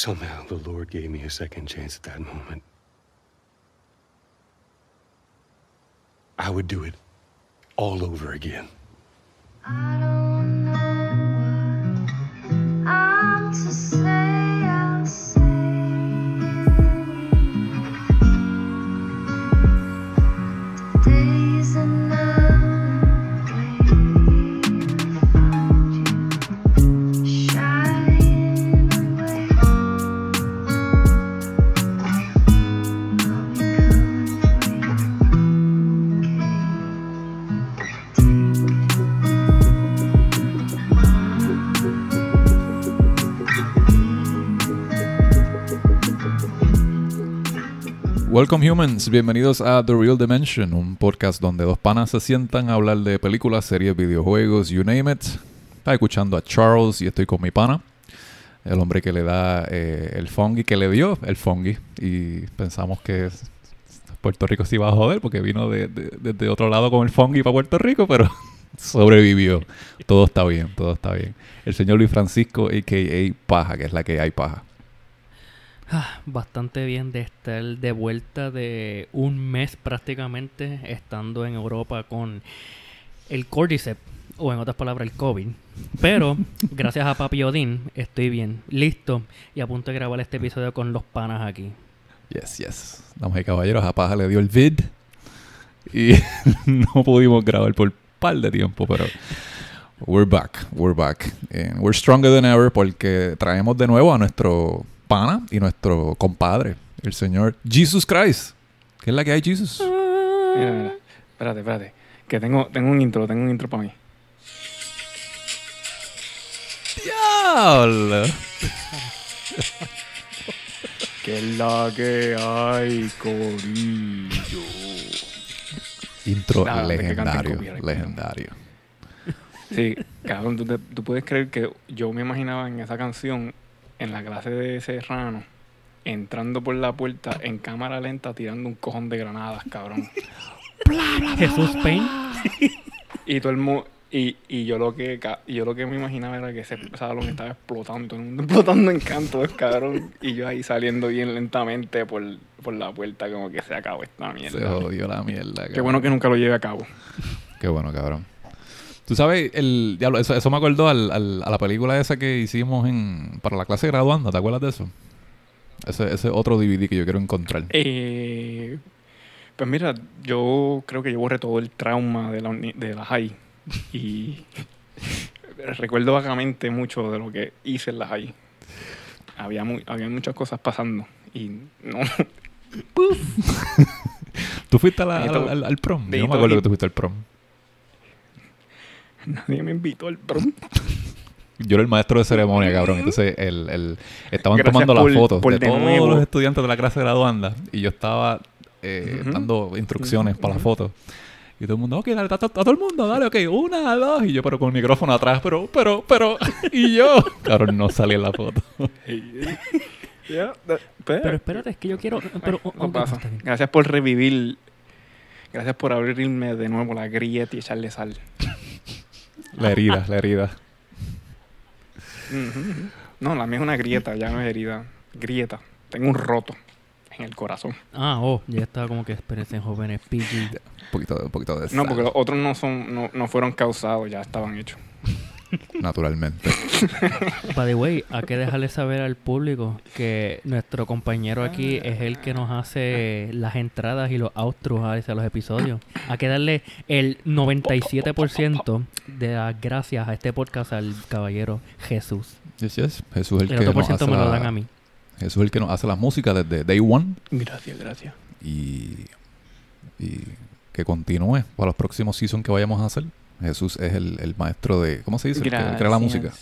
somehow the Lord gave me a second chance at that moment, I would do it all over again. I don't know I'm to. Welcome humans, bienvenidos a The Real Dimension, un podcast donde dos panas se sientan a hablar de películas, series, videojuegos, you name it. Está escuchando a Charles y estoy con mi pana, el hombre que le da eh, el fungi, que le dio el fungi. Y pensamos que Puerto Rico se iba a joder porque vino de, de- desde otro lado con el fungi para Puerto Rico, pero sobrevivió. Todo está bien, todo está bien. El señor Luis Francisco, a.k.a. Paja, que es la que hay paja. Ah, bastante bien de estar de vuelta de un mes prácticamente estando en Europa con el Cordyceps o en otras palabras el COVID. Pero gracias a Papi Odín estoy bien, listo y a punto de grabar este episodio con los panas aquí. Yes, yes. Damas y caballeros, a Paja le dio el vid. Y no pudimos grabar por un par de tiempo, pero we're back, we're back. And we're stronger than ever porque traemos de nuevo a nuestro pana y nuestro compadre, el señor Jesus Christ. ¿Qué es la que hay, Jesus? Mira, mira. Espérate, espérate. Que tengo, tengo un intro, tengo un intro para mí. ¡Diablo! Que es la que hay, Corillo. Intro Nada, legendario, legendario. Sí, cabrón, ¿tú, te- tú puedes creer que yo me imaginaba en esa canción, en la clase de Serrano, entrando por la puerta en cámara lenta tirando un cojón de granadas, cabrón. Jesús Payne. Y todo el mundo... Y, y yo lo que ca- y yo lo que me imaginaba era que ese salón estaba explotando, todo el mundo explotando en cantos, cabrón. Y yo ahí saliendo bien lentamente por, por la puerta, como que se acabó esta mierda. Se jodió la mierda. Qué bueno que nunca lo lleve a cabo. Qué bueno, cabrón. Tú sabes, el diablo, eso, eso me acordó al- al- a la película esa que hicimos en para la clase graduanda, ¿te acuerdas de eso? Ese, ese otro DVD que yo quiero encontrar. Eh, pues mira, yo creo que yo borré todo el trauma de la, de la high. Y recuerdo vagamente mucho de lo que hice en la high. Había, mu- había muchas cosas pasando. Y no. ¿Tú fuiste a la- Ahí al, al- al prom? Yo no me acuerdo que tú fuiste al prom. Nadie me invitó al prom. Yo era el maestro de ceremonia, cabrón. Entonces, el, el- estaban Gracias tomando las por- fotos por de de todos nuevo. los estudiantes de la clase graduanda. Y yo estaba eh, dando instrucciones para las fotos. Y todo el mundo, ok, dale, a, a- a todo el mundo, dale, ok, una, dos. Y yo, pero con el micrófono atrás, pero, pero, pero. y yo. Cabrón, no salí en la foto. Pues, Pero espérate, es que yo quiero... Pero, no pasa. Gracias por revivir. Gracias por abrirme de nuevo la grieta y echarle sal. La herida, la herida. No, la mía es una grieta, ya no es herida. Grieta. Tengo un roto en el corazón. Ah, oh, ya estaba como que espérense jóvenes, PG. Un poquito, un poquito de No, sal, porque los otros no son, no, no fueron causados, ya estaban hechos. Naturalmente. By the way, hay que dejarle saber al público que nuestro compañero aquí es el que nos hace las entradas y los outros hacia los episodios. Hay que darle el 97% de las gracias a este podcast al caballero Jesús. Yes, yes. Jesús es el, El que otro nos hace me lo la- dan a mí. Jesús es el que nos hace la música desde Day One. Gracias, gracias. y, y que continúe para los próximos seasons que vayamos a hacer. Jesús es el, el maestro de, ¿cómo se dice? El que crea la música.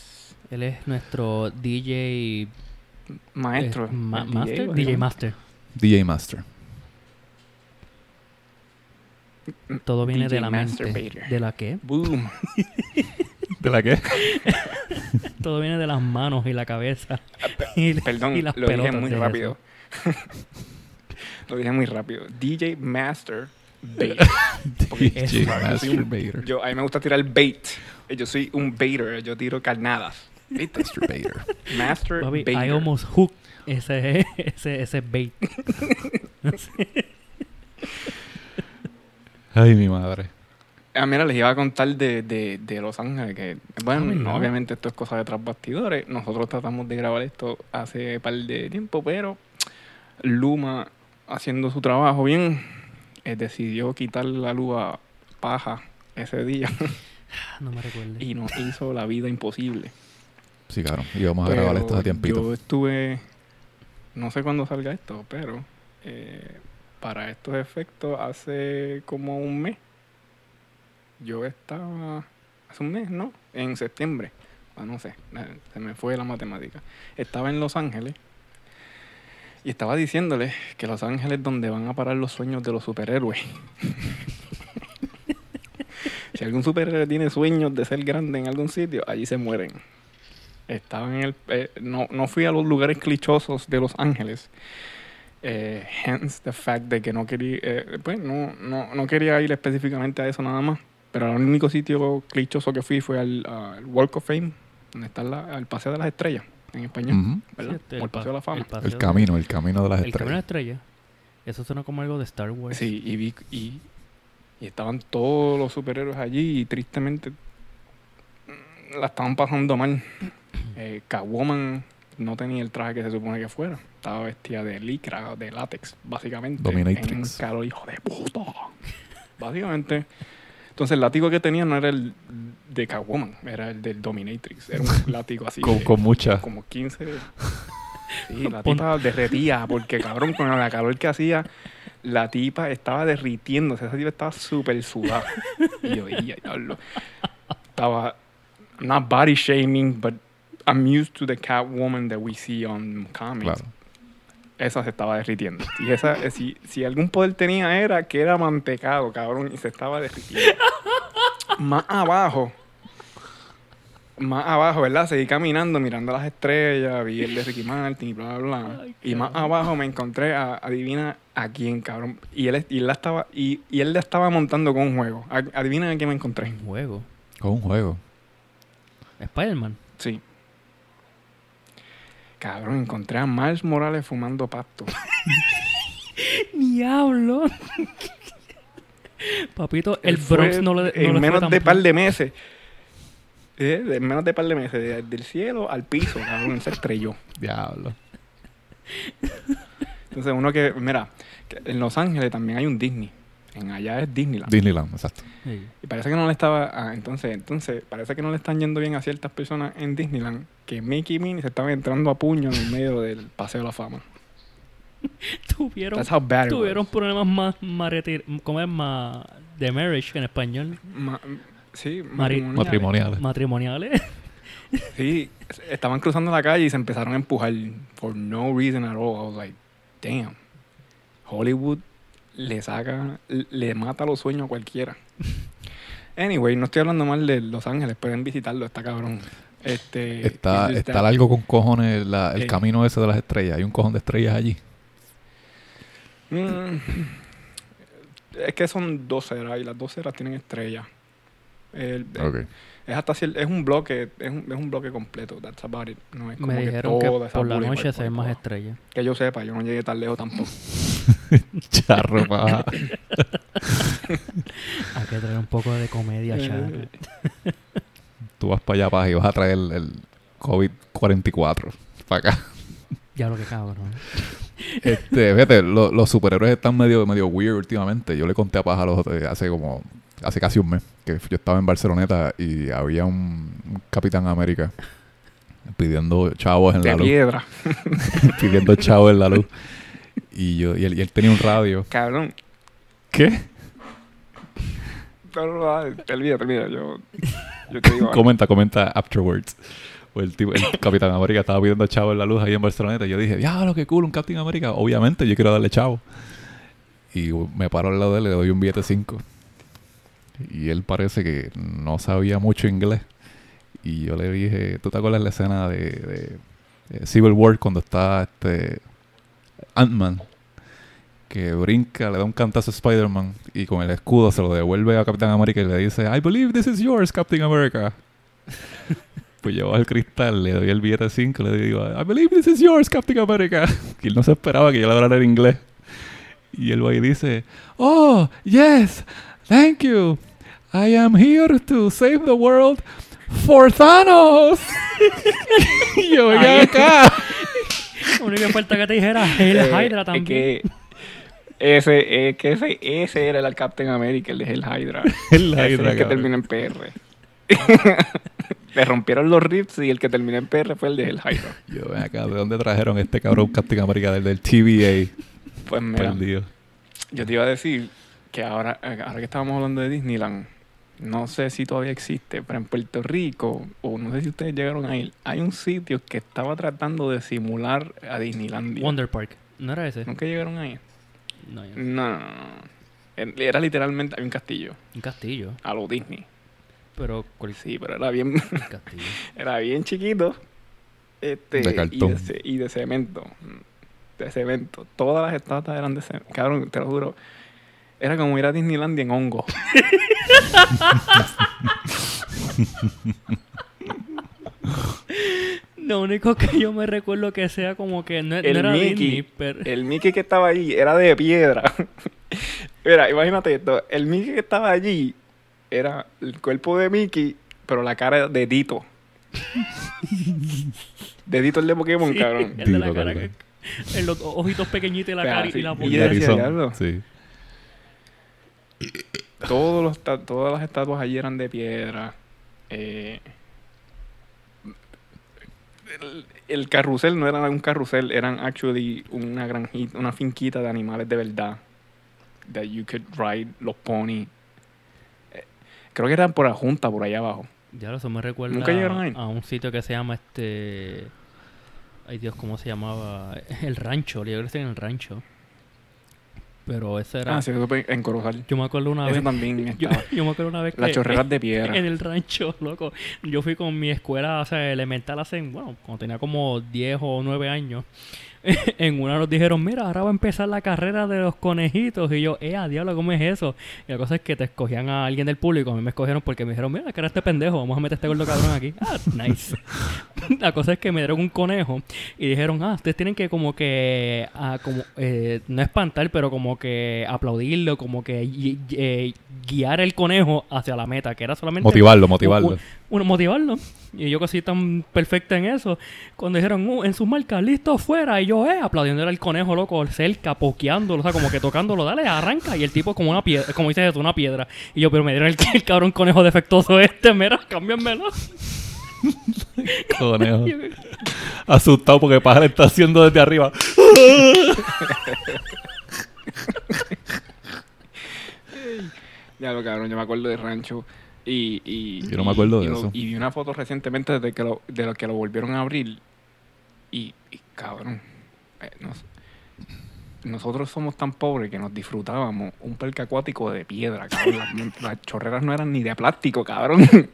Él es nuestro DJ... eh, Maestro. ma- master, ¿o DJ? Master. DJ Master. Todo viene DJ de la mente. ¿De la qué? Boom. ¿De la qué? Todo viene de las manos y la cabeza. y, Perdón, y las lo dije muy rápido. lo dije muy rápido. DJ Master Bait. Porque DJ Eso. yo soy un- Masturbator. Yo, a mí me gusta tirar bait. Yo soy un baiter. Yo tiro carnadas. ¿Viste? Masturbator. Master Papi, I Bader. almost hook ese, ese, ese bait. Ay, mi madre. Ah, mira, les iba a contar de, de, de Los Ángeles, que, bueno, Ah, obviamente esto es cosa de tras bastidores. Nosotros tratamos de grabar esto hace un par de tiempo, pero Luma, haciendo su trabajo bien, eh, decidió quitar la luz a paja ese día No me recuerdo. y nos hizo la vida imposible. Sí, claro. Y vamos a grabar esto a tiempito. Yo estuve, no sé cuándo salga esto, pero eh, para estos efectos hace como un mes. Yo estaba, hace un mes, ¿no? En septiembre. Ah, no sé, eh, se me fue la matemática. Estaba en Los Ángeles y estaba diciéndole que Los Ángeles es donde van a parar los sueños de los superhéroes. si algún superhéroe tiene sueños de ser grande en algún sitio, allí se mueren. Estaba en el. eh, no, no fui a los lugares clichosos de Los Ángeles. Eh, hence the fact de que no quería. eh, pues no, no, no quería ir específicamente a eso nada más. Pero el único sitio clichoso que fui fue al, al Walk of Fame, donde está el Paseo de las Estrellas, en español. ¿verdad? Sí, este, el pa- Paseo de la Fama. paseo El de- camino, el camino de las El camino de la estrellas. estrella. Eso suena como algo de Star Wars. Sí, y vi. Y, y estaban todos los superhéroes allí y tristemente mm, la estaban pasando mal. Eh, Catwoman no tenía el traje que se supone que fuera. Estaba vestida de licra, de látex, básicamente. Dominatrix. En un calor, hijo de puta. Básicamente. Entonces el látigo que tenía no era el de Catwoman, era el del Dominatrix. Era un látigo así. Con, de- con mucha. como 15. Sí, la tipa derretía, porque cabrón, con la calor que hacía, la tipa estaba derritiéndose. Esa tipa estaba súper sudada. Y yo, "Ya, diablo". Estaba, not body shaming, but I'm used to the Catwoman that we see on comics. Claro. Esa se estaba derritiendo. Y esa, eh, si, si algún poder tenía, era que era mantecado, cabrón, y se estaba derritiendo. Más abajo, más abajo, ¿verdad? Seguí caminando, mirando las estrellas, vi el de Ricky Martin y bla, bla, bla. Ay, y más abajo me encontré a, adivina a quién, cabrón. Y él, y él la estaba, y, y él la estaba montando con un juego. Adivina a quién me encontré. Un juego. Con un juego. Spider-Man. Sí. Cabrón, encontré a Miles Morales fumando pasto. Diablo. Papito, el Él Bronx no le, no en fue menos tan de par de meses. Eh, de menos de par de meses, de- del cielo al piso, cabrón, se estrelló. Diablo. Entonces uno que, mira, que en Los Ángeles también hay un Disney. En allá es Disneyland. Disneyland, exacto. Sí. y parece que no le estaba, ah, entonces, entonces, parece que no le están yendo bien a ciertas personas en Disneyland que Mickey y Minnie se estaban entrando a puño en el medio del Paseo de la Fama. Tuvieron, That's how bad it tuvieron was. problemas más, más, retir- ¿cómo es? más de marriage en español. Ma- sí, Mari- matrimoniales. Matrimoniales. Matrimoniales. Sí, estaban cruzando la calle y se empezaron a empujar for no reason at all. I was like, damn. Hollywood le saca, le mata los sueños a cualquiera. Anyway, no estoy hablando mal de Los Ángeles, pueden visitarlo, está cabrón. Este, Está, está largo con cojones la- el Eh. camino ese de las estrellas. Hay un cojón de estrellas allí. Mm, es que son dos eras y las dos eras tienen estrellas. El-. Es hasta es un bloque, es un, es un bloque completo, that's about it. No es como Me que dijeron que toda esa por la noche se ven más estrellas. Que yo sepa, yo no llegué tan lejos tampoco. Charro, paja. Hay que traer un poco de comedia, Eh, Chara. Tú vas para allá, paja, y vas a traer el, el COVID-44 para acá. Ya lo que cabrón. Este, fíjate, lo- los superhéroes están medio, medio weird últimamente. Yo le conté a Paja los otros- hace como, hace casi un mes, que yo estaba en Barceloneta y había un, un Capitán América pidiendo chavos en de la luz. piedra. pidiendo chavos en la luz. Y yo, y él, y él tenía un radio. Cabrón. ¿Qué? No, no, no, te olvida, te olvida. Yo, yo te digo. Comenta, comenta afterwards. Pues el, tipo, el Capitán América estaba pidiendo chavo en la luz ahí en Barceloneta. Y yo dije, diablo, qué cool, un Capitán América. Obviamente, yo quiero darle chavo. Y me paro al lado de él, le doy un billete 5. Y él parece que no sabía mucho inglés. Y yo le dije, ¿tú te acuerdas la escena de, de- de Civil War cuando está este Ant-Man? Que brinca, le da un cantazo a Spider-Man y con el escudo se lo devuelve a Capitán América y le dice, I believe this is yours, Captain America. Pues bajo el cristal, le doy el billete 5 le digo, I believe this is yours, Captain America. Y él no se esperaba que yo le hablara en inglés. Y él va y dice, Oh, yes, thank you. I am here to save the world for Thanos. y yo, ven Ahí. acá. Único que falta que te dijera el Eh, Hydra es también. que ese, es que ese, ese era el Captain America, el de el Hydra. El Ese es Hydra, el que termina en PR. Le rompieron los rips y el que terminó en PR fue el de el Hydra. Yo, ven acá, ¿de dónde trajeron este cabrón Captain America? Del, del TVA. Pues mira, Perdido. yo te iba a decir que ahora, ahora que estábamos hablando de Disneyland, no sé si todavía existe, pero en Puerto Rico, o no sé si ustedes llegaron a ir, hay un sitio que estaba tratando de simular a Disneylandia. Wonder Park. ¿No era ese? ¿Nunca llegaron ahí? No. No, no, no, no. Era literalmente, hay un castillo, Un castillo. a lo Disney. Pero, ¿cuál Sí, pero era bien, castillo? era bien chiquito. Este, De Y cartón. de, ce- y de cemento. De cemento. Todas las estatuas eran de cemento. Cabrón, te lo juro. Era como ir a Disneylandia en hongo. Lo único que yo me recuerdo que sea como que no, era Mickey, Disney, pero... el Mickey que estaba allí era de piedra. Mira, imagínate esto. El Mickey que estaba allí era el cuerpo de Mickey, pero la cara de Dito. de Dito el de Pokémon, Sí, cabrón. el de la cara que- en los ojitos pequeñitos y la Pero cara así, y la y boca. Sí. Todos los, todas las estatuas allí eran de piedra. Eh, el, el carrusel no era un carrusel, eran actually una granjita, una finquita de animales de verdad. That you could ride los pony. Eh, creo que eran por la junta, por allá abajo. Ya eso me recuerda ¿Nunca llegaron ahí? a un sitio que se llama este... Ay Dios, ¿cómo se llamaba? El rancho, yo creo que en el rancho. Pero ese era... Ah, sí, eso fue en Corozal. Yo me acuerdo una Ese vez... también Yo, estaba. yo me acuerdo una vez que... Las chorreras de piedra. En el rancho, loco. Yo fui con mi escuela, o sea, elemental hace, bueno, cuando tenía como 10 o 9 años. en una nos dijeron, mira, ahora va a empezar la carrera de los conejitos. Y yo, eh, a diablo, ¿cómo es eso? Y la cosa es que te escogían a alguien del público. A mí me escogieron porque me dijeron, mira, que era este pendejo, vamos a meter este gordo cabrón aquí. Ah, nice. la cosa es que me dieron un conejo y dijeron, ah, ustedes tienen que como que, ah, como, eh, no espantar, pero como que aplaudirlo, como que eh, guiar el conejo hacia la meta, que era solamente... Motivarlo, motivarlo. un- motivarlo. Y yo que soy tan perfecta en eso, cuando dijeron, "Uh, en sus marcas, listo, fuera, y yo, eh, aplaudiéndole al conejo, loco, cerca, pokeándolo, o sea, como que tocándolo, dale, arranca, y el tipo como una piedra, como dice eso, una piedra. Y yo, pero me dieron el, el cabrón conejo defectuoso este, mira, cámbiamelo. Conejo. Asustado porque Pájaro está haciendo desde arriba. Ya lo cabrón, yo me acuerdo de rancho. Y, y, Yo no me acuerdo y- de y lo- eso. Y vi una foto recientemente de que lo, de lo que lo volvieron a abrir. Y, y, cabrón, eh, nos- nosotros somos tan pobres que nos disfrutábamos un parque acuático de piedra, cabrón. Las, las chorreras no eran ni de plástico, cabrón.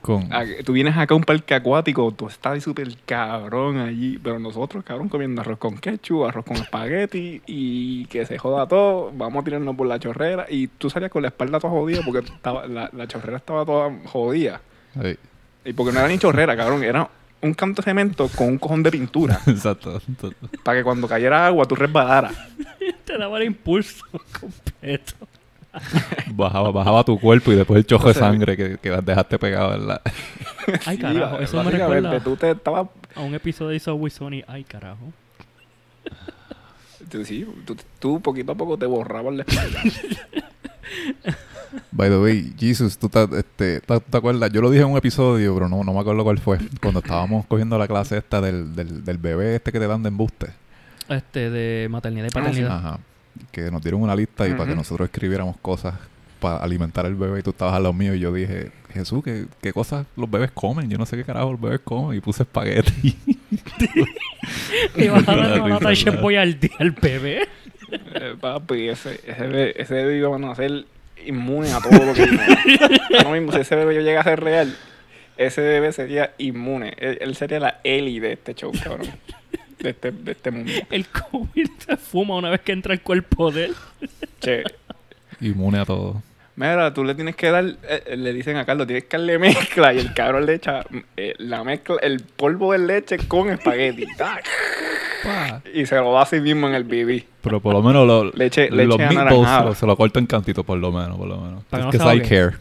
Con, Ah, Tú vienes acá a un parque acuático, tú estás ahí súper cabrón allí, pero nosotros, cabrón, comiendo arroz con ketchup, arroz con espagueti y que se joda todo, vamos a tirarnos por la chorrera y tú salías con la espalda toda jodida porque estaba, la, la chorrera estaba toda jodida. Ay, Y porque no era ni chorrera, cabrón, era un canto de cemento con un cojón de pintura exacto. exacto. para que cuando cayera agua tú resbalaras. Te daba el impulso completo. Bajaba, bajaba tu cuerpo y después el chojo de sangre que, que dejarte pegado la... Ay, Sí, carajo, eso me recuerda Tú te estabas... a un episodio de Subway Sony. Ay, carajo. sí, tú, tú poquito a poco te borrabas la espalda. By the way, Jesus, ¿tú te, este, ¿tú te acuerdas? Yo lo dije en un episodio, pero no, no me acuerdo cuál fue. Cuando estábamos cogiendo la clase esta del, del, del bebé este que te dan de embuste. Este, de maternidad y Ah, sí. paternidad. Ajá. Que nos dieron una lista y para que nosotros escribiéramos cosas para alimentar al bebé y tú estabas al lado mío y yo dije, Jesús, ¿qué, qué cosas los bebés comen? Yo no sé qué carajo los bebés comen y puse espagueti. Y vas a Me da darle una al día al bebé. Eh, papi, ese, ese, bebé, ese bebé iba a ser inmune a todo lo que. Ahora mismo, si ese bebé yo llega a ser real, ese bebé sería inmune. Él, él sería la Eli de este show, cabrón. De este, de este mundo. El COVID se fuma una vez que entra el cuerpo de él. Che, Inmune a todo. Mira, tú le tienes que dar, eh, le dicen a Carlos, tienes que darle mezcla y el cabrón le echa eh, la mezcla, el polvo de leche con espagueti. ¡tac! y se lo da así mismo en el BB. Pero por lo menos lo- Leche- los leche meatballs anaranjada. se lo, se lo cortan cantito, por lo menos, por lo menos. Para que no I care.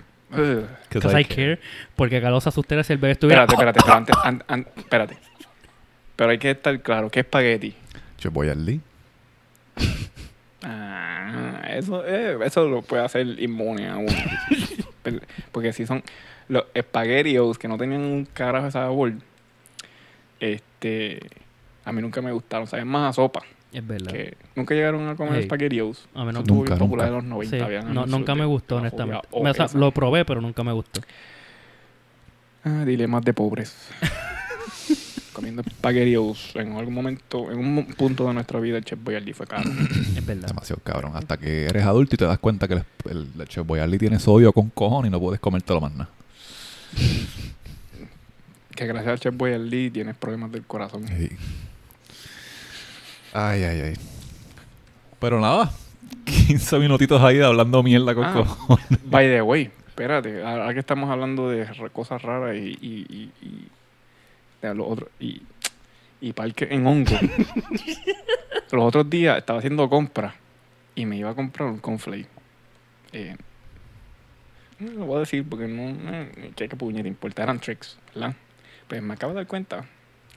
Because I care. Porque Carlos se asustara si el bebé estuviera... Espérate, espérate, pero antes, an- an- espérate. Pero hay que estar claro, ¿qué espagueti? Yo voy al Lee. Ah, eso, eh, eso lo puede hacer inmune a uno. Porque si son los espaguetios que no tenían un carajo de sabor, este, a mí nunca me gustaron. Saben más a sopa. Es verdad. Que nunca llegaron a comer Hey. espaguetios. A estuvo Nunca, bien popular en nunca. los 90. Sí, habían no, nunca de- me gustó, de honestamente. jodida Me- o sea, obesa. lo probé, pero nunca me gustó. Ah, dilemas de pobres. Comiendo espaguetios en algún momento, en un punto de nuestra vida, el Chef Boyardee fue caro. Es verdad. Demasiado cabrón. Hasta que eres adulto y te das cuenta que el, el, el Chef Boyardee tiene sodio con cojones y no puedes comértelo más nada. que gracias al Chef Boyardee tienes problemas del corazón. Sí. Ay, ay, ay. Pero nada. 15 minutitos ahí hablando mierda con Ah. cojones. By the way, espérate, ahora que estamos hablando de cosas raras y, y, y, y de lo otro, y, y parque en hongo. Los otros días estaba haciendo compras y me iba a comprar un conflay. Eh, no lo voy a decir porque no, eh, que, que puñeta importa, eran tricks, ¿verdad? Pues me acabo de dar cuenta.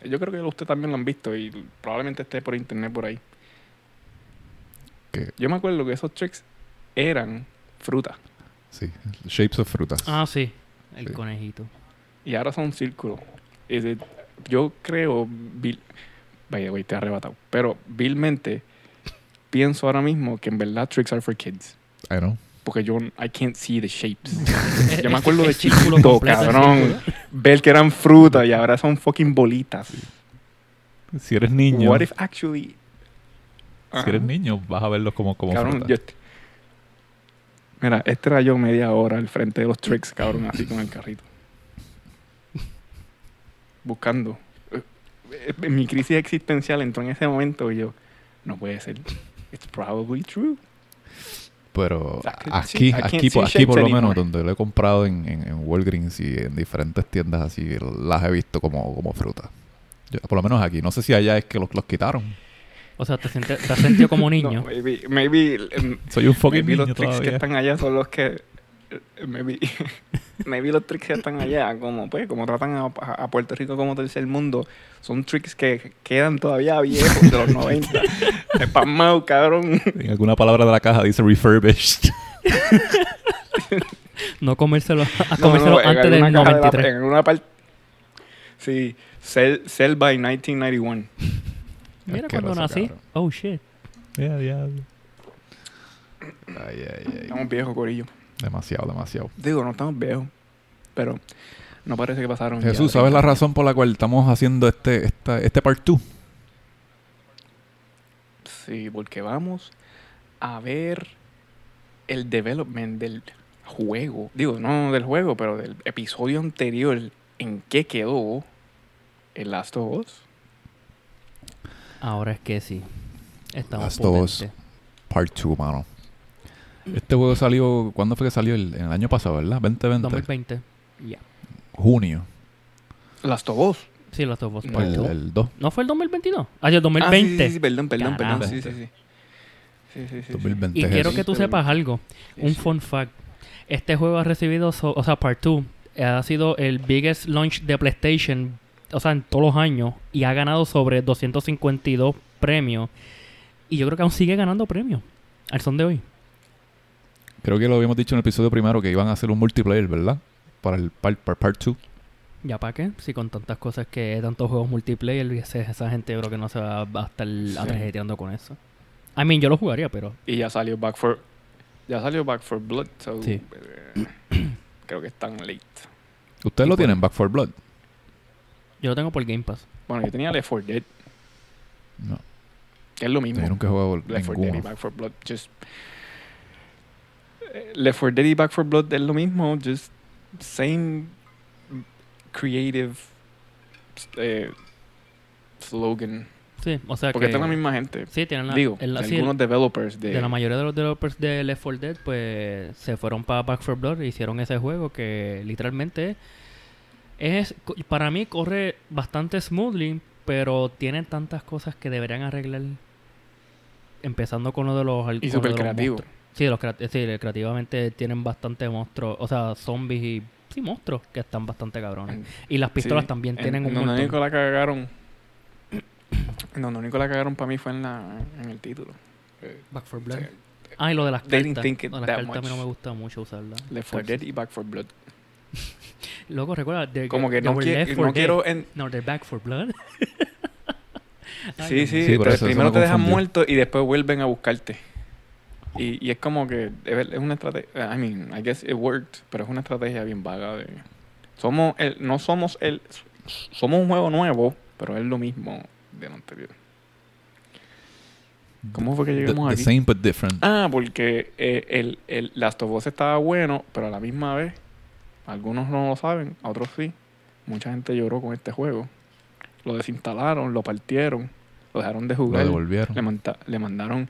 Yo creo que usted también lo han visto y probablemente esté por internet por ahí. ¿Qué? Yo me acuerdo que esos tricks eran frutas. Sí. Shapes of frutas. Ah, sí. El Sí. conejito. y ahora son círculos. Es de- yo creo, vil, vaya, güey, te he arrebatado, pero vilmente pienso ahora mismo que en verdad tricks are for kids. I know. Porque yo, I can't see the shapes. Es- yo me acuerdo de chiquito, cabrón. Ver que eran frutas y ahora son fucking bolitas. Si eres niño, What if actually... si eres niño, vas a verlos como, como Cabrón, frutas. yo Mira, este era yo media hora al frente de los tricks, cabrón, así con el carrito. Buscando. Eh, Mi crisis existencial entró en ese momento y yo, no puede ser. It's probably true. Pero aquí, aquí, por- aquí por lo menos, donde lo he comprado en, en, en Walgreens y en diferentes tiendas así, las he visto como, como fruta. Yo- por lo menos aquí. No sé si allá es que los, los quitaron. O sea, te, sientes- te has sentido como niño. No, maybe, maybe, em, Soy un fucking maybe niño los tricks que todavía. están allá son los que... eh, Maybe, maybe los tricks que están allá, como pues, como tratan a, a Puerto Rico como tercer mundo, son tricks que quedan todavía viejos de los 90. Espasmado, cabrón. En alguna palabra de la caja dice refurbished. No comérselo, a No, comérselo no, en antes del alguna caja de la- 93. en alguna parte. Sí, sell, sell by 1991. Mira cuando nací. cabrón. Oh, shit. Ya, ya. Ay, ay, ay. Estamos viejos, Corillo. Demasiado, demasiado. Digo, no estamos viejos, pero no parece que pasaron. ya Jesús, ¿sabes 30 la razón por la cual estamos haciendo este, esta, este part 2? Sí, porque vamos a ver el development del juego. Digo, no del juego, pero del episodio anterior. ¿En qué quedó el Last of Us? Ahora es que sí. Estamos Last of Us. Part 2, mano. Este juego salió, ¿cuándo fue que salió? El, el año pasado, ¿verdad? 2020. 2020. Ya. Junio. Last of Us. Sí, Last of Us No. El, 2. el 2. ¿No fue el 2022? Ah, sí, el Ah, 2020. sí, sí, sí, perdón, perdón, perdón. Carajo. Sí, sí, sí. Sí, sí, sí, sí. 2020. Y quiero que tú sepas algo. Un fun fact. Este juego ha recibido, so- o sea, Part 2, ha sido el biggest launch de PlayStation, o sea, en todos los años, y ha ganado sobre 252 premios. Y yo creo que aún sigue ganando premios, al son de hoy. Creo que lo habíamos dicho en el episodio primero que iban a hacer un multiplayer, ¿verdad? Para el part, para part 2. ¿Ya para qué? Si con tantas cosas que tantos juegos multiplayer, ese- esa gente yo creo que no se va a estar atrajeteando con eso. I mean, yo lo jugaría, pero Y ya salió Back for ya salió Back for Blood, so, Sí. eh, creo que están late. ¿Ustedes lo por- tienen, Back for Blood? yo lo tengo por Game Pass. Bueno, yo tenía Left 4 Dead, No. que es lo mismo. Yo nunca he jugado Left 4 Dead y. Back 4 Blood, just Left 4 Dead y Back 4 Blood es lo mismo, just same creative eh, slogan. Sí, o sea Porque que... esta es la misma gente. Sí, tienen la, Digo, el- sí, algunos developers de, de la mayoría de los developers de Left 4 Dead, pues se fueron para Back 4 Blood e hicieron ese juego que literalmente es, para mí corre bastante smoothly, pero tiene tantas cosas que deberían arreglar. Empezando con lo de los. y súper creativo. monstruos. Sí, los sí, creativamente tienen bastante monstruos, o sea, zombies y. Sí, monstruos que están bastante cabrones. Y las pistolas Sí, también en- tienen un en donde montón. único la cagaron. Donde único la cagaron para mí fue en, la, en el título. Eh, Back 4 Blood. sí, Ah, y lo de las cartas. think Lo de las that cartas a mí no me gusta mucho usarlas. Left 4 Dead y Back 4 Blood. Loco, recuerda. they're- Como que no, qui- for no dead. quiero... en- No, they're back for blood. Ay, sí, sí. Sí, eso primero me te dejan muerto y después vuelven a buscarte. Y, y es como que es una estrategia, I mean, I guess it worked, pero es una estrategia bien vaga de somos el no somos el somos un juego nuevo, pero es lo mismo de lo anterior. ¿Cómo fue que The, llegamos the aquí? same but different. Ah, porque eh, el, el Last of Us estaba bueno, pero a la misma vez, algunos no lo saben, a otros sí. Mucha gente lloró con este juego. Lo desinstalaron, lo partieron, lo dejaron de Lo jugar. devolvieron. Le, manda- le mandaron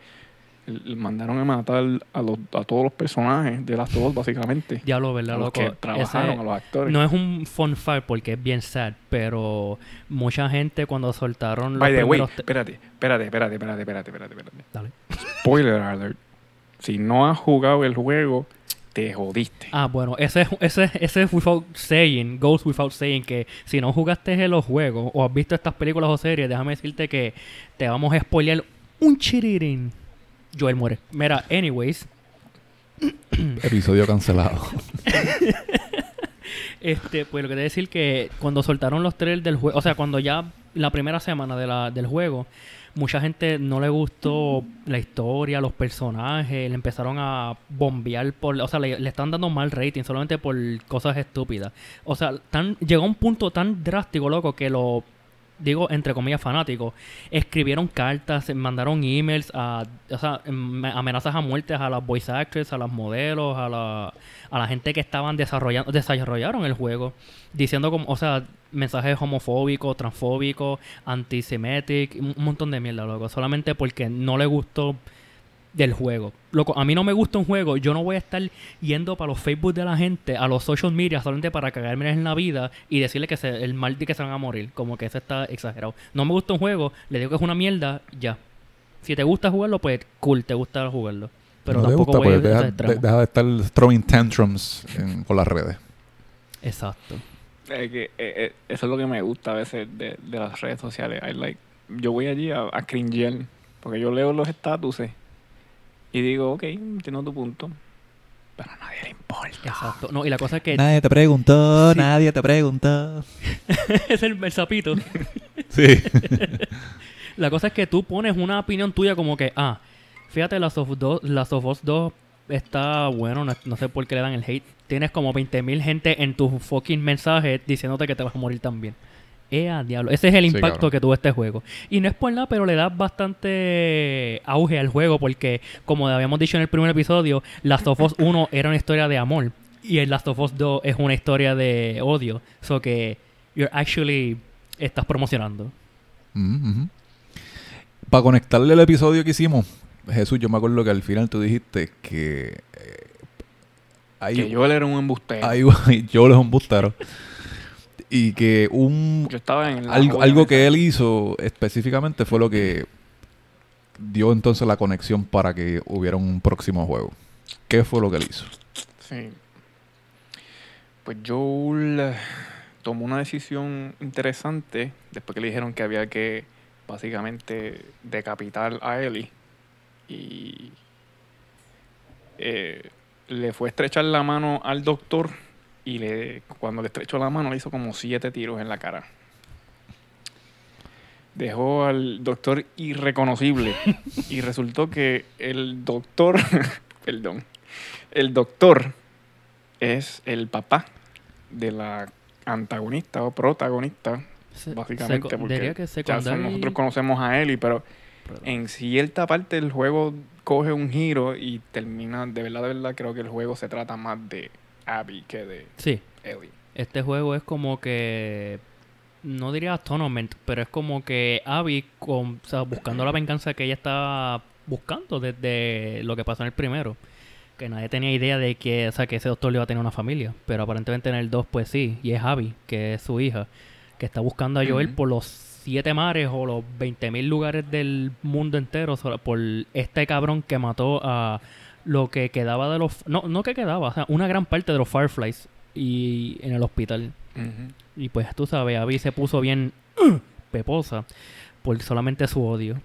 mandaron a matar a, los, a todos los personajes de Last of Us, básicamente. Diablo, A ¿verdad, los loco? que trabajaron, Ese- a los actores. no es un fun fact porque es bien sad, pero mucha gente cuando soltaron los By the way, espérate, espérate, espérate, espérate, espérate, espérate, espérate. Dale. Spoiler alert. Si no has jugado el juego, te jodiste. Ah, bueno, ese es, ese, ese es without saying, goes without saying, que si no jugaste en los juegos o has visto estas películas o series, déjame decirte que te vamos a spoilear un chirirín. Joel muere. Mira, anyways, Episodio cancelado. Este, pues lo que te decir que cuando soltaron los trailers del juego, o sea, cuando ya la primera semana de la, del juego, mucha gente no le gustó la historia, los personajes, le empezaron a bombear por, o sea, le, le están dando mal rating solamente por cosas estúpidas. O sea, tan, llegó a un punto tan drástico, loco, que lo digo entre comillas fanáticos, escribieron cartas, mandaron emails a, o sea, em- amenazas a muertes a las voice actors, a las modelos, a la, a la gente que estaban desarrollando, desarrollaron el juego, diciendo como, o sea, mensajes homofóbicos, transfóbicos, antisemitic, un un montón de mierda, loco, solamente porque no le gustó del juego. Loco, a mí no me gusta un juego, yo no voy a estar yendo para los Facebook de la gente, a los social media, solamente para cagarme en la vida y decirle que se, el mal de que se van a morir. Como que eso está exagerado. No me gusta un juego, le digo que es una mierda, ya. Si te gusta jugarlo, pues cool, te gusta jugarlo. Pero no te tampoco gusta, voy a pues deja, de- deja de estar throwing tantrums en- por las redes. Exacto. Es que, eh, eh, eso es lo que me gusta a veces de, de las redes sociales. I like, yo voy allí a, a cringear, porque yo leo los estatuses y digo, ok, entiendo tu punto, pero a nadie le importa. Exacto. No, y la cosa es que Nadie te preguntó, Sí. nadie te preguntó. es el, el sapito. Sí. La cosa es que tú pones una opinión tuya como que, ah, fíjate, Last of, 2, Last of Us 2 está bueno, no, no sé por qué le dan el hate. Tienes como 20.000 gente en tu fucking mensaje diciéndote que te vas a morir también. ¡Ea, diablo! Ese es el impacto que tuvo este juego. Y no es por nada, pero le da bastante auge al juego porque, como habíamos dicho en el primer episodio, Last of Us 1 era una historia de amor y el Last of Us 2 es una historia de odio. So que you're actually estás promocionando. Para conectarle el episodio que hicimos, Jesús, yo me acuerdo que al final tú dijiste que eh, hay, Que yo era un embustero. hay, yo les embustero. Y que un yo estaba en algo, algo que él hizo específicamente fue lo que dio entonces la conexión para que hubiera un próximo juego. ¿Qué fue lo que él hizo? Sí. Pues Joel eh, tomó una decisión interesante después que le dijeron que había que básicamente decapitar a Ellie. Y eh, le fue a estrechar la mano al doctor y le, cuando le estrechó la mano le hizo como siete tiros en la cara. Dejó al doctor irreconocible y resultó que el doctor, perdón, el doctor es el papá de la antagonista o protagonista, Se- básicamente, porque que nosotros conocemos a Ellie, pero en cierta parte del juego coge un giro y termina, de verdad, de verdad, creo que el juego se trata más de Abby que de Sí, Ellie. este juego es como que no diría atonement, pero es como que Abby, con, o sea, buscando la venganza que ella estaba buscando desde lo que pasó en el primero. Que nadie tenía idea de que, o sea, que ese doctor le iba a tener una familia. Pero aparentemente en el 2, pues sí. Y es Abby, que es su hija, que está buscando a Joel por los siete mares o los 20.000 lugares del mundo entero por este cabrón que mató a lo que quedaba de los... No, no que quedaba, o sea, una gran parte de los Fireflies y en el hospital. Y pues tú sabes, Abby se puso bien "Ugh", peposa por solamente su odio.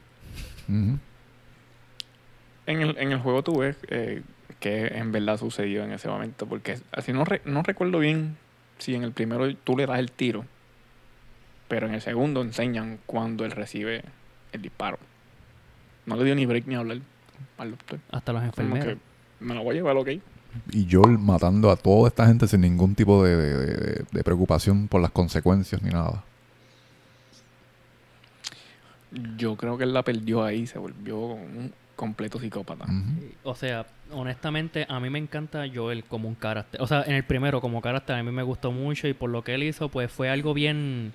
En el, en el juego tú ves eh, que en verdad sucedió en ese momento, porque así no, re- no recuerdo bien si en el primero tú le das el tiro, pero en el segundo enseñan cuando él recibe el disparo. No le dio ni break ni hablar al doctor. Hasta los enfermeros. me lo voy a llevar, ok. Y Joel matando a toda esta gente sin ningún tipo de, de- de- de preocupación por las consecuencias ni nada. Yo creo que él la perdió ahí, se volvió un completo psicópata. O sea, honestamente, a mí me encanta Joel como un carácter. O sea, en el primero como carácter a mí me gustó mucho y por lo que él hizo, pues fue algo bien...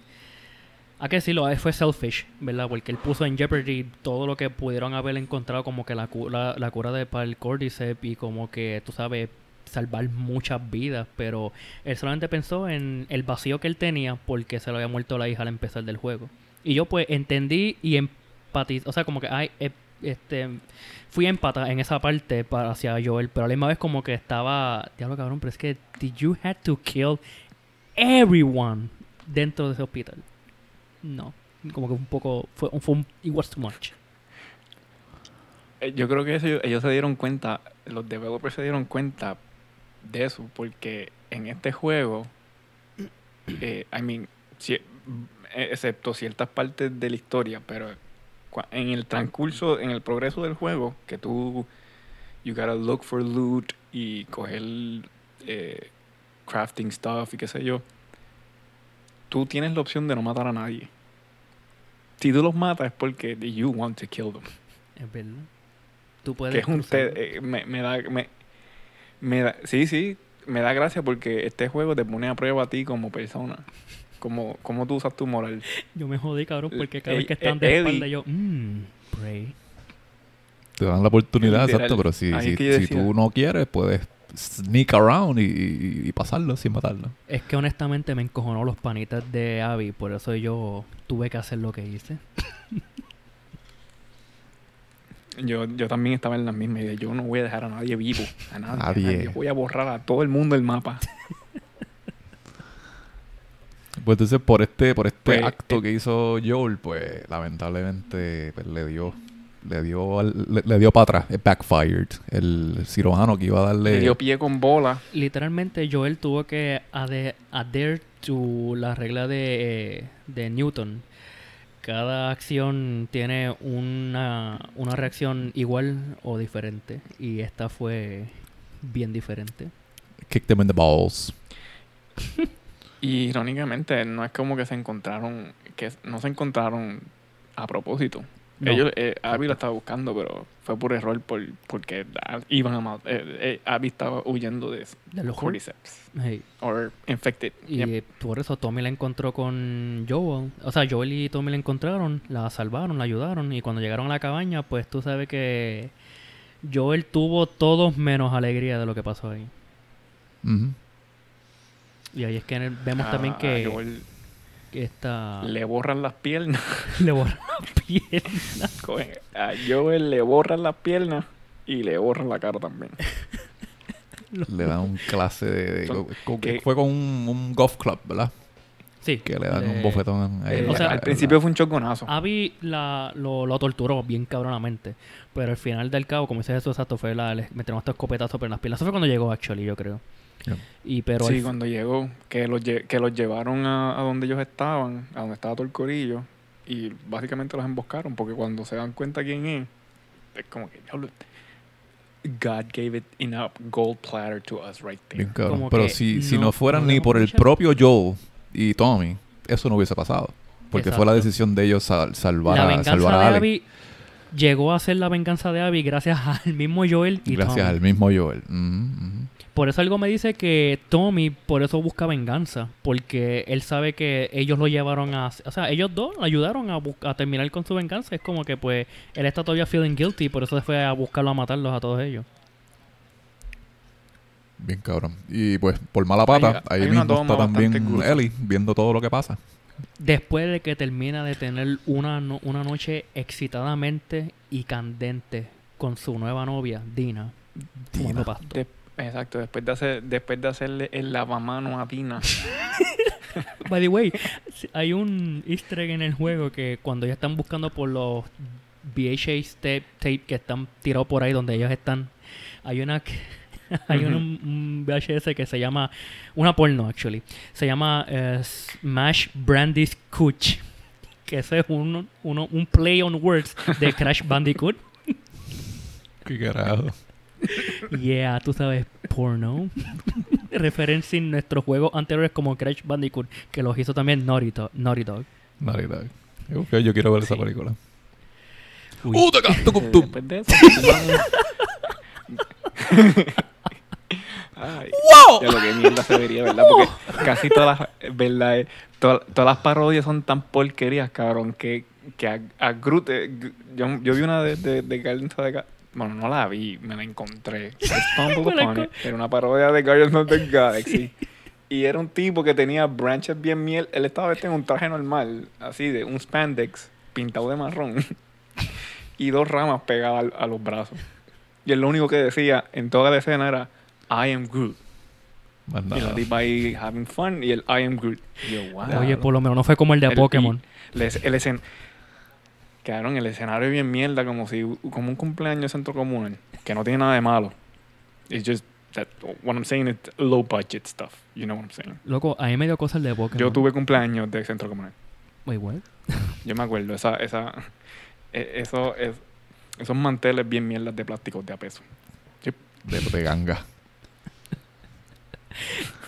Hay que eh, fue selfish, ¿verdad? Porque él puso en jeopardy todo lo que pudieron haber encontrado como que la, cu- la, cura de para el Cordyceps y como que, tú sabes, salvar muchas vidas. Pero él solamente pensó en el vacío que él tenía porque se le había muerto la hija al empezar del juego. Y yo pues entendí y empaticé, o sea, como que ay, eh, este, fui empata en esa parte para hacia Joel, pero a la misma vez como que estaba, diablo cabrón, pero es que did you have to kill everyone dentro de ese hospital? No, como que un poco fue, fue un, it was too much. Eh, Yo creo que eso, ellos se dieron cuenta, los developers se dieron cuenta de eso, porque en este juego, eh, I mean, si- eh, excepto ciertas partes de la historia, pero en el transcurso, en el progreso del juego, que tú, you gotta look for loot y coger eh, crafting stuff y qué sé yo, tú tienes la opción de no matar a nadie. Si tú los matas es porque you want to kill them Es verdad. Tú puedes que es un te- eh, me, me da me, me da sí sí me da gracia porque este juego te pone a prueba a ti como persona como como tú usas tu moral Yo me jodí, cabrón, porque cada Eh, vez que eh, estaban de Eddie- espalda yo, mmm, pray. Te dan la oportunidad, Literal. exacto, pero si, si, que si tú no quieres, puedes sneak around y, y- y pasarlo sin matarlo. Es que honestamente me encojonó los panitas de Abby, por eso yo tuve que hacer lo que hice. yo yo también estaba en la misma idea yo no voy a dejar a nadie vivo a nadie, a Nadie. nadie. voy a borrar a todo el mundo del mapa Pues entonces por este, por este Pues, acto eh, que hizo Joel, pues lamentablemente pues, le dio, le dio, le, le dio para atrás, it backfired. El cirujano que iba a darle le dio pie con bola Literalmente Joel tuvo que ade- adhere to la regla de, de Newton. Cada acción tiene una, una reacción igual o diferente. Y esta fue bien diferente. kicked him in the balls. y irónicamente no es como que se encontraron que no se encontraron a propósito No. Ellos, eh, Abby lo estaba buscando, pero fue por error por, porque ah, iban a matar. Eh, eh, Abby estaba huyendo de, De los cordyceps. Hey, Or infected. Y Yep. eh, por eso Tommy la encontró con Joel. O sea, Joel y Tommy la encontraron, la salvaron, la ayudaron. Y cuando llegaron a la cabaña, pues tú sabes que Joel tuvo todos menos alegría de lo que pasó ahí. Y ahí es que vemos también A- que, a Joel que esta le borran las piernas. le borra la piel. Coge- a Joel le borran las piernas y le borran la cara también. Le dan un clase de... de- Son- con- que- fue con un, un golf club, ¿verdad? Sí. Que le dan le- un bofetón ahí. Eh, en o sea, al principio fue un choconazo. Abby la, lo, lo torturó bien cabronamente. Pero al final del cabo, como dice Jesús exacto, fue la, le metieron estos escopetazos por las piernas. Eso fue cuando llegó, actually, yo creo. Yeah. Y pero sí, cuando llegó, que los, lle- que los llevaron a, a donde ellos estaban, a donde estaba todo el corillo, y básicamente los emboscaron, porque cuando se dan cuenta quién es, es como que, diablo, God gave it in a gold platter to us right there. Como Pero que si, si no- no fueran no ni por el propio Joel y Tommy, eso no hubiese pasado. Porque fue la Exacto. decisión de ellos sal- salvar, la a, salvar a. Abby llegó a ser la venganza de Abby gracias al mismo Joel y Gracias Tommy. al mismo Joel. Ujú, ujú. Por eso algo me dice que Tommy por eso busca venganza, porque él sabe que ellos lo llevaron a, o sea, ellos dos lo ayudaron a, terminar con su venganza. Es como que pues él está todavía feeling guilty, por eso se fue a buscarlo a matarlos a todos ellos. Bien cabrón. Y pues por mala pata, Hay- ahí hay mismo está también. Ellie viendo todo lo que pasa. Después de que termina de tener una, no- una noche excitadamente y candente con su nueva novia, Dina, fumando pasto. De- exacto, después de hacer, después de hacerle el lavamano a Tina. By the way, hay un easter egg en el juego que cuando ellos están buscando por los VHS tape, tape que están tirados por ahí donde ellos están, hay una que- hay un, un VHS que se llama una porno actually, se llama eh, Smash Brandy's Cooch, que ese es un, uno- un play on words de Crash Bandicoot. Qué carajo. Yeah, tú sabes, porno. Referencia en nuestros juegos anteriores como Crash Bandicoot, que los hizo también Naughty Dog. Naughty Dog. Naughty Dog. Ok, yo quiero ver esa película. Uy. ¡Uh, de eso. Ay, ¡Wow! Ya lo que mierda se vería, ¿verdad? Porque casi todas las, ¿verdad? Eh, todas, todas las parodias son tan porquerías, cabrón, que, que a, a Groot, eh, yo, yo vi una de, de, de Guardians of the bueno, no la vi, me la encontré. Era una parodia de Guardians of the Galaxy. Y era un tipo que tenía branches bien miel. Él estaba vestido en un traje normal, así de un spandex pintado de marrón. y dos ramas pegadas al- a los brazos. Y él lo único que decía en toda la escena era I am Groot. Más Y la tipa ahí having fun y el I am Groot. Y yo, wow. Oye, por lo menos no fue como el de El- Pokémon. y el, el escen- Quedaron el escenario bien mierda, como si como un cumpleaños de centro comunal, que no tiene nada de malo. It's just that what I'm saying is low budget stuff. You know what I'm saying. Loco, a mí me dio cosas el de Pokémon. Yo tuve cumpleaños de centro comunal. Wait, what? Yo me acuerdo, esa, esa, e- eso, es, esos manteles bien mierdas de plástico de a peso. De, de ganga.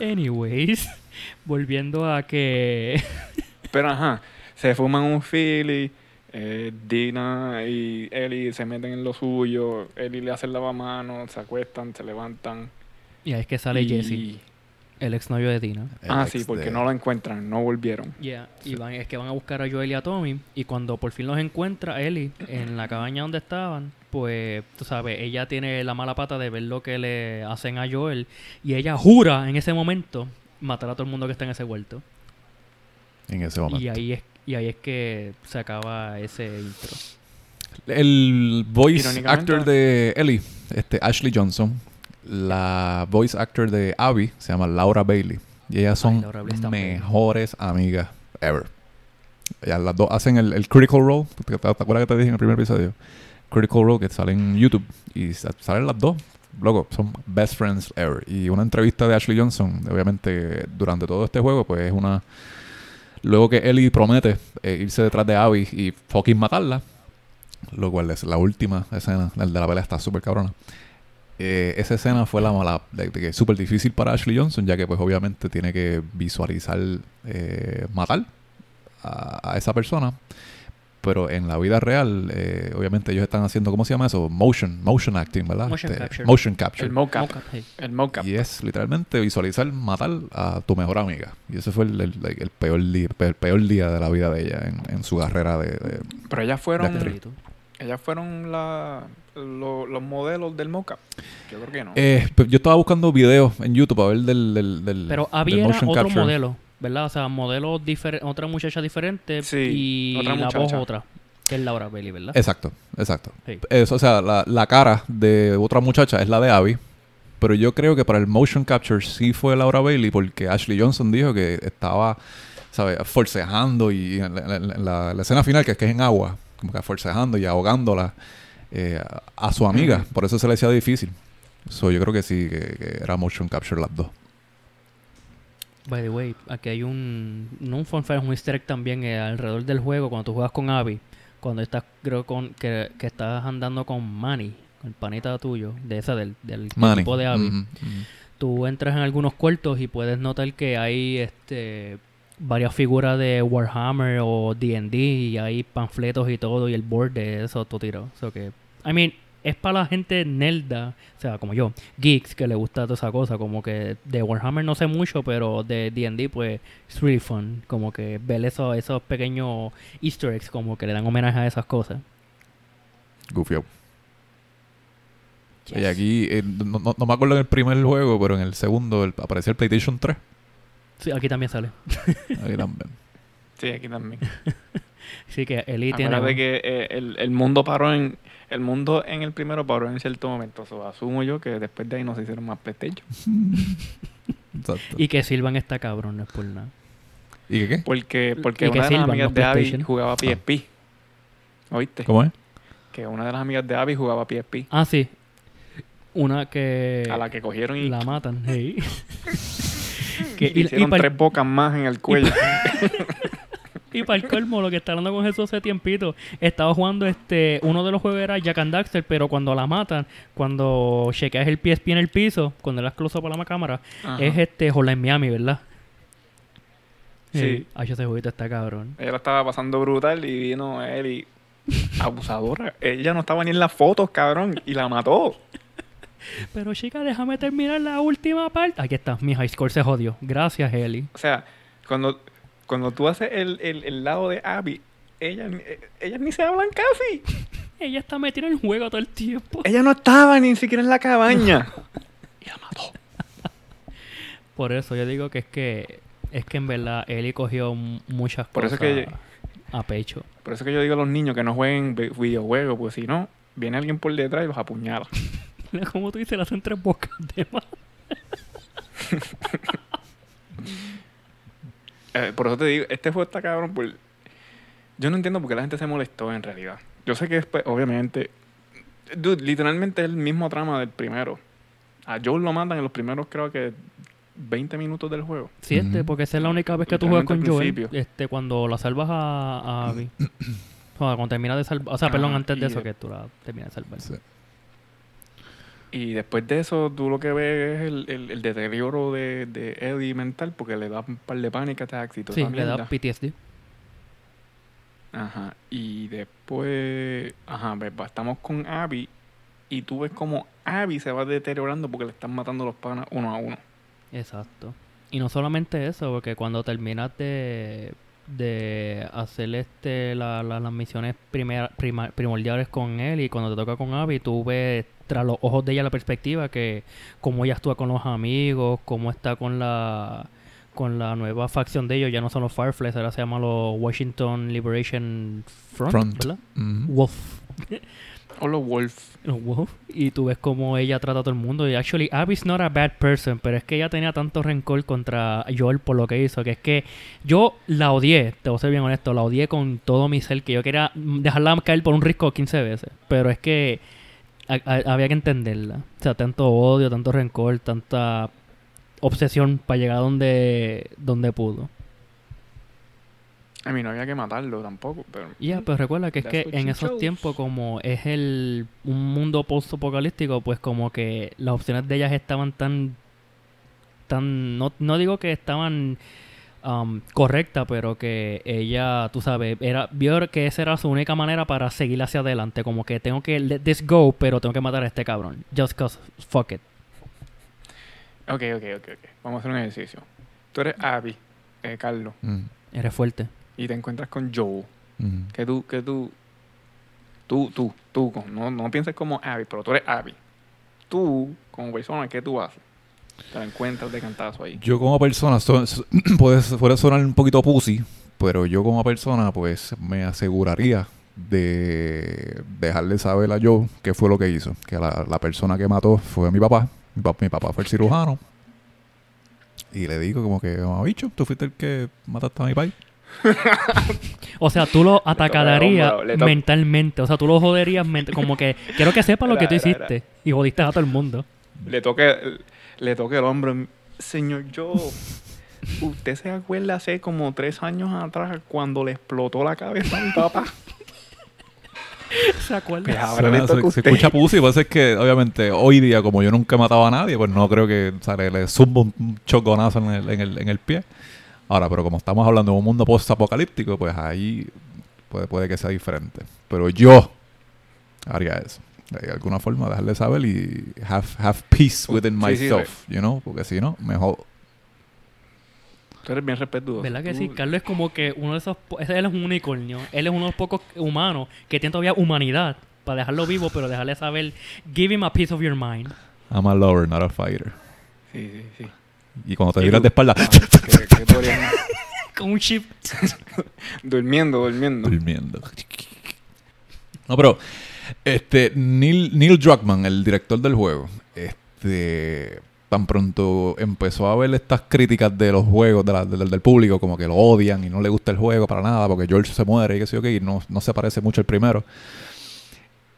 Anyways, volviendo a que... Pero ajá, se fuman un Philly, eh, Dina y Ellie se meten en lo suyo, Ellie le hace el lavamanos, se acuestan, se levantan. y ahí es que sale y- Jesse, el exnovio de Tina. El Ah, ex sí, porque de- no lo encuentran, no volvieron. Yeah, y van, es que van a buscar a Joel y a Tommy. Y cuando por fin los encuentra Ellie en la cabaña donde estaban, pues, tú sabes, ella tiene la mala pata de ver lo que le hacen a Joel. Y ella jura en ese momento matar a todo el mundo que está en ese huerto. En ese momento. Y ahí es y ahí es que se acaba ese intro. El voice actor de Ellie, este Ashley Johnson, la voice actor de Abby se llama Laura Bailey. Y ellas son está mejores amigas ever. Ellas las dos hacen el, el Critical Role. ¿Te, acuerdas que te dije en el primer episodio? Critical Role que sale en YouTube. Y sa- salen las dos. Loco, son best friends ever. Y una entrevista de Ashley Johnson, obviamente, durante todo este juego, pues es una. Luego que Ellie promete eh, irse detrás de Abby y fucking matarla, lo cual es la última escena, el de la pelea está súper cabrona. Eh, esa escena fue la mala, súper difícil para Ashley Johnson, ya que pues obviamente tiene que visualizar eh, matar a, a esa persona. Pero en la vida real, eh, obviamente ellos están haciendo, ¿cómo se llama eso? Motion, motion acting, ¿verdad? Motion Este, capture. Motion capture. El mocap. El mocap. Y es literalmente visualizar matar a tu mejor amiga. Y ese fue el, el- el peor, día, el peor día de la vida de ella en, en su carrera de, de- Pero ellas fueron, De. Ellas fueron la, lo- los modelos del mocap. Yo creo que no. Eh, pues yo estaba buscando videos en YouTube a ver del, del, del Pero del había motion otro capture. modelo, ¿verdad? O sea, modelo diferente, otra muchacha diferente Sí, y otra la voz otra, que es Laura Bailey, ¿verdad? Exacto, exacto. Sí. Eso, o sea, la, la cara de otra muchacha es la de Abby. Pero yo creo que para el motion capture sí fue Laura Bailey porque Ashley Johnson dijo que estaba, ¿sabes? Forcejando y en la, en la- en la- la escena final, que es que es en agua, como que forcejando y ahogándola eh, a, a su amiga. Por eso se le hacía difícil. So, yo creo que sí, que, que era motion capture las dos. By the way, aquí hay un, no un fun fact, un easter egg también eh, alrededor del juego cuando tú juegas con Abby, cuando estás, creo con, que, que estás andando con Manny, con el panita tuyo, de esa del, del equipo de Abby. Tú entras en algunos cuartos y puedes notar que hay este varias figuras de Warhammer o D&D y hay panfletos y todo y el board de eso todo. So que, I mean, es para la gente nerda, o sea, como yo, geeks que le gusta toda esa cosa, como que de Warhammer no sé mucho, pero de D&D pues es really fun, como que ver eso- esos pequeños easter eggs como que le dan homenaje a esas cosas. Gufiado. Y aquí, eh, no, no- no me acuerdo en el primer juego, pero en el segundo el- aparecía el PlayStation 3. Sí, aquí también sale. Ahí también. Sí, aquí también. Así que Eli tiene... Acuérdate que eh, el, el mundo paró en... El mundo en el primero paró en cierto momento. Asumo yo que después de ahí no se hicieron más PlayStation. Exacto. Y que Silvan está cabrón, no es por nada. ¿Y qué qué? Porque, porque Y que una de las amigas de Abby jugaba PSP. ¿Oíste? ¿Cómo es? Que una de las amigas de Abby jugaba PSP. Ah, sí. Una que... a la que cogieron y La matan, hey. Que- le hicieron para tres bocas más en el cuello. el colmo, lo que está hablando con Jesús hace tiempito, estaba jugando este, uno de los juegos era Jack and Daxter, pero cuando la matan, cuando chequeas el PSP en el piso, cuando le das close up a la cámara, Ajá. es este Hotline Miami, ¿verdad? Sí. Ay, ese jueguito está cabrón. Ella la estaba pasando brutal y vino él y... Abusadora. Ella no estaba ni en las fotos, cabrón. Y la mató. Pero chica, déjame terminar la última parte. Aquí está, mi high score se jodió. Gracias, Eli. O sea, cuando, cuando tú haces el, el, el lado de Abby, ellas, ellas ni se hablan casi. Ella está metida en el juego todo el tiempo. Ella no estaba ni siquiera en la cabaña. y la mató. Por eso yo digo que es que es que en verdad Eli cogió muchas Por eso cosas que- a pecho. Por eso que yo digo a los niños que no jueguen vi- videojuegos, pues si no, viene alguien por detrás y los apuñala. Mira cómo tú dices, le hacen tres bocas de más. Eh, por eso te digo, este juego está cabrón por... Yo no entiendo por qué la gente se molestó en realidad. Yo sé que después, obviamente... Dude, literalmente es el mismo trama del primero. A Joel lo matan en los primeros, creo que 20 minutos del juego. Sí, este, Ujú. porque esa es la única vez que tú juegas con Joel. Este, cuando la salvas a, a Abby. o sea, cuando terminas de salvar. O sea, perdón, Ajá, antes de y eso, de- que tú la terminas de salvar. Sí. Y después de eso, tú lo que ves es el, el- el deterioro de, de Eddie mental porque le da un par de panic attacks y toda Sí, le da. PTSD. Ajá. Y después, ajá, va, estamos con Abby y tú ves como Abby se va deteriorando porque le están matando los panas uno a uno. Exacto. Y no solamente eso, porque cuando terminas de, de hacer este la- la- las misiones primer- prima- primordiales con él y cuando te toca con Abby, tú ves tras los ojos de ella la perspectiva que cómo ella actúa con los amigos, cómo está con la con la nueva facción de ellos, ya no son los Fireflies, ahora se llaman los Washington Liberation Front, Front. ¿verdad? Ujú. Wolf. O los Wolf. Los Wolf. Y tú ves cómo ella trata a todo el mundo. Y actually, Abby's not a bad person, pero es que ella tenía tanto rencor contra Joel por lo que hizo, que es que yo la odié, te voy a ser bien honesto, la odié con todo mi ser, que yo quería dejarla caer por un risco 15 veces. Pero es que a- a- había que entenderla. O sea, tanto odio, tanto rencor, tanta obsesión para llegar donde, donde pudo. A mí no había que matarlo tampoco, pero... Ya, pero recuerda que es que en esos chose. tiempos, como es el un mundo post-apocalíptico, pues como que las opciones de ellas estaban tan. tan no, no digo que estaban um, correctas, pero que ella, tú sabes, era vio que esa era su única manera para seguir hacia adelante. Como que tengo que let this go, pero tengo que matar a este cabrón. Just cause, fuck it. Ok, ok, ok, ok. Vamos a hacer un ejercicio. Tú eres Abby, eh, Carlos, Ujú. Eres fuerte. y te encuentras con Joel. Ujú. Que tú, que tú... Tú, tú, tú, con- no, no pienses como Abby, pero tú eres Abby. Tú, como persona, ¿qué tú haces? Te la encuentras de cantazo ahí. Yo como persona, so- so- puede, puede sonar un poquito pussy, pero yo como persona pues me aseguraría de dejarle saber a Joe qué fue lo que hizo. Que la, la persona que mató fue mi papá. Mi, pap- mi papá fue el cirujano. Y le digo como que, "Mamá, bicho, tú fuiste el que mataste a mi país. O sea, tú lo atacarías mentalmente. O sea, tú lo joderías ment- como que quiero que sepa lo que tú Era, era, hiciste. Y jodiste a todo el mundo. Le toque, le toque el hombro. Señor Joe, ¿usted se acuerda hace como tres años atrás cuando le explotó la cabeza a mi papá? ¿Se acuerda? Pues ahora le Suena- toca a se, escucha pussy, pues es que obviamente hoy día como yo nunca he matado a nadie, pues no creo que o sea, le, le zumbo un choconazo en el, en el, en el pie. Ahora, pero como estamos hablando de un mundo post-apocalíptico, pues ahí puede, puede que sea diferente. Pero yo haría eso. De alguna forma dejarle saber y have, have peace within Sí, sí, myself, you know? Porque si no, mejor. Tú eres bien respetuoso. ¿Verdad que Tú- sí? Carlos es como que uno de esos... Él es un unicornio. Él es uno de los pocos humanos que tiene todavía humanidad para dejarlo vivo, pero dejarle saber... Give him a piece of your mind. I'm a lover, not a fighter. Sí, sí, sí. Y cuando te ¿Y tiras tú? de espalda, Ah, que- que? Con un chip. durmiendo, durmiendo. durmiendo. No, pero este Neil, Neil Druckmann, el director del juego, este tan pronto empezó a ver estas críticas de los juegos del, público, como que lo odian y no le gusta el juego para nada, porque George se muere y que sé yo qué, y no, no se parece mucho al primero.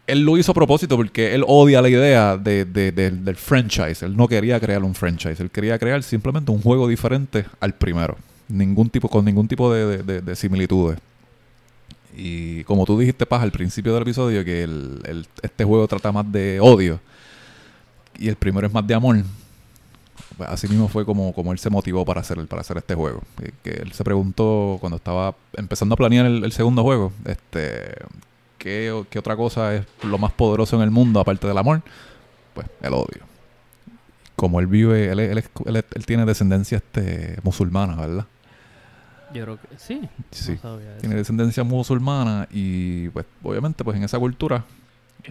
Él lo hizo a propósito porque él odia la idea de, de- del- del franchise. Él no quería crear un franchise. Él quería crear simplemente un juego diferente al primero. Ningún tipo, con ningún tipo de similitudes. Y como tú dijiste, Paz, al principio del episodio, que el, este juego trata más de odio y el primero es más de amor. Pues así mismo fue como, como él se motivó para hacer, para hacer este juego. Que, él se preguntó cuando estaba empezando a planear el, segundo juego, este, ¿qué, qué otra cosa es lo más poderoso en el mundo aparte del amor? Pues el odio. Como él vive, él, él, él él tiene descendencia este, musulmana, ¿verdad? Yo creo que sí. Sí. No sabía eso. tiene descendencia musulmana y pues obviamente pues en esa cultura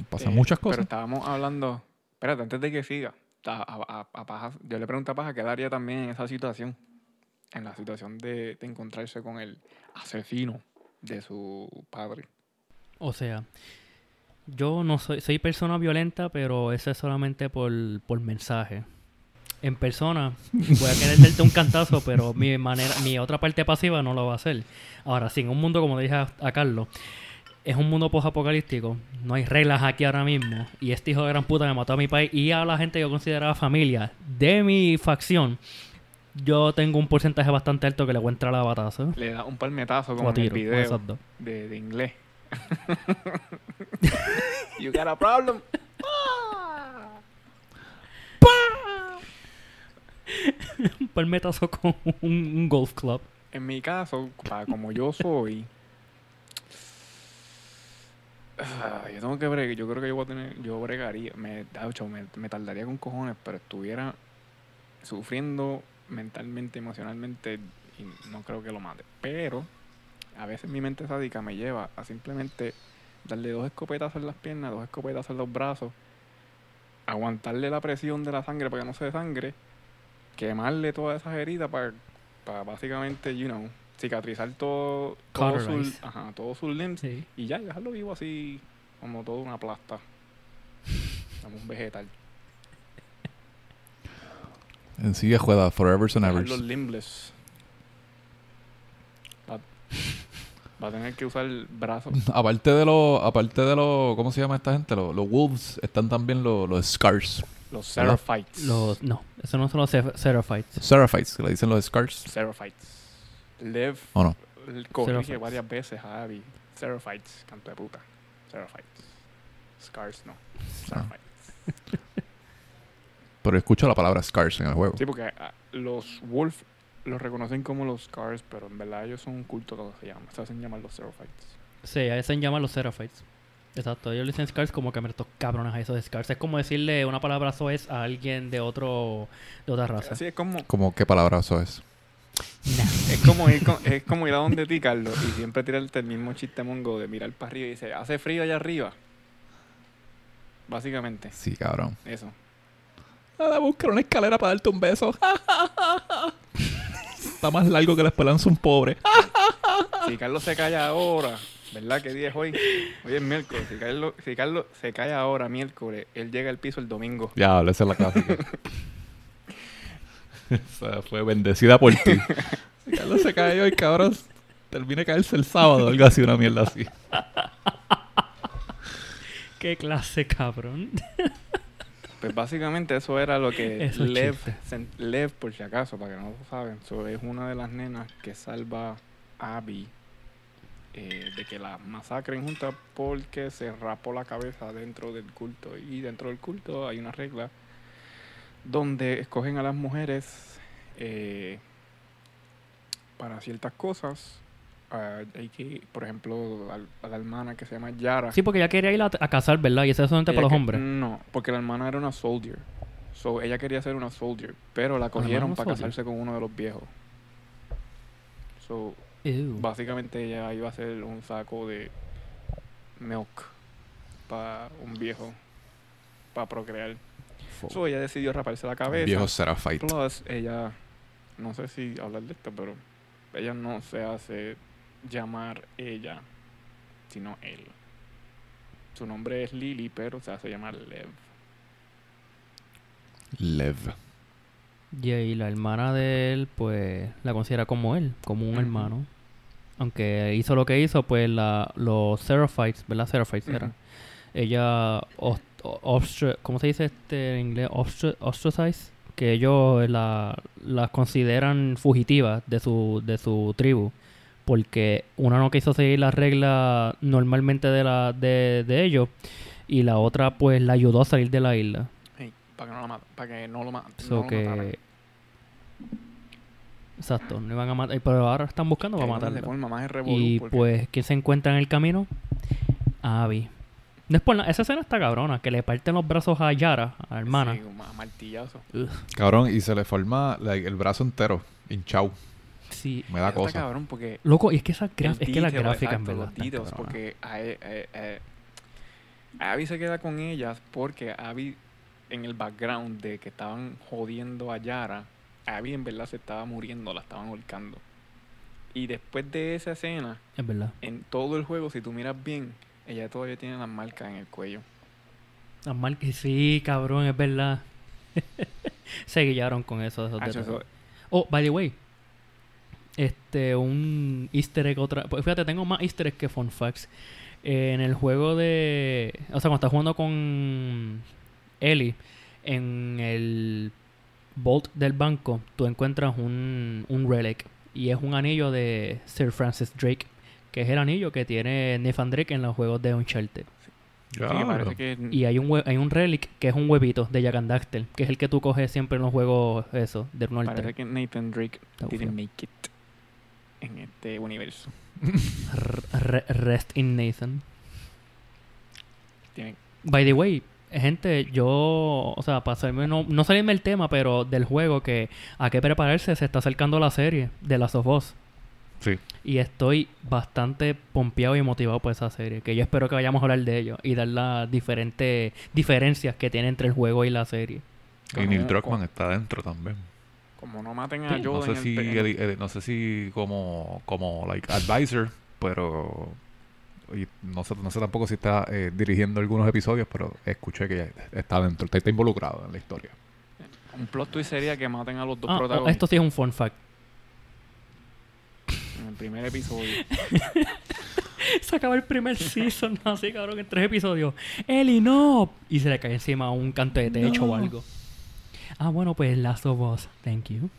pasan Eh, muchas Pero cosas. estábamos hablando. Espérate, antes de que siga. A, a- a- a Paja- yo le pregunté a Paja qué daría también en esa situación. En la situación de, de encontrarse con el asesino de su padre. O sea, yo no soy, soy persona violenta, pero eso es solamente por, por mensaje. En persona voy a querer darte un cantazo, pero mi manera, mi otra parte pasiva no lo va a hacer. Ahora, si en un mundo, como dije a, a Carlos, es un mundo post-apocalíptico, no hay reglas aquí ahora mismo, y este hijo de gran puta me mató a mi país y a la gente que yo consideraba familia de mi facción, yo tengo un porcentaje bastante alto que le voy a entrar a la batazo. Le da un palmetazo como en el video de inglés. you got a problem. Un palmetazo con un, golf club. En mi caso, como yo soy, yo tengo que bregar, yo creo que yo voy a tener, yo bregaría, me, me, me tardaría con cojones, pero estuviera sufriendo mentalmente, emocionalmente, y no creo que lo mate. Pero a veces mi mente sádica me lleva a simplemente darle dos escopetazos en las piernas, dos escopetazos en los brazos, aguantarle la presión de la sangre para que no se desangre, quemarle todas esas heridas para, para básicamente, you know, cicatrizar todo, todo Cauterize. ajá, todos sus limbs Sí. y ya, y dejarlo vivo así como toda una plasta. Como un vegetal. En sí juega Forever and Ever. Dejarlo limbless. Va, va a tener que usar el brazo. Aparte de los, aparte de los, ¿cómo se llama esta gente? Los, los Wolves, están también los, los Scars. Los. Seraphites. Los, no, eso no son los Seraph- Seraphites. Seraphites, que le dicen los Scars. Seraphites. Lev ¿O no? corrige varias veces a Abby. Seraphites, canto de puta. Seraphites. Scars no. Seraphites. Pero escucho la palabra Scars en el juego. Sí, porque ah, los Wolf los reconocen como los Scars, pero en verdad ellos son un culto que se llama. Se hacen llamar los Seraphites. Sí, a se llaman los Seraphites. Exacto, ellos le dicen Scars como que me estos cabrones a esos Scars. Es como decirle una palabra soez a alguien de otro de otra raza. Así es como, ¿Cómo qué palabra eso es? es como ir con- es como ir a donde ti, Carlos, y siempre tirarte el mismo chiste mongo de mirar para arriba y dice, hace frío allá arriba. Básicamente, Sí, cabrón. eso. Nada, buscar una escalera para darte un beso. Está más largo que la esperanza un pobre. Si Carlos se calla ahora, ¿verdad? ¿Qué día es hoy? Hoy es miércoles. Si Carlos, si Carlos se calla ahora, miércoles, él llega al piso el domingo. Ya, esa es la clásica. Esa fue bendecida por ti. Si Carlos se cae hoy, cabrón, termine de caerse el sábado, algo así, una mierda así. Qué clase, cabrón. Pues básicamente eso era lo que Eso Lev, Lev, por si acaso, para que no lo saben, so, es una de las nenas que salva a Abby eh, de que la masacren juntas porque se rapó la cabeza dentro del culto. Y dentro del culto hay una regla donde escogen a las mujeres eh, para ciertas cosas, hay que, por ejemplo, a, a la hermana que se llama Yara. Sí, porque ella quería ir a, a cazar, ¿verdad? Y eso es solamente para los que- hombres. No, porque la hermana era una soldier. So, ella quería ser una soldier, pero la cogieron para soldier? casarse con uno de los viejos. So, Ew. básicamente ella iba a ser un saco de milk para un viejo para procrear. So, ella decidió raparse la cabeza. Viejo Seraphite. Plus, ella, no sé si hablar de esto, pero ella no se hace llamar ella, sino él. Su nombre es Lily, pero se hace llamar Lev. Lev. Y la hermana de él, pues, la considera como él, como un hermano. Aunque hizo lo que hizo, pues, la, los Seraphites, ¿verdad? Seraphites eran. Ella, ¿cómo se dice este en inglés? Ostra- ostracize. Que ellos la, las consideran fugitivas de su, de su tribu. Porque una no quiso seguir las reglas normalmente de, la, de, de ellos. Y la otra, pues, la ayudó a salir de la isla. Ey, para que no lo maten. Para que no lo, ma- no So lo mataran. Exacto, no iban a matar. Pero ahora están buscando para matarla. forma más revolú, Y porque- pues, ¿quién se encuentra en el camino? Abby. No es por nada, Esa escena está cabrona, que le parten los brazos a Yara, a la hermana. Sí, un ma- martillazo. Ugh, Cabrón, y se le forma like, el brazo entero, hinchado. sí. Me da Está cosa. cabrón porque Loco, y es que esa el es que la gráfica en exacto, verdad. los details, porque a, e- eh, eh, Abby se queda con ellas porque Abby en el background de que estaban jodiendo a Yara, Abby en verdad se estaba muriendo, la estaban ahorcando. Y después de esa escena, Es verdad. en todo el juego, si tú miras bien, ella todavía tiene las marcas en el cuello. Las marcas- Sí, cabrón, es verdad. se guillaron con eso. esos Ah, eso-. Oh, by the way. Este, un easter egg otra... Pues fíjate, tengo más easter eggs que fun facts. Eh, en el juego de... O sea, cuando estás jugando con Ellie, en el vault del banco, tú encuentras un, un relic. Y es un anillo de Sir Francis Drake. Que es el anillo que tiene Nathan Drake en los juegos de Uncharted. sí, que Y hay un, hay un relic que es un huevito de Jack and Daxter. Que es el que tú coges siempre en los juegos, eso, de uno al parece que Nathan Drake Está didn't make it en este universo. Rest in Nathan. Tiene- By the way, gente, yo, o sea, para hacerme, no, no salirme el tema, pero del juego que a qué prepararse, se está acercando la serie de Last of Us. Sí. Y estoy bastante pompeado y motivado por esa serie. Que yo espero que vayamos a hablar de ello y dar las diferentes diferencias que tiene entre el juego y la serie. Y Neil Druckmann está adentro también. Como no maten a Sí, No sé el si, el- edi- no sé si como, como like advisor, pero y no sé, no sé tampoco si está eh, dirigiendo algunos episodios, pero escuché que está dentro, está, está involucrado en la historia. Un plot twist sería que maten a los dos Ah, oh, protagonistas esto sí es un fun fact. en el primer episodio. Se acaba el primer season, así cabrón, en tres episodios. Eli, no. Y se le cae encima un canto de techo o algo. Ah, bueno, pues Last of Us. Thank you.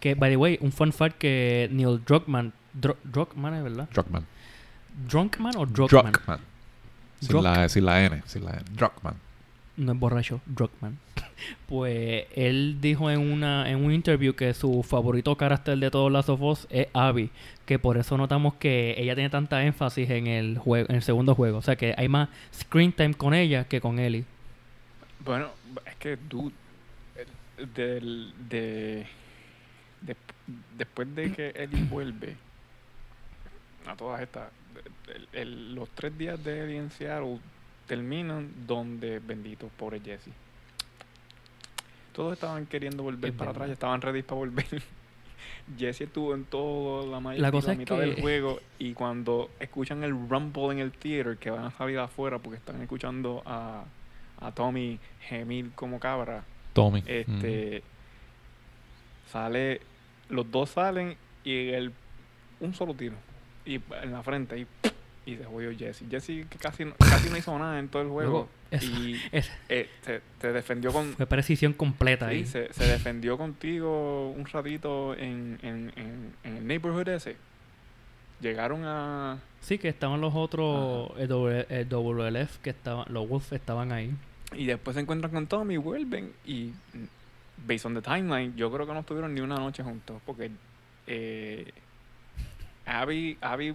Que, by the way, un fun fact que Neil Druckmann... Druckmann, ¿es verdad? Druckmann. ¿Drunkman o. Sin Druck. la, sin la N, sin la N. Druckmann. No es borracho, Druckmann. Pues él dijo en una en un interview que su favorito carácter de todos Last of Us es Abby, que por eso notamos que ella tiene tanta énfasis en el juego, en el segundo juego, o sea que hay más screen time con ella que con Ellie. Bueno, es que dude, el- del, de, de- después de que Ellie vuelve a todas estas, el- el- los tres días de Ellie en Seattle terminan donde, bendito, pobre Jesse. Todos estaban queriendo volver Es para verdad. atrás, estaban ready para volver. Jesse estuvo en todo la, may- La la cosa es mitad que- del juego y cuando escuchan el rumble en el theater que van a salir afuera porque están escuchando a, a Tommy gemir como cabra, Tommy. este sale, los dos salen y el un solo tiro y en la frente y, y se jodió Jesse. Jesse que casi no, casi no hizo nada en todo el juego eso- y eh, se, se defendió con fue precisión completa Sí, ahí. se, se defendió contigo un ratito en, en, en, en el neighborhood ese. Llegaron a... Sí, que estaban los otros, el, W- el WLF, que estaban, los Wolf estaban ahí. Y después se encuentran con Tommy, vuelven y... Based on the timeline, yo creo que no estuvieron ni una noche juntos porque eh, Abby, Abby,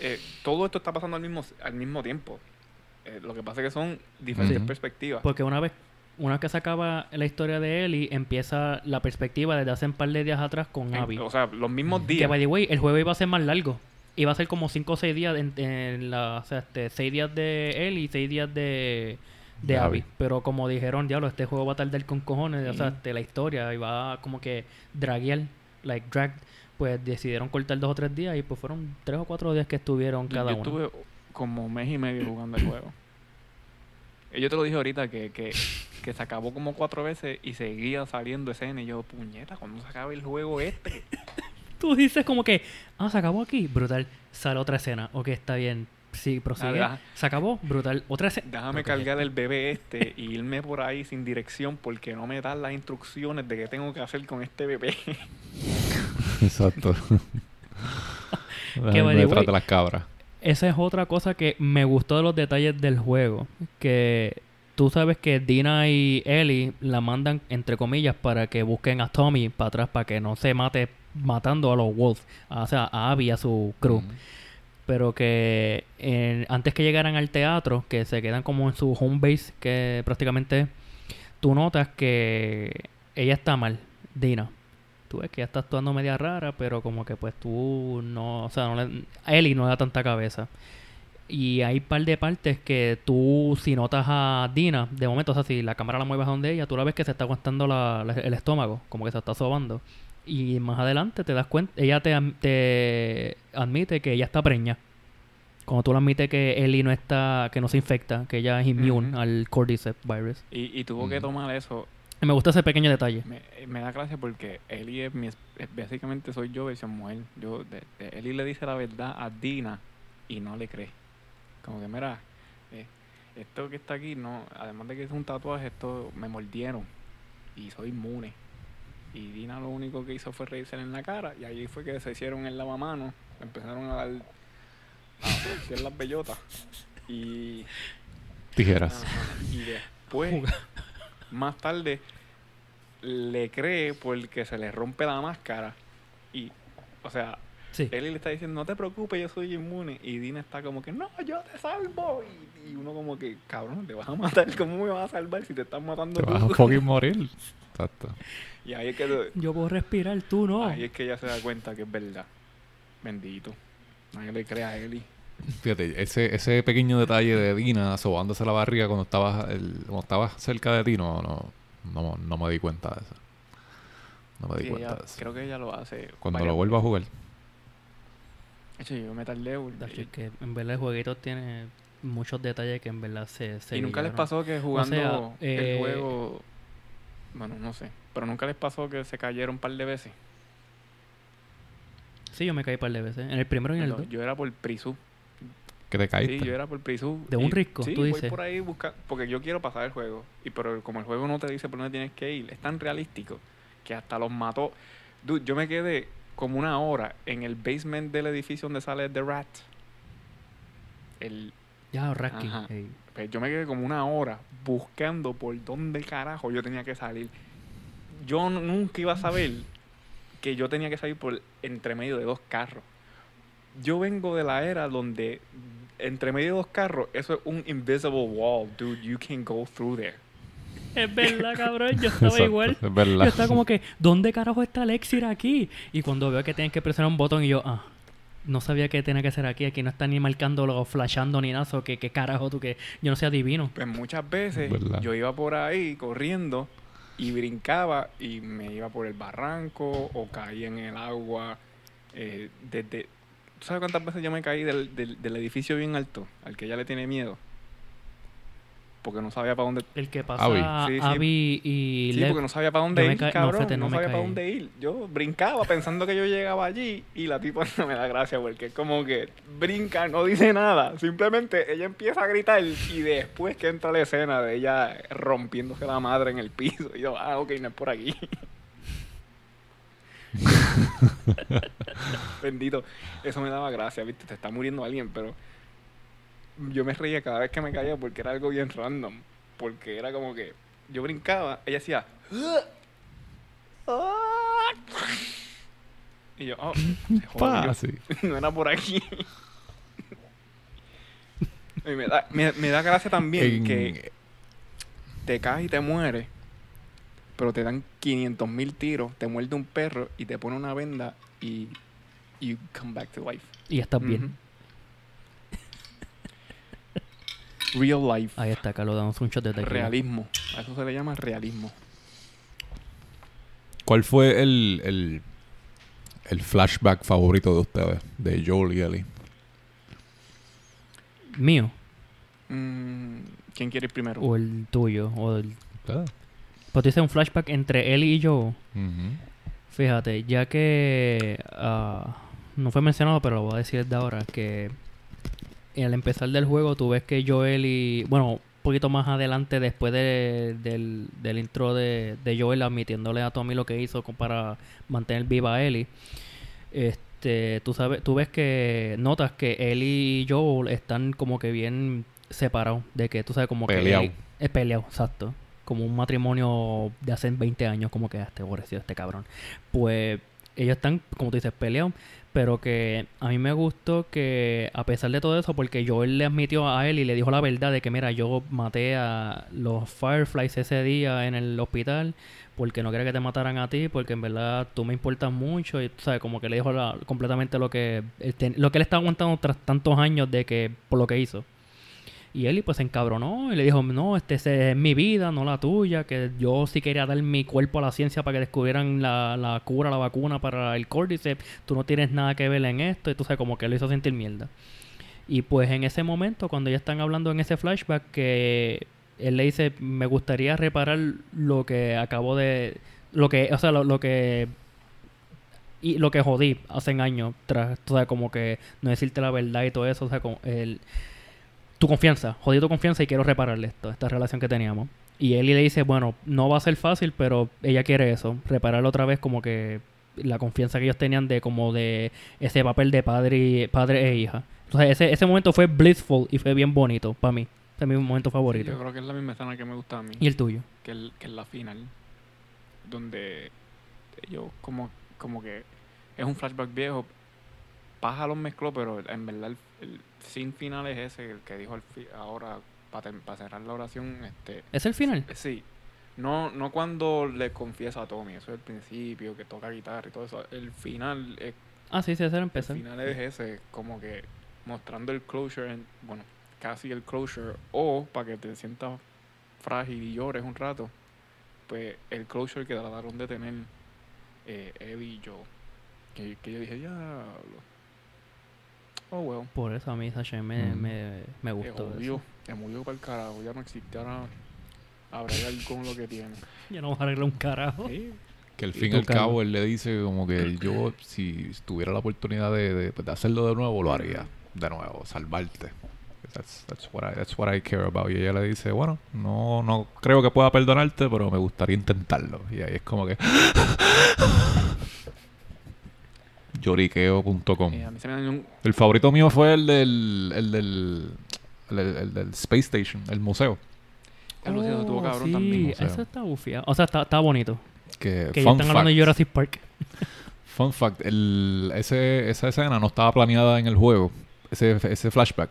eh, todo esto está pasando al mismo, al mismo tiempo. Eh, lo que pasa es que son diferentes perspectivas. Porque una vez, una vez que se acaba la historia de Ellie, empieza la perspectiva desde hace un par de días atrás con En- Abby. o sea, los mismos Que, días. by the way, el juego iba a ser más largo. Iba a ser como 5 o 6 días en, en la, o sea, este, 6 días de Ellie y 6 días de, de Abby. Abby. Pero como dijeron, diablo, este juego va a tardar con cojones, o sea, este, la historia y va como que draguear, like drag, pues decidieron cortar dos o tres días y pues fueron tres o cuatro días que estuvieron Yo- cada yo uno. estuve como mes y medio jugando el juego. Yo te lo dije ahorita que, que, que se acabó como cuatro veces y seguía saliendo escena. Y yo, puñeta, ¿cuándo se acaba el juego este? Tú dices como que, ah, se acabó aquí, brutal, sale otra escena, ok, está bien, sí, prosigue, Nada. se acabó, brutal, otra escena. Déjame Pero, ¿qué es cargar el bebé este y irme por ahí sin dirección porque no me dan las instrucciones de qué tengo que hacer con este bebé. Exacto. The detrás de las cabras. Esa es otra cosa que me gustó de los detalles del juego. Que tú sabes que Dina y Ellie la mandan, entre comillas, para que busquen a Tommy para atrás, para que no se mate matando a los Wolves. O sea, a Abby y a su crew. Ujú. Pero que en- antes que llegaran al teatro, que se quedan como en su home base, que prácticamente tú notas que ella está mal, Dina. Tú ves que ella está actuando media rara, pero como que pues tú no, o sea, no le, a Ellie no le da tanta cabeza. Y hay un par de partes que tú, si notas a Dina, de momento, o sea, si la cámara la mueves a donde ella, tú la ves que se está aguantando la- el estómago, como que se está sobando. Y más adelante te das cuenta, ella te, te admite que ella está preña. Cuando tú le admites que Ellie no está, que no se infecta, que ella es inmune al Cordyceps virus. Y, y tuvo que tomar eso. Y me gusta ese pequeño detalle. Me, me da gracia porque Eli es mi. es- es- básicamente soy yo versión mujer. Yo, de, de- Eli le dice la verdad a Dina y no le cree. Como que, mira, eh, esto que está aquí, no además de que es un tatuaje, esto me mordieron y soy inmune. Y Dina lo único que hizo fue reírse en la cara y ahí fue que se hicieron el lavamanos, empezaron a dar a hacer las bellotas y Tijeras. Y después, más tarde, le cree porque se le rompe la máscara. Y, o sea, Sí. Eli le está diciendo, no te preocupes, yo soy inmune. Y Dina está como que, no, yo te salvo. Y, y uno como que, cabrón, te vas a matar. ¿Cómo me vas a salvar si te estás matando Te tú? vas a fucking morir. Exacto. Y ahí es, que, Yo puedo respirar, tú no. ahí es que ella se da cuenta que es verdad. Bendito. Nadie le cree a Eli. Fíjate, ese, ese pequeño detalle de Dina sobándose la barriga cuando estabas el, cuando estabas cerca de ti, no, no, no, no me di cuenta de eso. No me di Sí, cuenta ella- de eso. creo que ella lo hace. Cuando varias lo vuelva a jugar. Hecho, yo me tardé. Dacho, es que en verdad el jueguito tiene muchos detalles que en verdad se... se ¿Y nunca les pasó que jugando eh, el juego... Bueno, no sé. Pero nunca les pasó que se cayeron un par de veces. Sí, yo me caí un par de veces. En el primero y en el No, dos. yo era por Prisú. Que te caíste. Sí, yo era por Prisú. ¿De un risco, Sí, tú voy dices? por ahí buscar... Porque yo quiero pasar el juego. Y pero como el juego no te dice por dónde tienes que ir, es tan realístico que hasta los mató. Dude, yo me quedé como una hora en el basement del edificio donde sale The Rat. El, Ya, Rasky. Pues yo me quedé como una hora buscando por dónde carajo yo tenía que salir. Yo nunca iba a saber que yo tenía que salir por entre medio de dos carros. Yo vengo de la era donde entre medio de dos carros, eso es un invisible wall, dude. You can go through there. Es verdad, cabrón. Yo estaba Exacto, igual. Es Yo verdad. estaba como que, ¿dónde carajo está Alexir aquí? Y cuando veo que tienen que presionar un botón y yo, ah, no sabía que tenía que ser aquí. Aquí no está ni marcándolo, flashando ni nada. que qué carajo tú que yo no sea divino. Pues muchas veces ¿Verdad? yo iba por ahí corriendo y brincaba y me iba por el barranco o caía en el agua. eh, desde, ¿Tú sabes cuántas veces yo me caí del, del, del edificio bien alto al que ella le tiene miedo? Porque no sabía para dónde. El que pasa Abby. Sí, sí. Abby y Sí, Lev. porque no sabía para dónde ir, ca- no, cabrón. fíjate, No, no sabía para dónde ir. Yo brincaba pensando que yo llegaba allí y la tipa no me da gracia porque es como que brinca, no dice nada. Simplemente ella empieza a gritar y después que entra la escena de ella rompiéndose la madre en el piso. Y yo, ah, ok, no es por aquí. Bendito. Eso me daba gracia, viste, te está muriendo alguien, pero yo me reía cada vez que me caía porque era algo bien random. Porque era como que yo brincaba, ella hacía. Y yo, oh, se no era por aquí. Y me, da, me, me da gracia también En- que te caes y te mueres, pero te dan 500 mil tiros, te muerde un perro y te pone una venda y you come back to life. Y estás bien. Real life. Ahí está, Carlos, damos un shot de tequila. Realismo. A eso se le llama realismo. ¿Cuál fue el, el, el flashback favorito de ustedes? De Joel y Ellie. Mío, Mm, ¿Quién quiere ir primero? o el tuyo, o el... Ah. Pues tú dices un flashback entre él y yo. Fíjate, ya que ah, no fue mencionado, pero lo voy a decir desde ahora, que al empezar del juego tú ves que Joel y... Bueno, un poquito más adelante, después de- del, del intro de, de Joel admitiéndole a Tommy lo que hizo para mantener viva a Ellie, este, tú, sabes, tú ves que notas que Ellie y Joel están como que bien separados, de que tú sabes como Peleado. que... Es peleado, exacto. Como un matrimonio de hace 20 años, como que "Ah, este pobrecito, este cabrón pues ellos están, como tú dices, peleados, pero que a mí me gustó que a pesar de todo eso, porque Joel le admitió a él y le dijo la verdad de que, mira, yo maté a los Fireflies ese día en el hospital porque no quería que te mataran a ti, porque en verdad tú me importas mucho y, sabes, como que le dijo la- completamente lo que, ten- lo que él estaba aguantando tras tantos años de que, por lo que hizo. Y Eli pues se encabronó y le dijo, no, este es mi vida, no la tuya, que yo sí quería dar mi cuerpo a la ciencia para que descubrieran la, la cura, la vacuna para el Cordyceps, tú no tienes nada que ver en esto, y tú sabes, como que lo hizo sentir mierda. Y pues en ese momento, cuando ya están hablando en ese flashback, que él le dice, me gustaría reparar lo que acabo de... Lo que, o sea, lo, lo que... Y lo que jodí hace años, tras, tú sabes, como que no decirte la verdad y todo eso, o sea, como el tu confianza, jodí tu confianza y quiero repararle esto, esta relación que teníamos. Y Ellie le dice, bueno, no va a ser fácil, pero ella quiere eso, repararlo otra vez como que la confianza que ellos tenían de como de ese papel de padre y, padre e hija. Entonces ese, ese momento fue blissful y fue bien bonito para mí. Ese es mi momento favorito. Yo creo que es la misma escena que me gusta a mí. ¿Y el tuyo? que, el- que es la final. Donde ellos como, como que es un flashback viejo. Paja los mezcló, pero en verdad el, el sin final es ese, el que dijo al fi- ahora para cerrar la oración. este ¿Es el final? Sí. No, no cuando le confiesa a Tommy, eso es el principio, que toca guitarra y todo eso. El final es Ah, sí, sí, ese era el empezar. final es ese, como que mostrando el closure, en- bueno, casi el closure, o para que te sientas frágil y llores un rato, pues el closure que trataron de tener eh, Eddie y yo, que, que yo dije, ya, oh well, Por eso a mí esa shit me, Mm. me, me se gustó. jodió, eso. se murió para el carajo, ya no existe, ahora habrá con lo que tiene. Ya no vas a arreglar un carajo. Sí, Que al ¿Y fin y al cabo él le dice como que yo si tuviera la oportunidad de, de- de hacerlo de nuevo lo haría de nuevo, salvarte. That's, that's, what I, that's what I care about. Y ella le dice, bueno, no, no creo que pueda perdonarte, pero me gustaría intentarlo. Y ahí es como que... Lloriqueo.com eh, un, El favorito mío fue el del... El del, el, del- el del Space Station, el museo. el estuvo Oh, cabrón sí, también. o sea. eso está bufiado. O sea, está, está bonito. Que, Que están hablando de fact, Jurassic Park. Fun fact, el, ese, esa escena no estaba planeada en el juego, ese, ese flashback,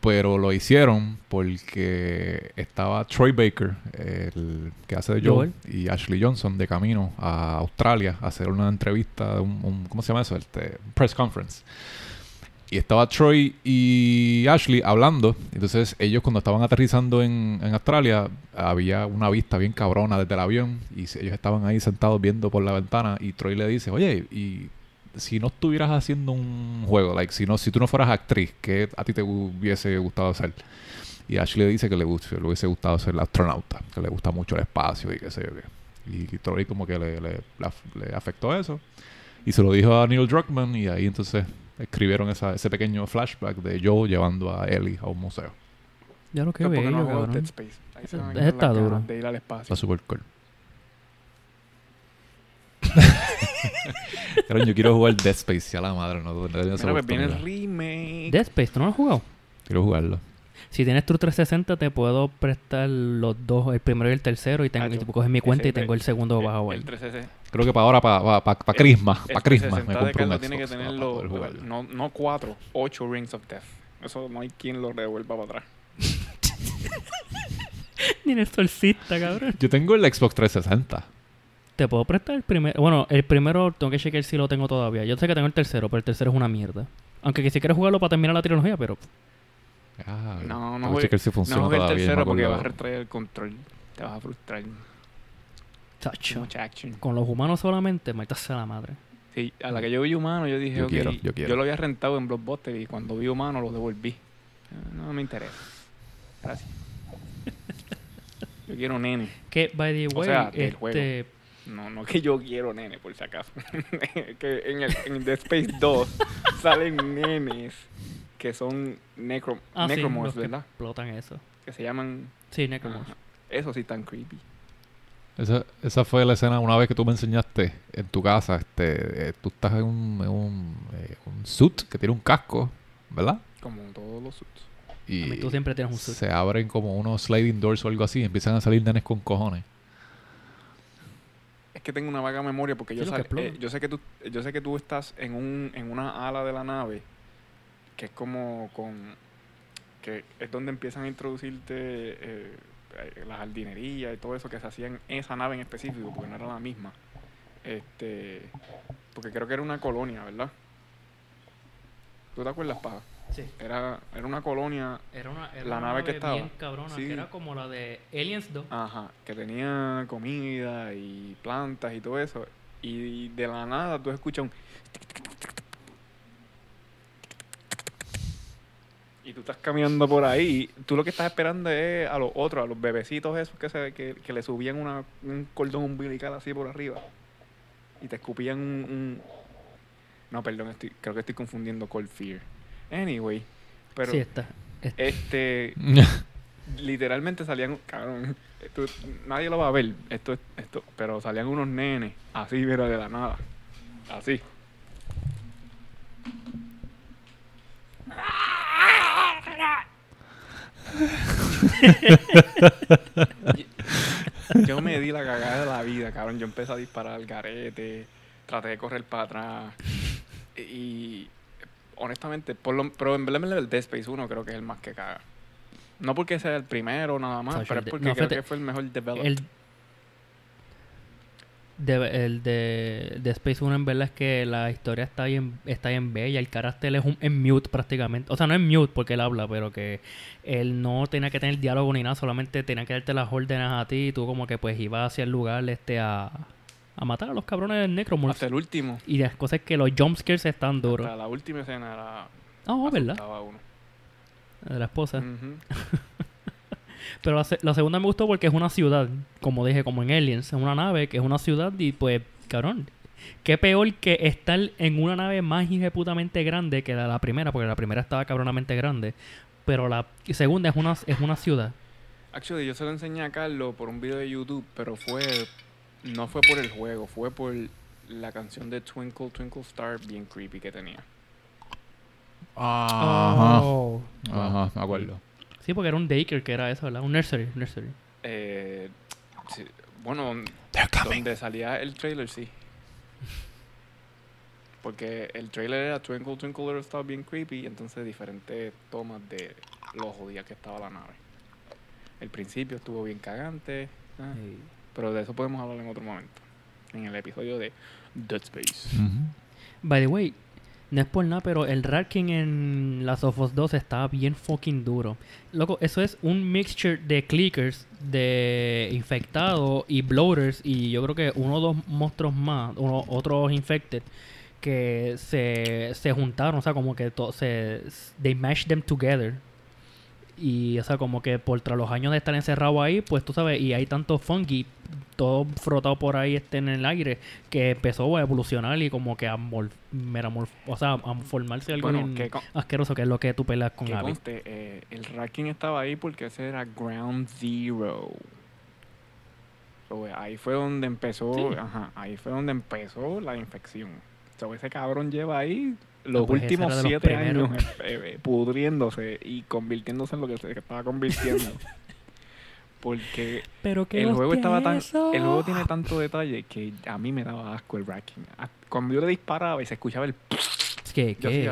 pero lo hicieron porque estaba Troy Baker, el que hace de Joel, y Ashley Johnson de camino a Australia a hacer una entrevista, un, un- ¿cómo se llama eso? Este, press conference. Y estaba Troy y Ashley hablando. Entonces ellos cuando estaban aterrizando en, en Australia había una vista bien cabrona desde el avión y ellos estaban ahí sentados viendo por la ventana y Troy le dice, oye, y si no estuvieras haciendo un juego, like, si, no, si tú no fueras actriz, ¿qué a ti te hubiese gustado hacer? Y Ashley le dice que le, le hubiese gustado ser astronauta, que le gusta mucho el espacio y qué sé yo qué. Y Troy como que le, le- le af- le afectó eso. Y se lo dijo a Neil Druckmann y ahí entonces escribieron esa, ese pequeño flashback de Joe llevando a Ellie a un museo. Ya lo que bello, no jugó cabrón. Dead Space. Ahí se me está duro. De ir al espacio. Está super cool. Pero yo quiero jugar Dead Space, ya la madre, no, no, no, no, Mira, pues viene el oportunidad. remake. Dead Space, ¿tú no lo has jugado? Quiero jugarlo. Si tienes tu 360, te puedo prestar los dos, el primero y el tercero, y, tengo, y Tacho, tú coges mi cuenta y ese- tengo el segundo El- bajo ahí. El 360. Creo que para ahora, para pa, pa, El- Crisma, para Crisma, me 360 de compré un Carlos tiene que Xbox tener para los- poder jugarlo. no, no cuatro, ocho Rings of Death. Eso no hay quien lo devuelva para atrás. Ni el solcista, cabrón. Yo tengo el Xbox 360. Te puedo prestar el primero. Bueno, el primero tengo que chequear si lo tengo todavía. Yo sé que tengo el tercero, pero el tercero es una mierda. Aunque que si quieres jugarlo para terminar la trilogía, pero Ah, No, no chequear si funciona no juegues el todavía, yo tercero porque vas a retraer el control. Te vas a frustrar. chacho. Mucha action. Con los humanos solamente, maldita la madre. Sí, a la que yo vi humano, yo dije, Yo ok, quiero, yo quiero. lo había rentado en Blockbuster y cuando vi humano lo devolví. No me interesa. Gracias. yo quiero nene. Que, by the O way, sea, del juego. este. No, no que yo quiero nene, por si acaso. que en, el, en The Space 2 salen nenes que son necro, Ah, sí, necromorphs, los que ¿verdad? explotan eso. Que se llaman... Sí, Necromorph. Ajá. Eso sí tan creepy. Esa, esa fue la escena una vez que tú me enseñaste en tu casa. Este, eh, tú estás en un, en un, eh, un suit que tiene un casco, ¿verdad? Como todos los suits. Y A mí tú siempre tienes un suit. se abren como unos sliding doors o algo así y empiezan a salir nenes con cojones. Es que tengo una vaga memoria porque yo, sal- eh, yo sé que tú yo sé que tú estás en un en una ala de la nave que es como con que es donde empiezan a introducirte eh, eh, la jardinería y todo eso que se hacía en esa nave en específico porque no era la misma. Este porque creo que era una colonia verdad ¿tú te acuerdas paja? Sí. era era una colonia Era una, era La una nave que estaba. bien cabrona, Sí. que era como la de Aliens 2. Ajá, que tenía comida y plantas y todo eso. Y de la nada tú escuchas un... Y tú estás caminando por ahí. Tú lo que estás esperando es a los otros, a los bebecitos esos que, se, que, que le subían una, un cordón umbilical así por arriba. Y te escupían un... un- No, perdón, estoy, creo que estoy confundiendo Cold Fear. Anyway, pero sí, está. está. este literalmente salían, cabrón, esto- nadie lo va a ver, esto, es- esto, pero salían unos nenes, así, mira, de la nada, así. Yo me di la cagada de la vida, cabrón. Yo empecé a disparar al garete, traté de correr para atrás. Y honestamente, por lo, pero en verdad el Dead Space 1 creo que es el más que caga. No porque sea el primero nada más, pero es porque no, creo que fue el mejor developed. El de, el de, de Space 1 en verdad es que la historia está bien, está bien bella. El carácter es un, en mute prácticamente. O sea, no en mute porque él habla, pero que él no tenía que tener diálogo ni nada. Solamente tenía que darte las órdenes a ti y tú como que pues ibas hacia el lugar este a, a matar a los cabrones del Necromorph. Hasta el último. Y las cosas es que los jumpscares están duros. Hasta la última escena era. Ah, oh, ¿verdad? uno. De la esposa. Pero la, se- la segunda me gustó porque es una ciudad, como dije, como en Aliens, es una nave que es una ciudad y pues, cabrón, qué peor que estar en una nave más putamente grande que la, la primera, porque la primera estaba cabronamente grande, pero la segunda es una, es una ciudad. Actually, yo se lo enseñé a Carlos por un video de YouTube, pero fue. No fue por el juego, fue por la canción de Twinkle Twinkle Star bien creepy que tenía. Ajá. Oh. Ajá, me acuerdo. Sí, porque era un daycare que era eso, ¿verdad? Un nursery, nursery. Eh, sí, bueno, donde salía el trailer, sí. Porque el trailer era Twinkle Twinkle Little Star bien creepy, entonces diferentes tomas de lo jodida que estaba la nave. El principio estuvo bien cagante, ah, pero de eso podemos hablar en otro momento. En el episodio de Dead Space. By the way, no es por nada, pero el ranking en las of Us 2 está bien fucking duro. Loco, eso es un mixture de clickers, de infectados y bloaters, y yo creo que uno o dos monstruos más, uno, otros infected, que se, se juntaron, o sea, como que to- se. They mashed them together. Y, o sea, como que por tras los años de estar encerrado ahí, pues tú sabes, y hay tanto fungi, todo frotado por ahí este en el aire, que empezó a evolucionar y como que a, o sea, a formarse algo Bueno, que, asqueroso, que es lo que tú peleas con conste, eh, el ranking estaba ahí porque ese era Ground Zero. So, eh, ahí fue donde empezó, Sí. ajá, ahí fue donde empezó la infección. So, ese cabrón lleva ahí los Ah, pues ese últimos los siete primeros. años eh, pudriéndose y convirtiéndose en lo que se estaba convirtiendo. Porque Pero que el juego estaba tan, el juego tiene tanto detalle que a mí me daba asco el racking. Cuando yo le disparaba y se escuchaba el ¿Qué, yo qué?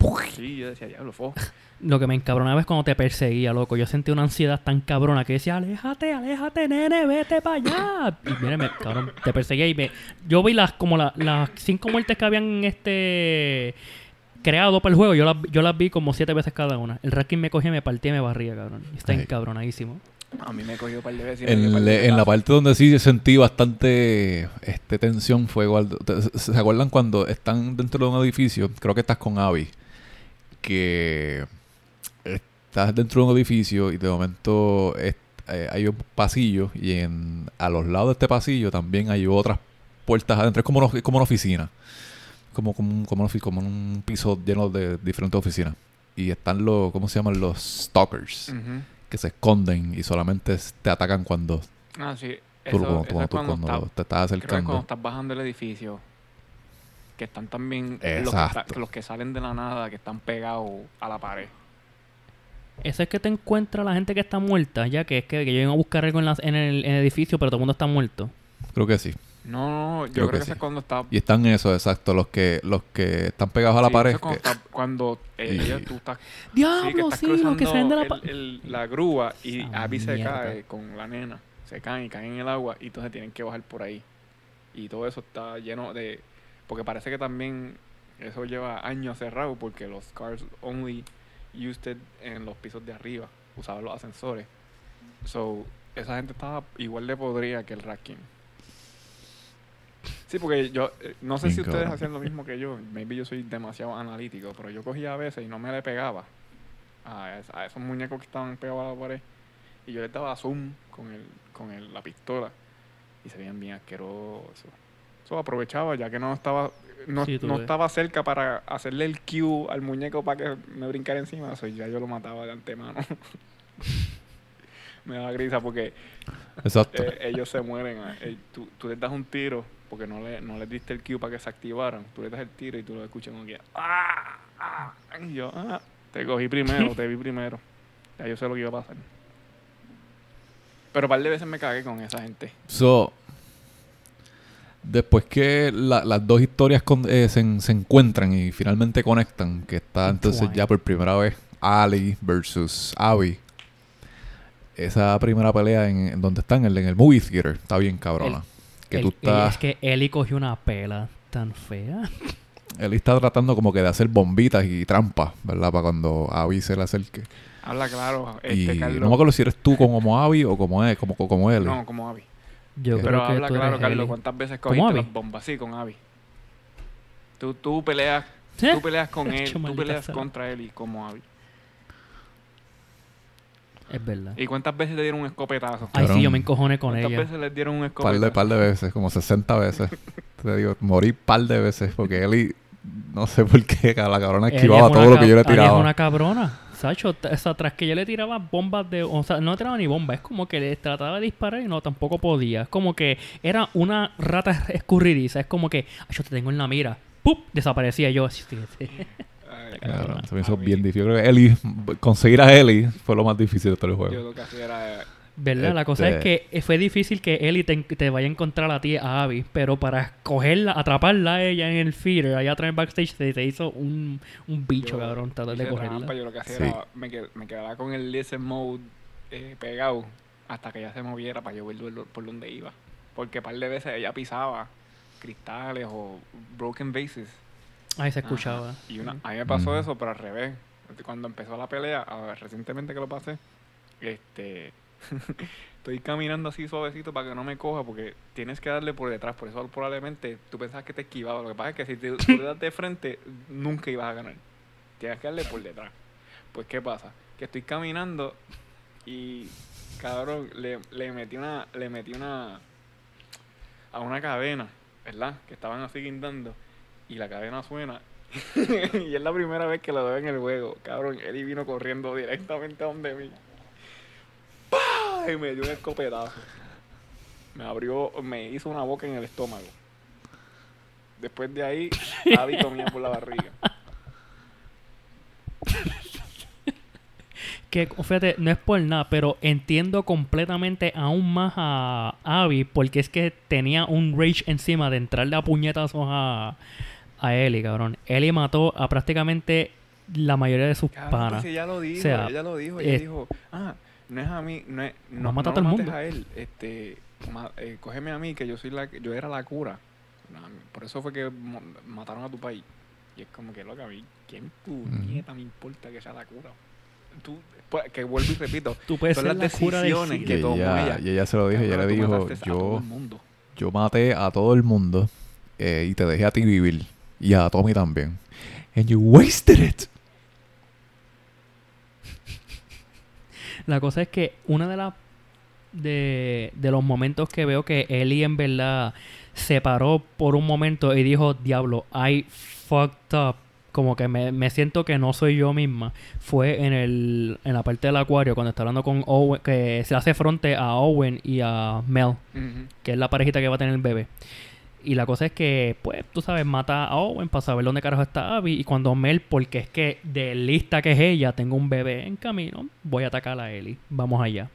"Ugh". Sí, yo decía, diablo, fo. Lo que me encabronaba es cuando te perseguía, loco. Yo sentía una ansiedad tan cabrona que decía, aléjate, aléjate, nene, vete para allá. Y mire, me, cabrón, te perseguía y me... Yo vi las como la- las cinco muertes que habían este creado para el juego. Yo las, yo las vi como siete veces cada una. El ranking me cogía, me partía y me barría, cabrón. Está Ay. encabronadísimo. A mí me cogió un par de veces. y me dio En, par de en la parte donde sí sentí bastante este, tensión fue te- ¿Se acuerdan cuando están dentro de un edificio? Creo que estás con Abby. Que estás dentro de un edificio y de momento es- eh, hay un pasillo y en, a los lados de este pasillo también hay otras puertas adentro. Es como una, es como una oficina. Como, como, un, como, como un piso lleno de diferentes oficinas. Y están los, ¿cómo se llaman? Los stalkers. Que se esconden y solamente te atacan cuando Ah, sí. tú, Eso, cuando, eso cuando es tú- cuando, cuando está- te estás creo que cuando acercando. estás bajando el edificio. Que están también que, los que salen de la nada, que están pegados a la pared. Eso es que te encuentra la gente que está muerta, ya que es que, que llegan a buscar algo en, las- en el, en el edificio, pero todo el mundo está muerto. Creo que sí. No, no, yo Creo creo, que que, sí. eso es cuando está. Y están esos, exacto, los que los que están pegados a la sí, pared. eso es cuando, que- está- cuando eh, Y- ella- tú estás. sí, ¡Diablo, estás sí! Los que salen de la... cruzando pa- el- el- la grúa y Esa Abby se mierda. cae con la nena. Se caen y caen en el agua y entonces tienen que bajar por ahí. Y todo eso está lleno de. Porque parece que también eso lleva años cerrado porque los cars only used it en los pisos de arriba. Usaban los ascensores. So, esa gente estaba igual de podrida que el racking. Sí, porque yo eh, no sé Bien si ustedes cabrón. hacían lo mismo que yo. Maybe yo soy demasiado analítico, pero yo cogía a veces y no me le pegaba a, es- a esos muñecos que estaban pegados a la pared. Y yo les daba zoom con, el, con el- la pistola y se veían bien asquerosos. Eso aprovechaba ya que no estaba no, Sí, no estaba cerca para hacerle el cue al muñeco para que me brincara encima. Eso ya yo lo mataba de antemano. me daba grisa porque exacto. eh, ellos se mueren. eh, tú, tú les das un tiro porque no, le, no les diste el cue para que se activaran. Tú les das el tiro y tú lo escuchas como que ¡Ah! ¡Ah! Y yo, ah, te cogí primero, te vi primero. Ya yo sé lo que iba a pasar. Pero un par de veces me cagué con esa gente. So, después que la- las dos historias con- eh, se, se encuentran y finalmente conectan, que está entonces ya por primera vez Ali versus Abby. Esa primera pelea en, en donde están, en el, en el movie theater, está bien cabrona. que El- tú estás... Es que Eli cogió una pela tan fea. Él está tratando como que de hacer bombitas y trampas, ¿verdad? Para cuando Abby se le acerque. Habla claro, y este Carlos. no me acuerdo si eres tú como Abby o como él, como, como él. No, como Abby. Yo Pero creo que habla tú claro, Carlos, Eli. ¿cuántas veces ¿Cómo cogiste las bombas? Sí, con Abby. Tú, tú peleas, ¿Eh? tú peleas con él, tú peleas contra él y como Abby. Es verdad. ¿Y cuántas veces te dieron un escopetazo? Ay, sí, yo me encojoné con ¿Cuántas ella. veces les dieron un par escopetazo? de, par de veces, como 60 veces. Te digo, morí par de veces porque Eli, no sé por qué, la cabrona esquivaba es todo lo que yo le Eli tiraba. es una cabrona. Sacho, o sea, tras que yo le tiraba bombas de... O sea, no tiraba ni bombas. Es como que le trataba de disparar y no, tampoco podía. Es como que era una rata escurridiza. Es como que, "Ay, yo te tengo en la mira. ¡Pup! Desaparecía yo. así, a se me hizo bien difícil. Yo creo que Eli, conseguir a Eli fue lo más difícil de todo el Yo juego. lo que hacía era... ¿Verdad? La cosa es Este- que fue difícil que Eli te, te vaya a encontrar a ti, a Abby, pero para cogerla, atraparla a ella en el feeder, allá atrás en el backstage, se, se hizo un, un bicho, yo cabrón, tratar de cogerla. trampa, yo lo que hacía Sí. era... Me, qued- me quedaba con el listen mode eh, pegado hasta que ella se moviera para yo ver por- por donde iba. Porque un par de veces ella pisaba cristales o broken vases. Ahí se escuchaba. Ajá. Y una, a mí me pasó Mm. eso, pero al revés. Cuando empezó la pelea, a ver, recientemente que lo pasé, este, estoy caminando así suavecito para que no me coja, porque tienes que darle por detrás. Por eso probablemente tú pensabas que te esquivaba. Lo que pasa es que si te, tú das de frente, nunca ibas a ganar. Tienes que darle por detrás. Pues, ¿qué pasa? Que estoy caminando y, cabrón, le, metí una, le metí una, a una cadena, ¿verdad? Que estaban así guindando y la cadena suena. y es la primera vez que lo veo en el juego. Cabrón, Eddie vino corriendo directamente a donde mí. Y me dio un escopetazo. Me abrió, me hizo una boca en el estómago. Después de ahí, Abby comía por la barriga. Que, fíjate, no es por nada, pero entiendo completamente aún más a Abby porque es que tenía un rage encima de entrarle a puñetazos a, a Ellie, cabrón. Ellie mató a prácticamente la mayoría de sus Cabrón, panas. pues ella lo dijo, sea, ella lo dijo, ella eh, dijo, ah, no es a mí, no es, no, No mata a no todo el mates mundo. a él, este, ma- eh, cógeme a mí que yo soy la, yo era la cura. Por eso fue que mataron a tu país. Y es como que lo que a mí, ¿quién puñeta me importa que sea la cura? Tú, pues, que vuelvo y repito, Tú puedes son ser las la decisiones que tomó ella, ella. y ella se lo dijo, ella le dijo, yo, yo maté a todo el mundo eh, y te dejé a ti vivir. Y a Tommy también. And you wasted it. La cosa es que una de las de, de los momentos que veo que Ellie en verdad se paró por un momento y dijo, diablo, I fucked up. Como que me, me siento que no soy yo misma. Fue en el en la parte del acuario cuando está hablando con Owen, que se hace fronte a Owen y a Mel, que es la parejita que va a tener el bebé. Y la cosa es que, pues, tú sabes, mata a Owen para saber dónde carajo está Abby. Y cuando Mel, porque es que de lista que es ella, tengo un bebé en camino, voy a atacar a Ellie. Vamos allá.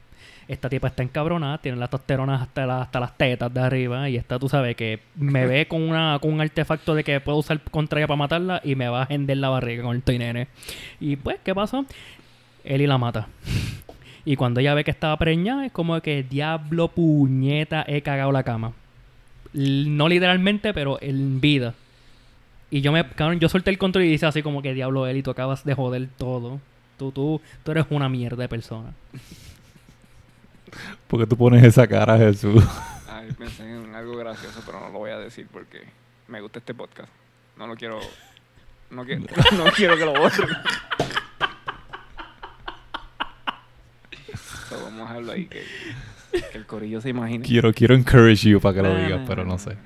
Esta tipa está encabronada, tiene las testosteronas hasta, la- hasta las tetas de arriba. Y esta, tú sabes, que me ve con, una, con un artefacto de que puedo usar contra ella para matarla y me va a hender la barriga con el toy nene. Y pues, ¿qué pasó? Ellie la mata. Y cuando ella ve que estaba preñada, es como que diablo puñeta, he cagado la cama. No literalmente, pero en vida. Y yo me, cabrón, yo solté el control y dice así como que diablo Eli, tú acabas de joder todo. Tú, tú, tú eres una mierda de persona. Porque tú pones esa cara, Jesús. Ay, pensé en algo gracioso, pero no lo voy a decir porque me gusta este podcast. No lo quiero. No, quiero, no quiero que lo borren. So, vamos a dejarlo ahí. Que, que el corillo se imagine. quiero, quiero encourage you para que lo No, digas, pero no sé.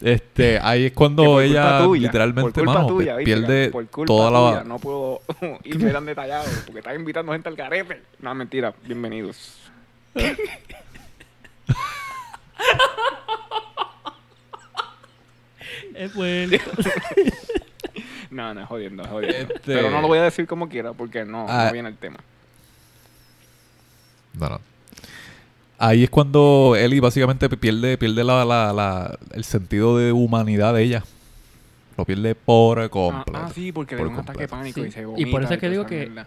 Este, ahí es cuando por culpa ella tuya, literalmente, por culpa mano, tuya, ¿viste, pierde cabrón? por culpa toda la... tuya, no puedo irme tan detallado porque estás invitando gente al carete. No, mentira. Bienvenidos. Es bueno. No, no, es jodiendo, es jodiendo. Este- Pero no lo voy a decir como quiera porque no, Ah. no viene el tema. No, no. Ahí es cuando Ellie básicamente pierde, pierde la, la, la- el sentido de humanidad de ella. Lo pierde por Ah, completo. ah, sí, porque le por da un ataque pánico Sí. y se Y vomita. por eso es que digo que- mierda.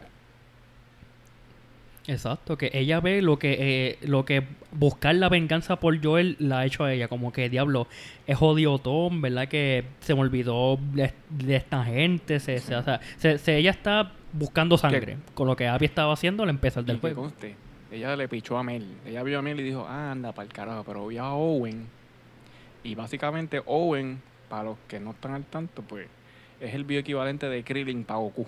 Exacto, que ella ve lo que eh, lo que buscar la venganza por Joel la ha hecho a ella, como que diablo, es jodiotón, ¿verdad? Que se me olvidó de, de esta gente, se, se- o sea, se- se- ella está buscando sangre, con lo que Abby estaba haciendo al empezar Y del que juego. conste, ella le pichó a Mel. Ella vio a Mel y dijo, "Ah, anda para el carajo, pero vio a Owen. Y básicamente Owen, para los que no están al tanto, pues es el bioequivalente de Krillin para Goku.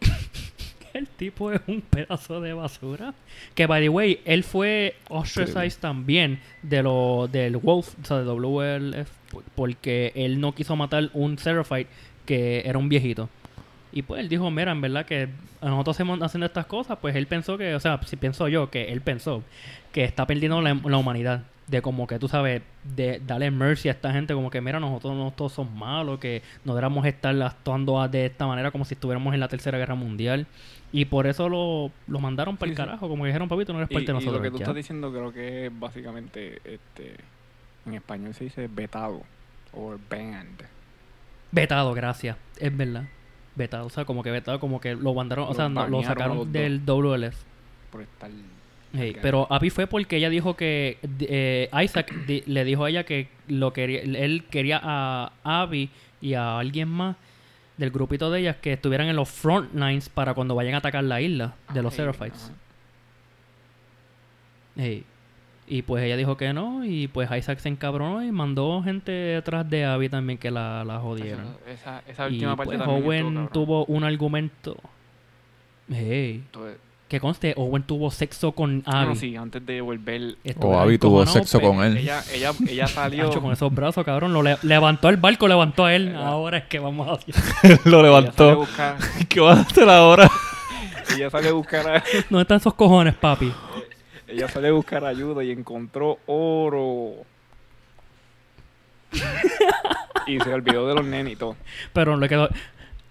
El tipo es un pedazo de basura. Que, by the way, él fue ostracized también de lo, del Wolf, o sea, de WLF, porque él no quiso matar un Seraphite que era un viejito. Y pues él dijo, mira, en verdad que nosotros hacemos haciendo estas cosas, pues él pensó que, o sea, si pienso yo, que él pensó que está perdiendo la, la humanidad. De como que tú sabes, de darle mercy a esta gente, como que mira, nosotros no todos somos malos, que no deberíamos estar actuando de esta manera como si estuviéramos en la tercera guerra mundial. Y por eso lo, lo mandaron para el sí. carajo, como que dijeron, papito, no eres Y, parte de y nosotros. lo que tú ya". estás diciendo creo que es básicamente, este, en español se dice vetado o banned. Vetado, gracias. Es verdad. Vetado, o sea, como que vetado, como que lo mandaron, o sea, no- lo sacaron del WLF. por estar... Hey, Ok. pero Abby fue porque ella dijo que eh, Isaac di- le dijo a ella que lo quería, él quería a Abby y a alguien más del grupito de ellas que estuvieran en los front lines para cuando vayan a atacar la isla de los Ay, Seraphites. ajá. Hey. Y pues ella dijo que no, y pues Isaac se encabronó y mandó gente detrás de Abby también que la, la jodieran. Esa, esa Y última parte pues también Owen estuvo tuvo un argumento. Hey. Que conste, Owen tuvo sexo con Ah, Abby. no, sí, antes de volver... O Abby tuvo sexo con él. Ella, ella, ella salió... Hacho, con esos brazos, cabrón. Lo le- levantó el barco, levantó a él. ¿Verdad? Ahora es que vamos a hacer. Lo levantó. buscar, ¿Qué vas a hacer ahora? ella salió a buscar a- ¿Dónde están esos cojones, papi? Ella salió a buscar ayuda y encontró oro. y se olvidó de los nenes y todo. Pero le quedó,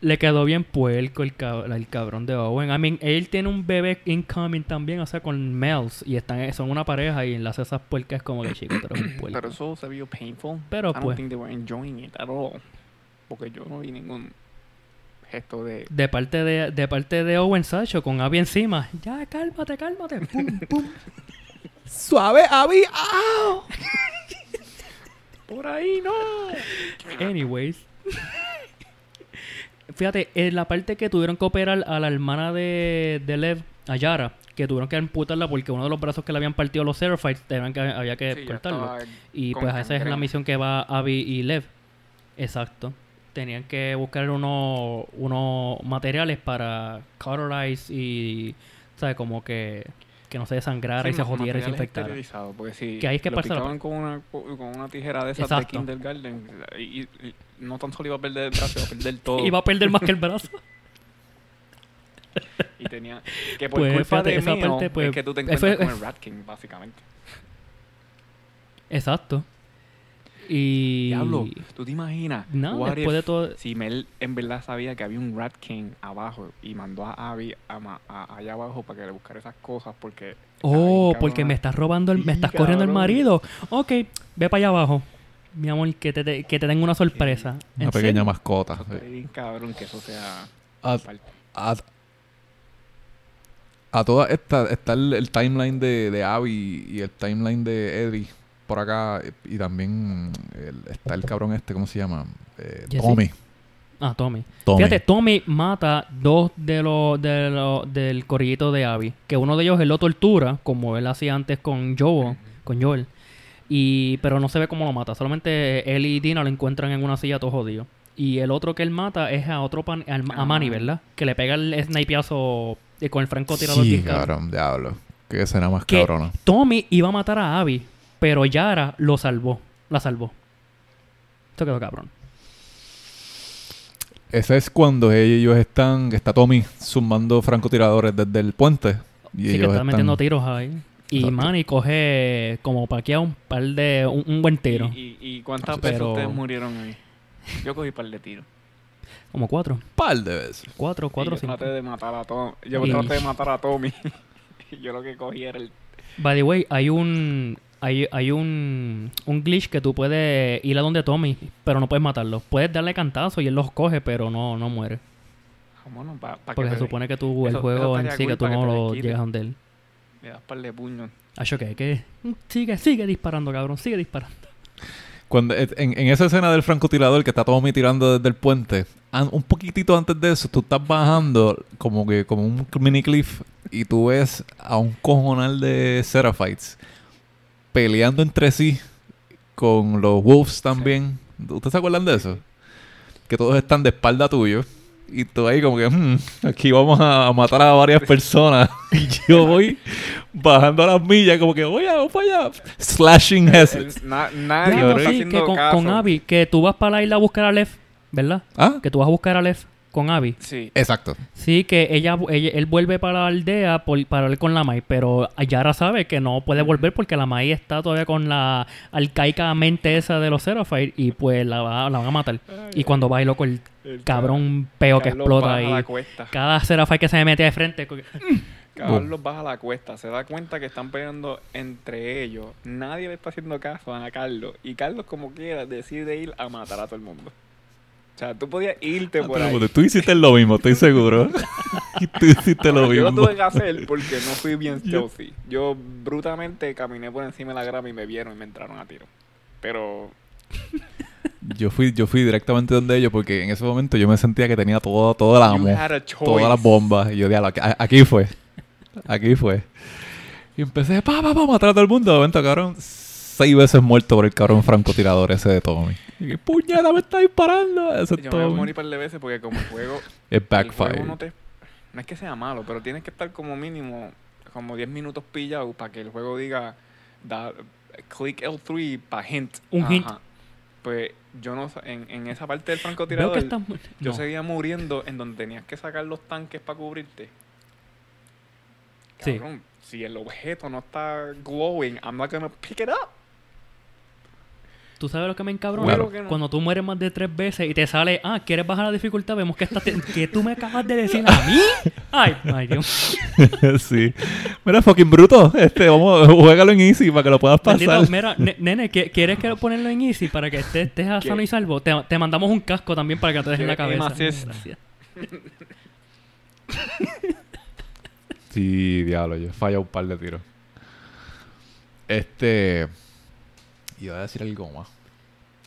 le quedó bien puerco el, cab- el cabrón de Owen. I mean, él tiene un bebé incoming también, o sea, con Mels. Y están, son una pareja y enlace esas puercas como que chico, pero es un puerco. Pero eso se vio painful. Pero, I don't pues. think they were enjoying it at all. Porque yo no vi ningún gesto de... De parte de, de parte de Owen Sacho con Abby encima. Ya, cálmate, cálmate. Pum, pum. Suave, Abby. ¡Au! ¡Por ahí no! Anyways. Fíjate, en la parte que tuvieron que operar a la hermana de, de Lev, a Yara, que tuvieron que amputarla porque uno de los brazos que le habían partido los Seraphites tenían que, había que Sí, cortarlo. Y pues esa es la misión que va Abby y Lev. Exacto. Tenían que buscar unos unos materiales para cauterize y, ¿sabes? Como que, que no se desangrara y Sí, se ma- jodiera y se infectara. Porque si Que ahí es que lo picaban con una, con una tijera de esas Exacto. de kindergarten y, y- y no tan solo iba a perder el brazo, iba a perder todo. Iba a perder más que el brazo. Y tenía... Que por Pues, culpa de esa mío, parte, pues, es que tú te eh, fue- encuentras con el Rat King, básicamente. Exacto. Y... Diablo, ¿tú te imaginas? No, what después de if todo... Si Mel en verdad sabía que había un Rat King abajo y mandó a Abby a allá abajo para que le buscara esas cosas porque... Oh, Ay, porque me estás robando, el, me estás corriendo el marido. Ok, ve para allá abajo. Mi amor, que te, te- que te tengo una sorpresa. Una ¿En pequeña serio? mascota. Sí. cabrón que eso sea... A, a, a toda esta está el, el timeline de, de Abby y el timeline de Eddie por acá y también el- está el cabrón este, ¿cómo se llama? Eh. Tommy. Ah, Tommy. Tommy. Fíjate, Tommy mata dos de los de los del corillito de Abby. Que uno de ellos él lo tortura, como él hacía antes con Joel, con Joel. Y, pero no se ve cómo lo mata. Solamente él y Dina lo encuentran en una silla todo jodido. Y el otro que él mata es a otro pan, al- a Ah. Manny, ¿verdad? Que le pega el snipeazo con el francotirador. Sí, cabrón. cabrón, diablo. Qué escena más Que cabrona. Tommy iba a matar a Abby, pero Yara lo salvó. La salvó. Esto quedó cabrón. Ese es cuando ellos están, está Tommy sumando francotiradores desde el puente. Y sí, que ellos están- metiendo tiros ahí. Y Exacto. Manny coge como paquea un par de. un, un buen tiro. ¿Y, y, y cuántas Pero- veces ustedes murieron ahí? Yo cogí par de tiros. Como cuatro. par de veces. Cuatro, cuatro, y yo cinco. traté de matar a Tommy. Yo Y- traté de matar a Tommy. yo lo que cogí era el... By the way, hay un. Hay, hay un, un glitch que tú puedes ir a donde Tommy, pero no puedes matarlo. Puedes darle cantazo y él los coge, pero no, no muere. Vámonos, pa, pa Porque que se te- supone que tú, el eso- juego eso en sí, que tú no lo llegas donde él. Le das par de puños. Acho que, que sigue, sigue disparando, cabrón, sigue disparando. Cuando, en, en esa escena del francotirador que está Tommy tirando desde el puente, an- un poquitito antes de eso, tú estás bajando como que como un mini cliff y tú ves a un cojonal de Seraphites peleando entre sí con los Wolves también. ¿Ustedes se acuerdan de eso? Que todos están de espalda tuyo. Y tú ahí como que, "Hmm, aquí vamos a matar a varias personas. y yo voy bajando a las millas como que, voy a, vamos para allá. Slashing heads. Na- nadie está sí, haciendo que con, caso. con Abby, que tú vas para la isla a buscar a Lev, ¿verdad? ¿Ah? Que tú vas a buscar a Lev con Abby. Sí. Exacto. Sí, que ella, ella- él vuelve para la aldea por, para hablar con la Mai, pero Yara sabe que no puede volver porque la Mai está todavía con la arcaica mente esa de los Seraphite y pues la, va- la van a matar. Y cuando va y loco el El cabrón peo que Carlos explota ahí. la cuesta. Cada Seraphite que se me mete de frente. co- Carlos baja la cuesta, se da cuenta que están peleando entre ellos. Nadie le está haciendo caso a Carlos. Y Carlos, como quiera, decide ir a matar a todo el mundo. O sea, tú podías irte por ahí. Tú hiciste lo mismo, estoy seguro. tú hiciste lo Yo lo mismo. tuve que hacer porque no fui bien stealthy. Yo brutalmente caminé por encima de la grama y me vieron y me entraron a tiro. Pero Yo fui, yo fui directamente donde ellos porque en ese momento yo me sentía que tenía todo, todo el you amo, todas las bombas. Y yo dije, "A- aquí fue. Aquí fue. Y empecé, pa, pa, pa, matar a todo el mundo. De momento, cabrón, seis veces muerto por el cabrón francotirador ese de Tommy. Y que, puñeta, me está disparando. Ese es Yo me voy a morir un par de veces porque como el juego... Es backfire. juego no, te- no es que sea malo, pero tienes que estar como mínimo como 10 minutos pillado para que el juego diga da, click L3 para hint. Un hint. Pues yo no en, en esa parte del francotirador yo seguía muriendo en donde tenías que sacar los tanques para cubrirte. Sí. Cabrón, si el objeto no está glowing, I'm not gonna pick it up. ¿Tú sabes lo que me encabrona? Claro. Cuando tú mueres más de tres veces y te sale, ah, ¿quieres bajar la dificultad? Vemos que estás... que tú me acabas de decir a mí. Ay, ay, Dios. sí. Mira, fucking bruto. Este, vamos, juégalo en easy para que lo puedas Bendito, pasar. mira, ne- nene, ¿qui- ¿quieres que ponerlo en easy para que estés, estés a ¿Qué? sano y salvo? Te, te mandamos un casco también para que no te dejen la ¿Quieres cabeza. Gracias. Sí, diablo, yo he fallado un par de tiros. Este. Iba a decir algo más.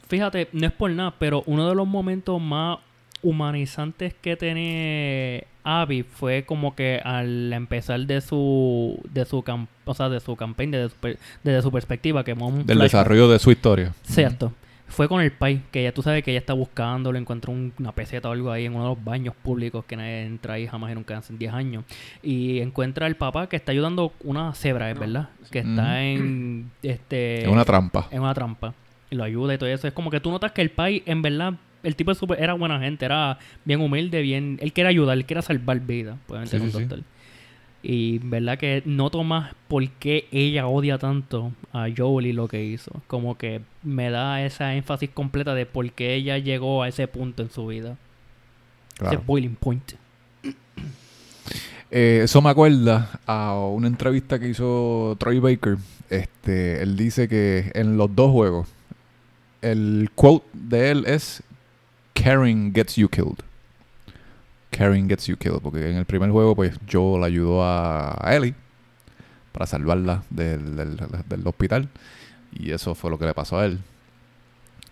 Fíjate, no es por nada, pero uno de los momentos más humanizantes que tiene Abby fue como que al empezar de su de su cam- o sea, de su campaña, desde su, per- desde su perspectiva, que Del flashback. desarrollo de su historia. Cierto. Fue con el pai, que ya tú sabes que ella está buscando, le encontró un- una peseta o algo ahí en uno de los baños públicos que nadie entra ahí jamás y nunca hace en 10 años. Y encuentra al papá que está ayudando una cebra, ¿es No, verdad? sí. Que está en este Es una trampa. en una trampa. Y lo ayuda y todo eso. Es como que tú notas que el pai, en verdad, el tipo es súper- era buena gente, era bien humilde, bien. Él quiere ayudar, él quiere salvar vidas. Obviamente Sí, con sí. Y verdad que noto más por qué ella odia tanto a Joel y lo que hizo. Como que me da esa énfasis completa de por qué ella llegó a ese punto en su vida. Claro. Ese boiling point. Eh, eso me acuerda a una entrevista que hizo Troy Baker. Este, él dice que en los dos juegos, el quote de él es Caring gets you killed. Caring gets you killed. Porque en el primer juego, pues, Joel ayudó a Ellie para salvarla del, del- del hospital. Y eso fue lo que le pasó a él.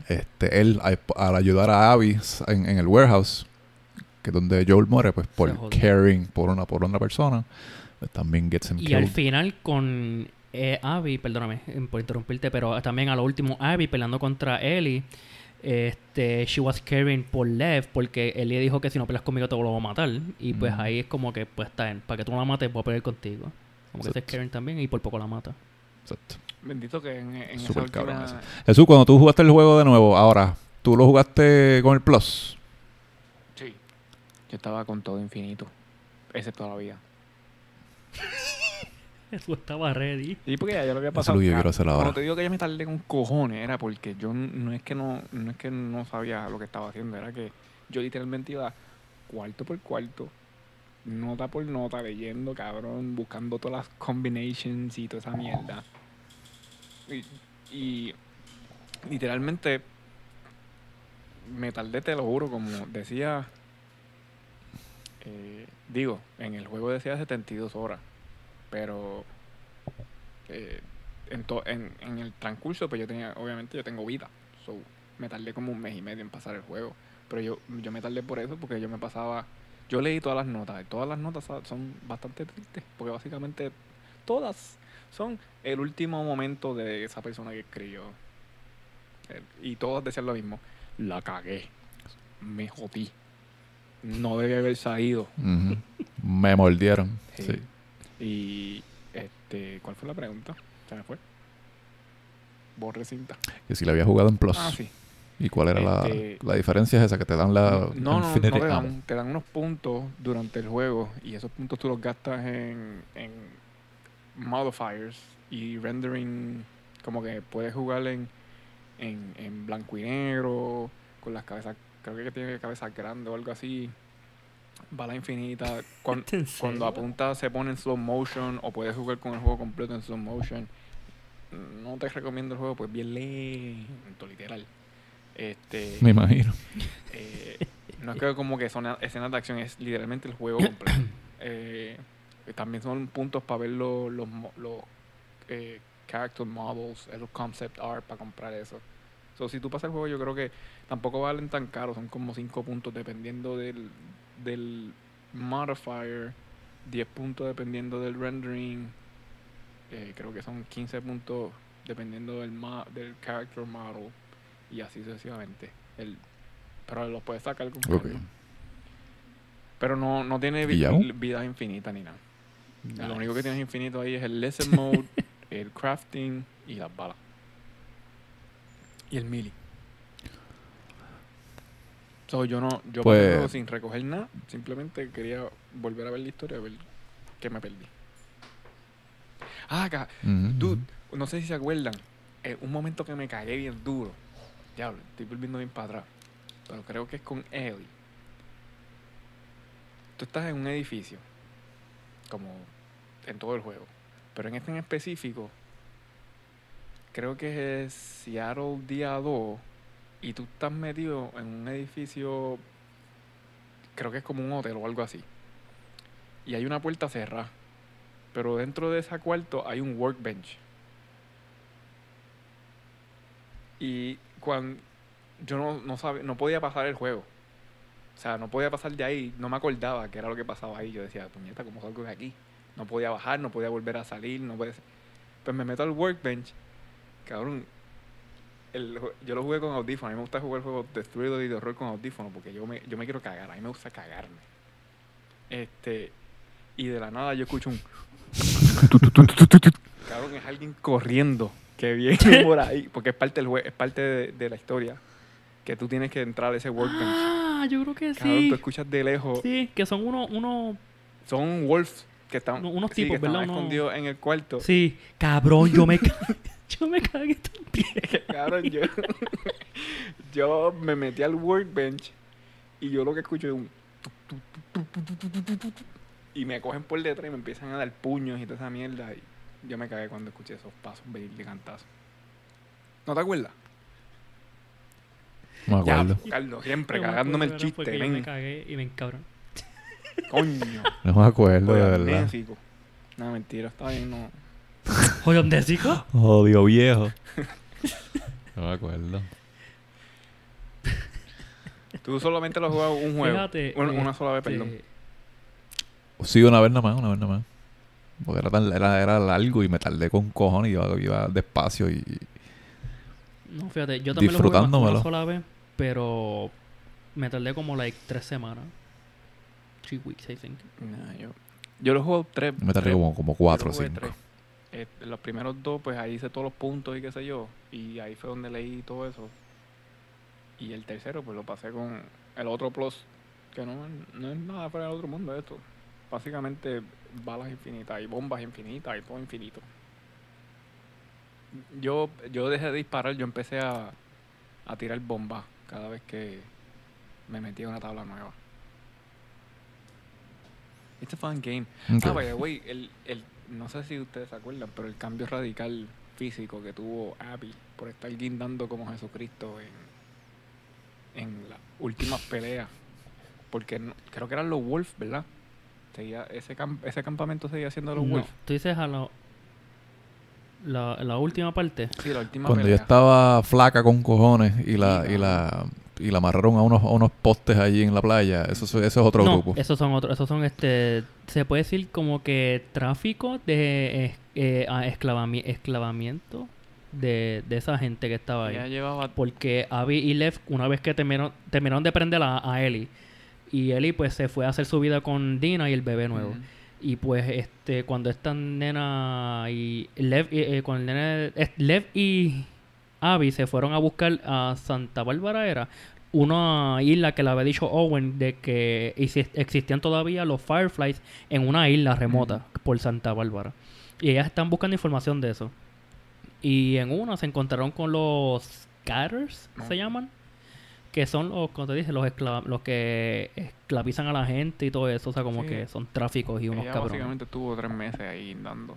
Este, él, a- al ayudar a Abby en, en el warehouse, que es donde Joel muere, pues por caring por una por una persona, pues también gets him Y al final con eh, Abby, perdóname eh, por interrumpirte, pero también a lo último Abby peleando contra Ellie. Este, she was caring por Lev porque Ellie dijo que si no peleas conmigo te lo voy a matar. Y pues ahí es como que, pues está bien, para que tú no la mates voy a pelear contigo. Como que ese es Exacto. caring también y por poco la mata. Exacto. Bendito que en, en esa Súper cabrón última... Jesús, cuando tú jugaste el juego de nuevo, ahora, ¿tú lo jugaste con el Plus? Sí. Yo estaba con todo infinito. Excepto la vida. Eso estaba ready. Y porque ya yo lo había pasado. lo que yo ca- quiero hacer ahora. Cuando te digo que ya me tardé con cojones, era porque yo no es que no, no es que no sabía lo que estaba haciendo, era que yo literalmente iba cuarto por cuarto, nota por nota, leyendo, cabrón, buscando todas las combinations y toda esa mierda. Y, y literalmente me tardé, te lo juro, como decía, eh, digo, en el juego decía 72 horas, pero eh, en, to- en, en el transcurso, pues yo tenía, obviamente yo tengo vida, so, me tardé como un mes y medio en pasar el juego, pero yo, yo me tardé por eso, porque yo me pasaba, yo leí todas las notas, y todas las notas son bastante tristes, porque básicamente todas son el último momento de esa persona que escribió. Y todas decían lo mismo. La cagué. Me jodí. No debía haber salido. Me mordieron. Sí. Sí. Y este, ¿cuál fue la pregunta? Se me fue. Borre cinta. Que si le había jugado en Plus. Ah, sí. ¿Y cuál era la, Este- la diferencia? Es esa, que te dan la no, no, no te dan, te dan unos puntos durante el juego y esos puntos tú los gastas en, en modifiers y rendering, como que puedes jugar en, en, en blanco y negro, con las cabezas, creo que tiene cabezas grandes o algo así, bala infinita. Cuan- ¿En cuando apunta se pone en slow motion o puedes jugar con el juego completo en slow motion. No te recomiendo el juego, pues bien lento, literal. Este, Me imagino. eh, no es que como que son escenas de acción, es literalmente el juego completo. Eh, también son puntos para ver los, los, los eh, character models, eh, los concept art para comprar eso. So, si tú pasas el juego, yo creo que tampoco valen tan caro, son como 5 puntos dependiendo del, del modifier, 10 puntos dependiendo del rendering, eh, creo que son 15 puntos dependiendo del, ma- del character model y así sucesivamente. El, pero los puedes sacar con Ok. cambio. Pero no, no tiene vida infinita ni nada. Lo único que tienes infinito ahí es el lesson mode, el crafting y las balas. Y el melee. So, yo no, yo Pues- pasé sin recoger nada, simplemente quería volver a ver la historia, a ver qué me perdí. Ah, acá, Ujú, dude, no sé si se acuerdan, eh, un momento que me cagué bien duro Diablo, estoy volviendo bien para atrás. Pero creo que es con Ellie. Tú estás en un edificio. Como en todo el juego. Pero en este en específico. Creo que es Seattle día 2. Y tú estás metido en un edificio. Creo que es como un hotel o algo así. Y hay una puerta cerrada. Pero dentro de ese cuarto hay un workbench. Y cuando yo no, no, sabe- no podía pasar el juego. O sea, no podía pasar de ahí. No me acordaba qué era lo que pasaba ahí. Yo decía, puñeta, ¿cómo salgo de aquí? No podía bajar, no podía volver a salir, no podía... Pues me meto al workbench. Cabrón, el yo lo jugué con audífono. A mí me gusta jugar juegos de thriller y de horror con audífono porque yo me, yo me quiero cagar. A mí me gusta cagarme. Este... Y de la nada yo escucho un... Cabrón, es alguien corriendo que viene por ahí. Porque es parte del jue- es parte de, de la historia. Que tú tienes que entrar a ese workbench. Ah, yo creo que Cabrón, sí. tú escuchas de lejos. Sí, que son unos, unos, Son wolves que están, Unos sí, tipos, que ¿verdad? Unos- escondidos en el cuarto. sí. Cabrón, yo me, yo me cagué también. Cabrón, yo, yo me metí al workbench y yo lo que escucho es un... Y me cogen por detrás y me empiezan a dar puños y toda esa mierda. Y yo me cagué cuando escuché esos pasos venir de cantazo. ¿No te acuerdas? Me acuerdo. Ya, Carlos, siempre cagándome el chiste. Ven. Me cagué y me. Coño. No me acuerdo, de verdad. Nada, mentira, está bien, no. Joder, ¿Désico? Odio viejo. no me acuerdo. Tú solamente lo has jugado un juego. Fíjate. una, eh, una sola vez, perdón. Sí, una vez nada más, una vez nada más. Porque era, tan- era, era largo y me tardé con cojones y iba, iba despacio y... No, fíjate, yo también lo jugué más una sola vez, pero me tardé como like tres semanas. Three weeks, I think. Nah, yo, yo lo juego tres. Me tardé tres- como, como cuatro o cinco. tres. Eh, los primeros dos, pues ahí hice todos los puntos y qué sé yo. Y ahí fue donde leí todo eso. Y el tercero, pues lo pasé con el otro plus. Que no, no es nada fuera del otro mundo esto. Básicamente balas infinitas y bombas infinitas y todo infinito. Yo, yo dejé de disparar, yo empecé a, a tirar bombas cada vez que me metía una tabla nueva. It's a fun game. Ok. Ah, by the way, el, el, no sé si ustedes se acuerdan, pero el cambio radical físico que tuvo Abby por estar guindando como Jesucristo en, en las últimas peleas. Porque no- creo que eran los Wolves, ¿verdad? Seguía, ese, cam- ese campamento seguía siendo los No, Wolves. tú dices a la, la, la última parte. Sí, la última Cuando yo pelea. estaba flaca con cojones y la, Sí, y la, y la amarraron a unos, a unos postes allí en la playa, eso, es- eso es otro no, grupo. esos son otros, esos son este, se puede decir como que tráfico de eh, eh, esclavami- esclavamiento de, de esa gente que estaba ahí. Ya llevaba Porque Abby y Lev, una vez que terminaron, terminaron de prender a, a Ellie, y Ellie pues se fue a hacer su vida con Dina y el bebé nuevo. Y pues este cuando esta nena y Lev, eh, eh, con el nene, eh, Lev y Abby se fueron a buscar a Santa Bárbara era una isla que le había dicho Owen de que exi- existían todavía los Fireflies en una isla remota por Santa Bárbara. Y ellas están buscando información de eso. Y en una se encontraron con los Scatters, Ah. se llaman. Que son los, como te dije, los, los que esclavizan a la gente y todo eso. O sea, como Sí. que son tráficos y unos Ella cabrones. básicamente estuvo tres meses ahí dando.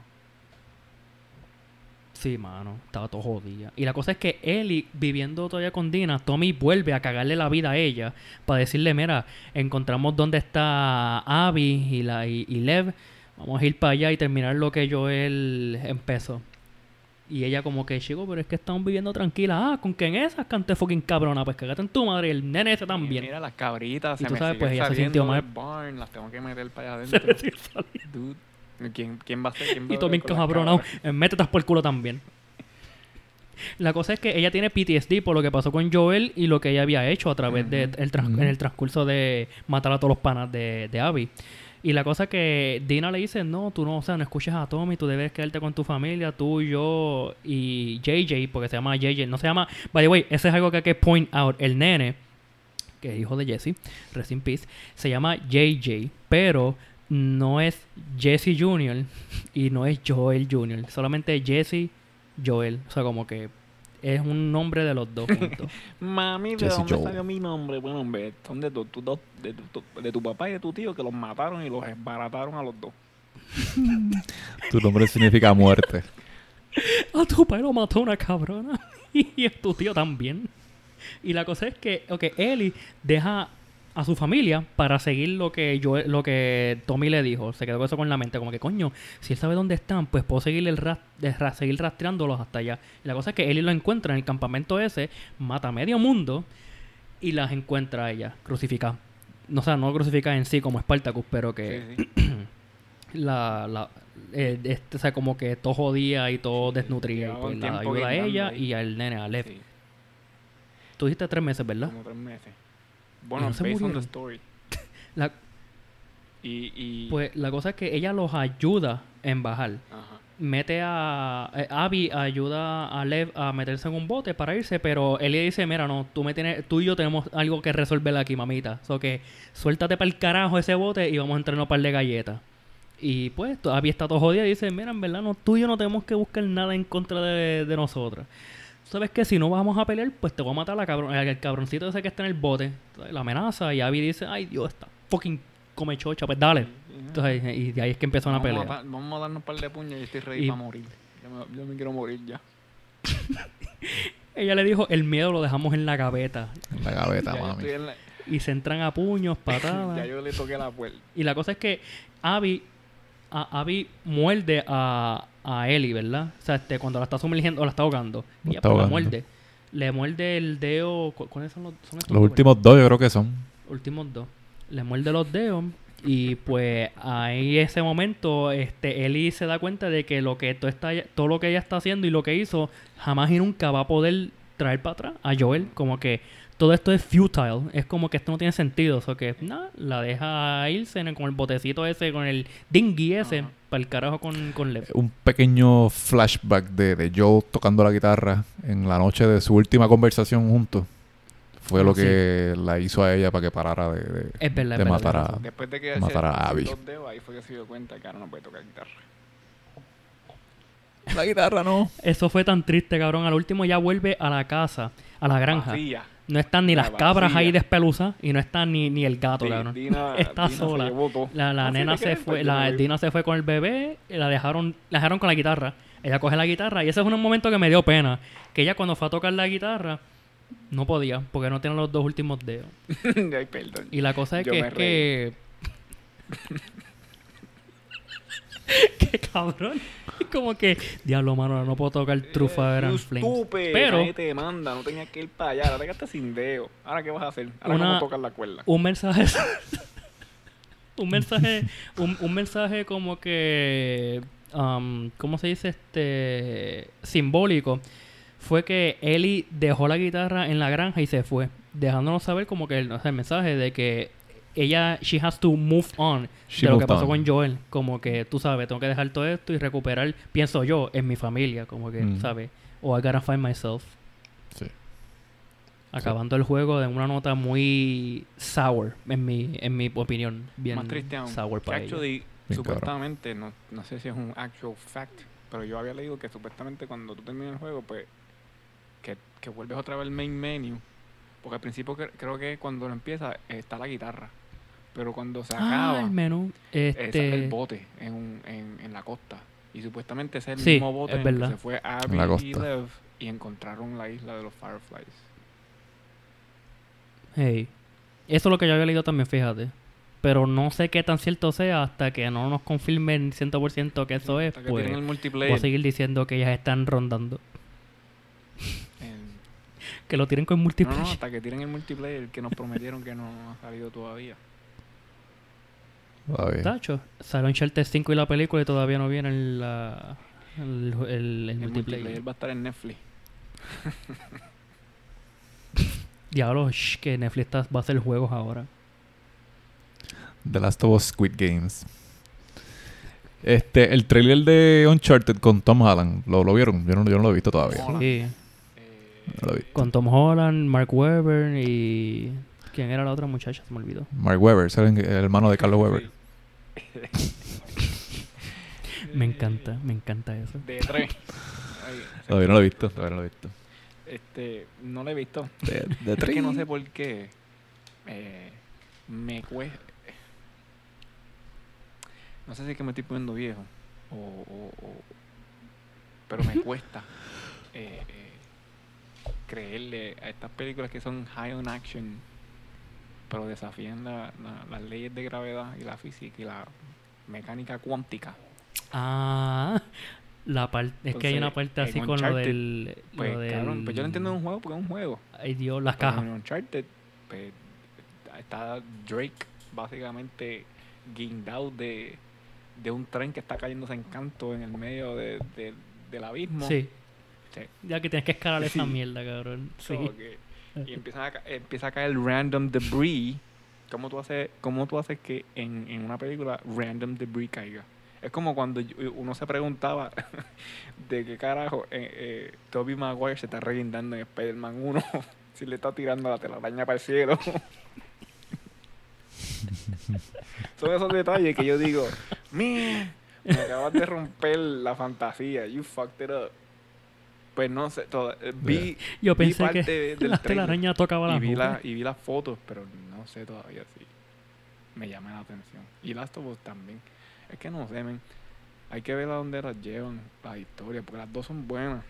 Sí, mano, estaba todo jodida. Y la cosa es que Ellie, viviendo todavía con Dina, Tommy vuelve a cagarle la vida a ella para decirle, mira, encontramos dónde está Abby y, la, y, y Lev, vamos a ir para allá y terminar lo que Joel empezó. Y ella como que, chico, pero es que estamos viviendo tranquila. Ah, con que en esas canté fucking cabrona, pues cagate en tu madre y el nene ese Y también. Mira las cabritas, Y se tú me sabes, pues, ella se sintió mal. barn, las tengo que meter para allá adentro. Dude, ¿quién, quién va a ser? ¿Quién va Y a tú bien cabronado. Métetas por el culo también. La cosa es que ella tiene PTSD por lo que pasó con Joel y lo que ella había hecho a través de Ujú. el trans- en el transcurso de matar a todos los panas de, de Abby. Y la cosa que Dina le dice, no, tú no, o sea, no escuches a Tommy, tú debes quedarte con tu familia, tú, yo y JJ, porque se llama JJ, no se llama, by the way, ese es algo que hay que point out, el nene, que es hijo de Jesse, rest in peace, se llama JJ, pero no es Jesse Jr. y no es Joel Jr., solamente Jesse Joel, o sea, como que es un nombre de los dos juntos. Mami, ¿de Jesse dónde Joel. salió mi nombre? Bueno, hombre, son de tu, tu- dos- de, tu, tu- de tu papá y de tu tío que los mataron y los esbarataron a los dos. Tu nombre significa muerte. A tu padre lo mató una cabrona. y a tu tío también. Y la cosa es que, ok, Ellie deja a su familia para seguir lo que yo, lo que Tommy le dijo. Se quedó con eso con la mente, como que coño, si él sabe dónde están, pues puedo seguir el ras- de ra- seguir rastreándolos hasta allá. Y la cosa es que Ellie lo encuentra en el campamento ese, mata a medio mundo y las encuentra a ella, crucificadas. No, o sea, no crucificadas en sí como Spartacus, pero que Sí, sí. la, la eh, este, o sea, como que todo jodía y todo desnutría. Y pues la ayuda a ella ahí. y al nene, a Lev. Sí, Tú dijiste tres meses, ¿verdad? como tres meses. Bueno, no se based on the murieron? story. La, Y, y pues la cosa es que ella los ayuda en bajar. ajá. Mete a... eh, Abby ayuda a Lev a meterse en un bote para irse, pero él le dice, mira, no, tú, me tienes, tú y yo tenemos algo que resolver aquí, mamita. O que suéltate para el carajo ese bote y vamos a entrar un par de galletas. Y pues Abby está todo jodida y dice, mira, en verdad, no, tú y yo no tenemos que buscar nada en contra de, de nosotras. ¿Sabes qué? Si no vamos a pelear, pues te voy a matar la cabron, al cabroncito ese que está en el bote. La amenaza y Abby dice, ay Dios, está fucking come chocha, pues dale. Entonces, y de ahí es que empezó una pelea. A, vamos a darnos un par de puños y estoy ready Y- para morir. Yo me, yo me quiero morir ya. Ella le dijo, el miedo lo dejamos en la gaveta. En la gaveta, mami. estoy en la- Y se entran a puños, patadas. ya yo le toqué la puerta. Y la cosa es que Abby, a- Abby muerde a, a Ellie, ¿verdad? O sea, este, cuando la está sumergiendo o la está ahogando. La Y está pues, la ahogando. muerde. Le muerde el dedo. cu- ¿Cuáles son los, son estos Los últimos dos yo creo que son. últimos dos. Le muerde los dedos. Y pues ahí ese momento, este, Ellie se da cuenta de que lo que todo, está, todo lo que ella está haciendo y lo que hizo, jamás y nunca va a poder traer para atrás a Joel. Como que todo esto es futile. Es como que esto no tiene sentido. O sea que nada, la deja irse en el- con el botecito ese, con el dinghy ese, para el carajo con, con Lev. Un pequeño flashback de, de Joe tocando la guitarra en la noche de su última conversación juntos. Fue Ah, lo sí. que la hizo a ella para que parara de, de- Es verdad, de es verdad. matar a... Después de que matar se a Abby. los dedos, ahí fue que se dio cuenta que ahora no puede tocar guitarra. La guitarra no. Eso fue tan triste, cabrón. Al último ya vuelve a la casa, a la granja. Vacía. No están ni La las cabras ahí vacía. despeluzadas y no está ni, ni el gato, cabrón. Dina- está Dina sola. La, la nena ¿te se fue, la. Dina se fue con el bebé, y la dejaron, la dejaron con la guitarra. Ella coge la guitarra y ese es un momento que me dio pena. Que ella cuando fue a tocar la guitarra, no podía, porque no tiene los dos últimos dedos. Ay, perdón. Y la cosa es Yo que que. Qué cabrón. Como que, diablo, mano, no puedo tocar True Fire You and Flames. stupid. Pero- Nadie te manda, no tenías que ir para allá. Ahora te quedaste sin dedo. Ahora qué vas a hacer? Ahora Una- a tocar la cuerda. un mensaje un mensaje un, un mensaje como que um, cómo se dice este simbólico fue que Ellie dejó la guitarra en la granja y se fue dejándonos saber como que el, o sea, el mensaje de que ella she has to move on She de lo que pasó on. con Joel como que tú sabes tengo que dejar todo esto y recuperar pienso yo en mi familia como que Mm. sabes o I gotta find myself Sí. acabando el juego de una nota muy sour en mi en mi opinión bien Más triste aún. sour para actually, supuestamente, no, no sé si es un actual fact, pero yo había leído que supuestamente cuando tú terminas el juego, pues, que, que vuelves otra vez al main menu. Porque al principio cre- creo que cuando lo empieza está la guitarra. Pero cuando se ah, acaba, el menú eh, sale el este bote en, un- en, en la costa. Y supuestamente ese es el Sí, mismo bote es en el que se fue la Abby y costa. Lev y encontraron la isla de los Fireflies. hey, eso es lo que yo había leído también fíjate pero no sé qué tan cierto sea hasta que no nos confirmen 100% que eso es Hasta que pues tienen el voy multiplayer. a seguir diciendo que ellas están rondando que lo tienen con No, multiplayer no, hasta que tienen el multiplayer que nos prometieron que no ha salido todavía. Todavía. Tacho, salió Uncharted 5 y la película y todavía no viene el, la- el, el- el El multiplayer. multiplayer va a estar en Netflix. Diablo, shh, que Netflix está- va a hacer juegos ahora. The Last of Us Squid Games. Este, el trailer de Uncharted con Tom Holland, ¿lo, lo vieron? Yo no, yo no lo he visto todavía. Sí, Eh, No lo he visto. con Tom Holland, Mark Webber y... ¿Quién era la otra muchacha? Se me olvidó. Mark Webber, es el, el hermano de Carlos Webber. Me encanta, me encanta eso. De tres. Todavía no lo he visto, todavía no lo he visto. este, no la he visto. De, de Es que no sé por qué. eh, me cuesta. No sé si es que me estoy poniendo viejo. O, o- o- pero me cuesta eh, eh, creerle a estas películas que son high on action. Pero desafían la- la- las leyes de gravedad y la física y la mecánica cuántica. Ah, la parte, es que hay una parte así con lo del, Pues, lo del- cabrón, pues yo lo entiendo en un juego porque es un juego. Ay Dios, las Pero cajas. En Uncharted, pues, está Drake básicamente guindado de, de un tren que está cayéndose en canto en el medio de, de- del abismo. Sí. Sí. Ya que tienes que escalar esa mierda, cabrón. Sí. So y empieza a, empieza a caer random debris. ¿Cómo tú haces, cómo tú haces que en, en una película random debris caiga? Es como cuando uno se preguntaba de qué carajo eh, eh, Toby Maguire se está reguindando en Spider-Man 1 si le está tirando la telaraña para el cielo. Son esos detalles que yo digo, me acabas de romper la fantasía, you fucked it up. Pues no sé, toda- eh, vi, Yo vi pensé parte que del la telaraña tocaba y las vi, la, y vi las fotos, pero no sé todavía si me llama la atención. Y Last of Us también. Es que no sé, men. Hay que ver a dónde las llevan las historias, porque las dos son buenas.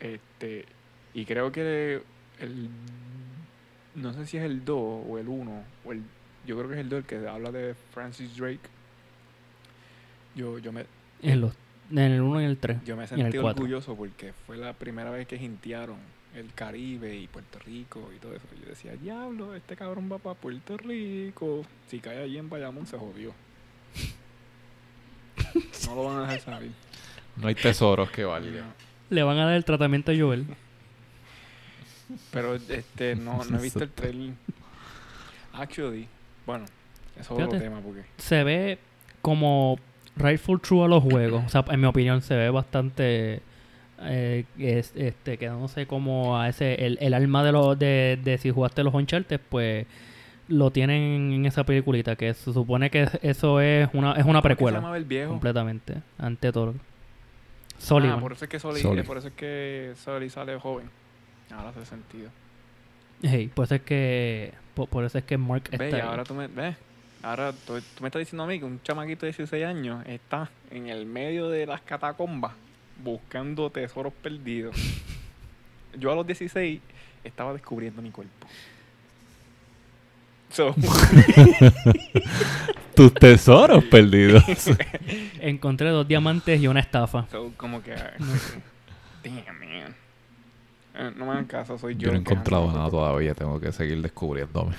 Este, y creo que el no sé si es el 2 o el 1 o el yo creo que es el 2 el que habla de Francis Drake. Yo yo me En, los, en el 1 y el 3. yo me Y en el sentí cuatro. orgulloso porque fue la primera vez que jintearon el Caribe y Puerto Rico y todo eso. Yo decía, diablo, este cabrón va para Puerto Rico. Si cae allí en Bayamón se jodió. No lo van a dejar salir. No hay tesoros que valgan. Le van a dar el tratamiento a Joel. Pero este no, no he visto el trailer. Actually, bueno, eso es otro tema porque Se ve como Rightful True a los juegos. O sea, en mi opinión, se ve bastante. Eh, es, este, quedándose como a ese. El, el alma de, los de, de si jugaste los Uncharted, pues lo tienen en esa peliculita. Que se supone que eso es una, es una ¿Cómo es que se precuela. llamaba el viejo? Completamente. Ante todo. Ah, Sullivan. por eso es que Soli, eh, por eso es que Sully sale joven. Ahora hace sentido. Hey, por eso es que. Por, por eso es que Mark Ve, y está. ahí. ahora tú me, ve, ahora tú, tú me estás diciendo a mí que un chamaquito de 16 años está en el medio de las catacombas buscando tesoros perdidos. Yo a los 16 estaba descubriendo mi cuerpo. So, Tus tesoros perdidos. Encontré dos diamantes y una estafa. so, como que... Damn, man. Eh, no me hagan caso, soy yo. Yo no he encontrado nada todavía. Tengo que seguir descubriéndome.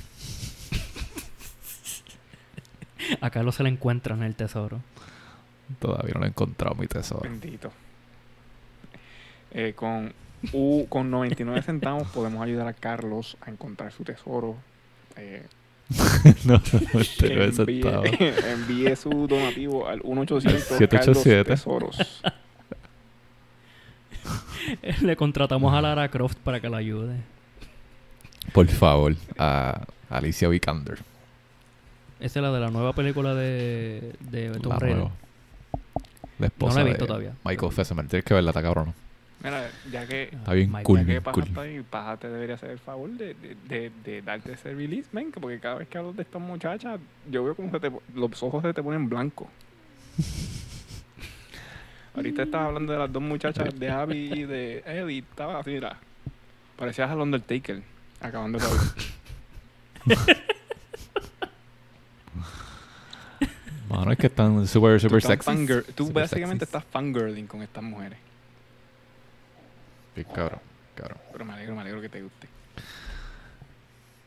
A Carlos se le encuentran el tesoro. Todavía no he encontrado mi tesoro. Bendito. Eh, con, U- con 99 centavos podemos ayudar a Carlos a encontrar su tesoro. Eh, no, no, este envíe, centavo. envíe su donativo al 1800 787. Carlos Tesoros. Le contratamos a Lara Croft para que la ayude. Por favor, a Alicia Vikander. Esa es la de la nueva película de, de Tom La Raider. nueva. La esposa he visto de todavía. Michael Fessemer. Tienes que verla, está cabrón. Mira, ya que, Está bien Michael. cool, ya que Paja cool. está ahí, Paja te debería hacer el favor de, de, de, de darte ese release, que porque cada vez que hablo de estas muchachas, yo veo como se te, los ojos se te ponen blancos. Ahorita estabas hablando de las dos muchachas de Abby y de Eddie, estaba así, mira, parecías al Undertaker, acabando de salir. Mano, es que están super, super tú, estás sexy. tú básicamente estás fangirling con estas mujeres. Bien cabrón, cabrón. Pero me alegro, me alegro que te guste.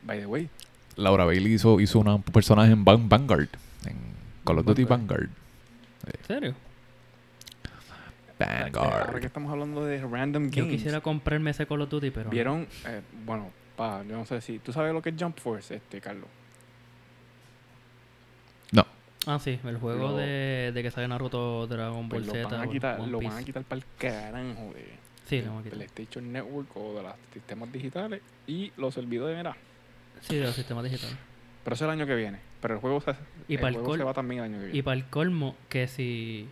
By the way, Laura Bailey hizo, hizo una- un personaje en Van- Vanguard. En Call of Duty Vanguard. ¿En serio? ahora que Vanguard. estamos hablando de random Yo games, quisiera comprarme ese Call of Duty, pero... vieron, eh, bueno, pa, yo no sé si, ¿tú sabes lo que es Jump Force, este, Carlos? No. Ah, sí, el juego Lo- de, de que sale Naruto, Dragon Ball Pues lo Z, van a quitar, lo van a quitar para el carajo de, Sí, lo van a quitar. PlayStation Network o de los sistemas digitales y los servidores, mira, Sí, de los sistemas digitales. pero eso es el año que viene, pero el juego se, Y el juego col- se va también el año que Y viene. para el colmo, que si,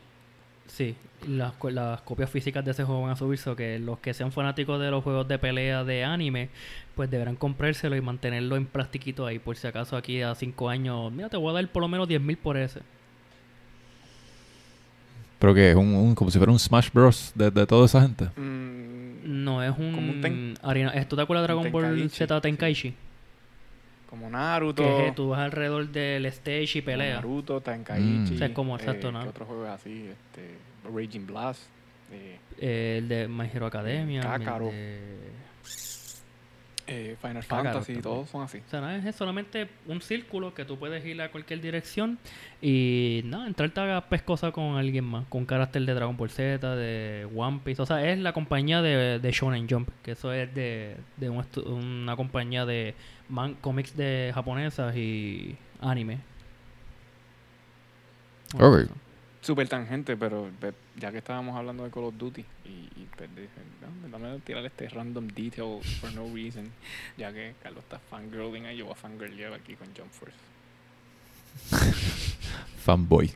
Sí, las, las copias físicas de ese juego van a subirse, o que los que sean fanáticos de los juegos de pelea de anime, pues deberán comprárselo y mantenerlo en plastiquito ahí, por si acaso aquí a 5 años, mira, te voy a dar por lo menos 10 mil por ese. Pero que es un, un- como si fuera un Smash Bros. de, de toda esa gente. Mm, No, es un... Como un ten- arena- ¿Esto te acuerdas de Dragon Ball Z Tenkaichi? Como Naruto. Que es, tú vas alrededor del stage y como pelea. Naruto, Tenkaichi. Mm. O sea, es como eh, exacto, ¿no? ¿Qué otro juego es así? Este, Raging Blast. eh, Eh, el de My Hero Academia. el Kakarot. de- eh, Final Fantasy, también. todos son así. O sea, nada, es solamente un círculo que tú puedes ir a cualquier dirección y nada, entrarte a pescosa con alguien más, con carácter de Dragon Ball Z, de One Piece. O sea, es la compañía de, de Shonen Jump, que eso es de, de un una compañía de man, cómics de japonesas y anime. Ok. Súper tangente, pero ve- ya que estábamos hablando de Call of Duty, y, y pues dije, "No, dame tirar este random detail for no reason, ya que Carlos está fangirling ahí, yo voy a fangirlear aquí con Jump Force. Fanboy.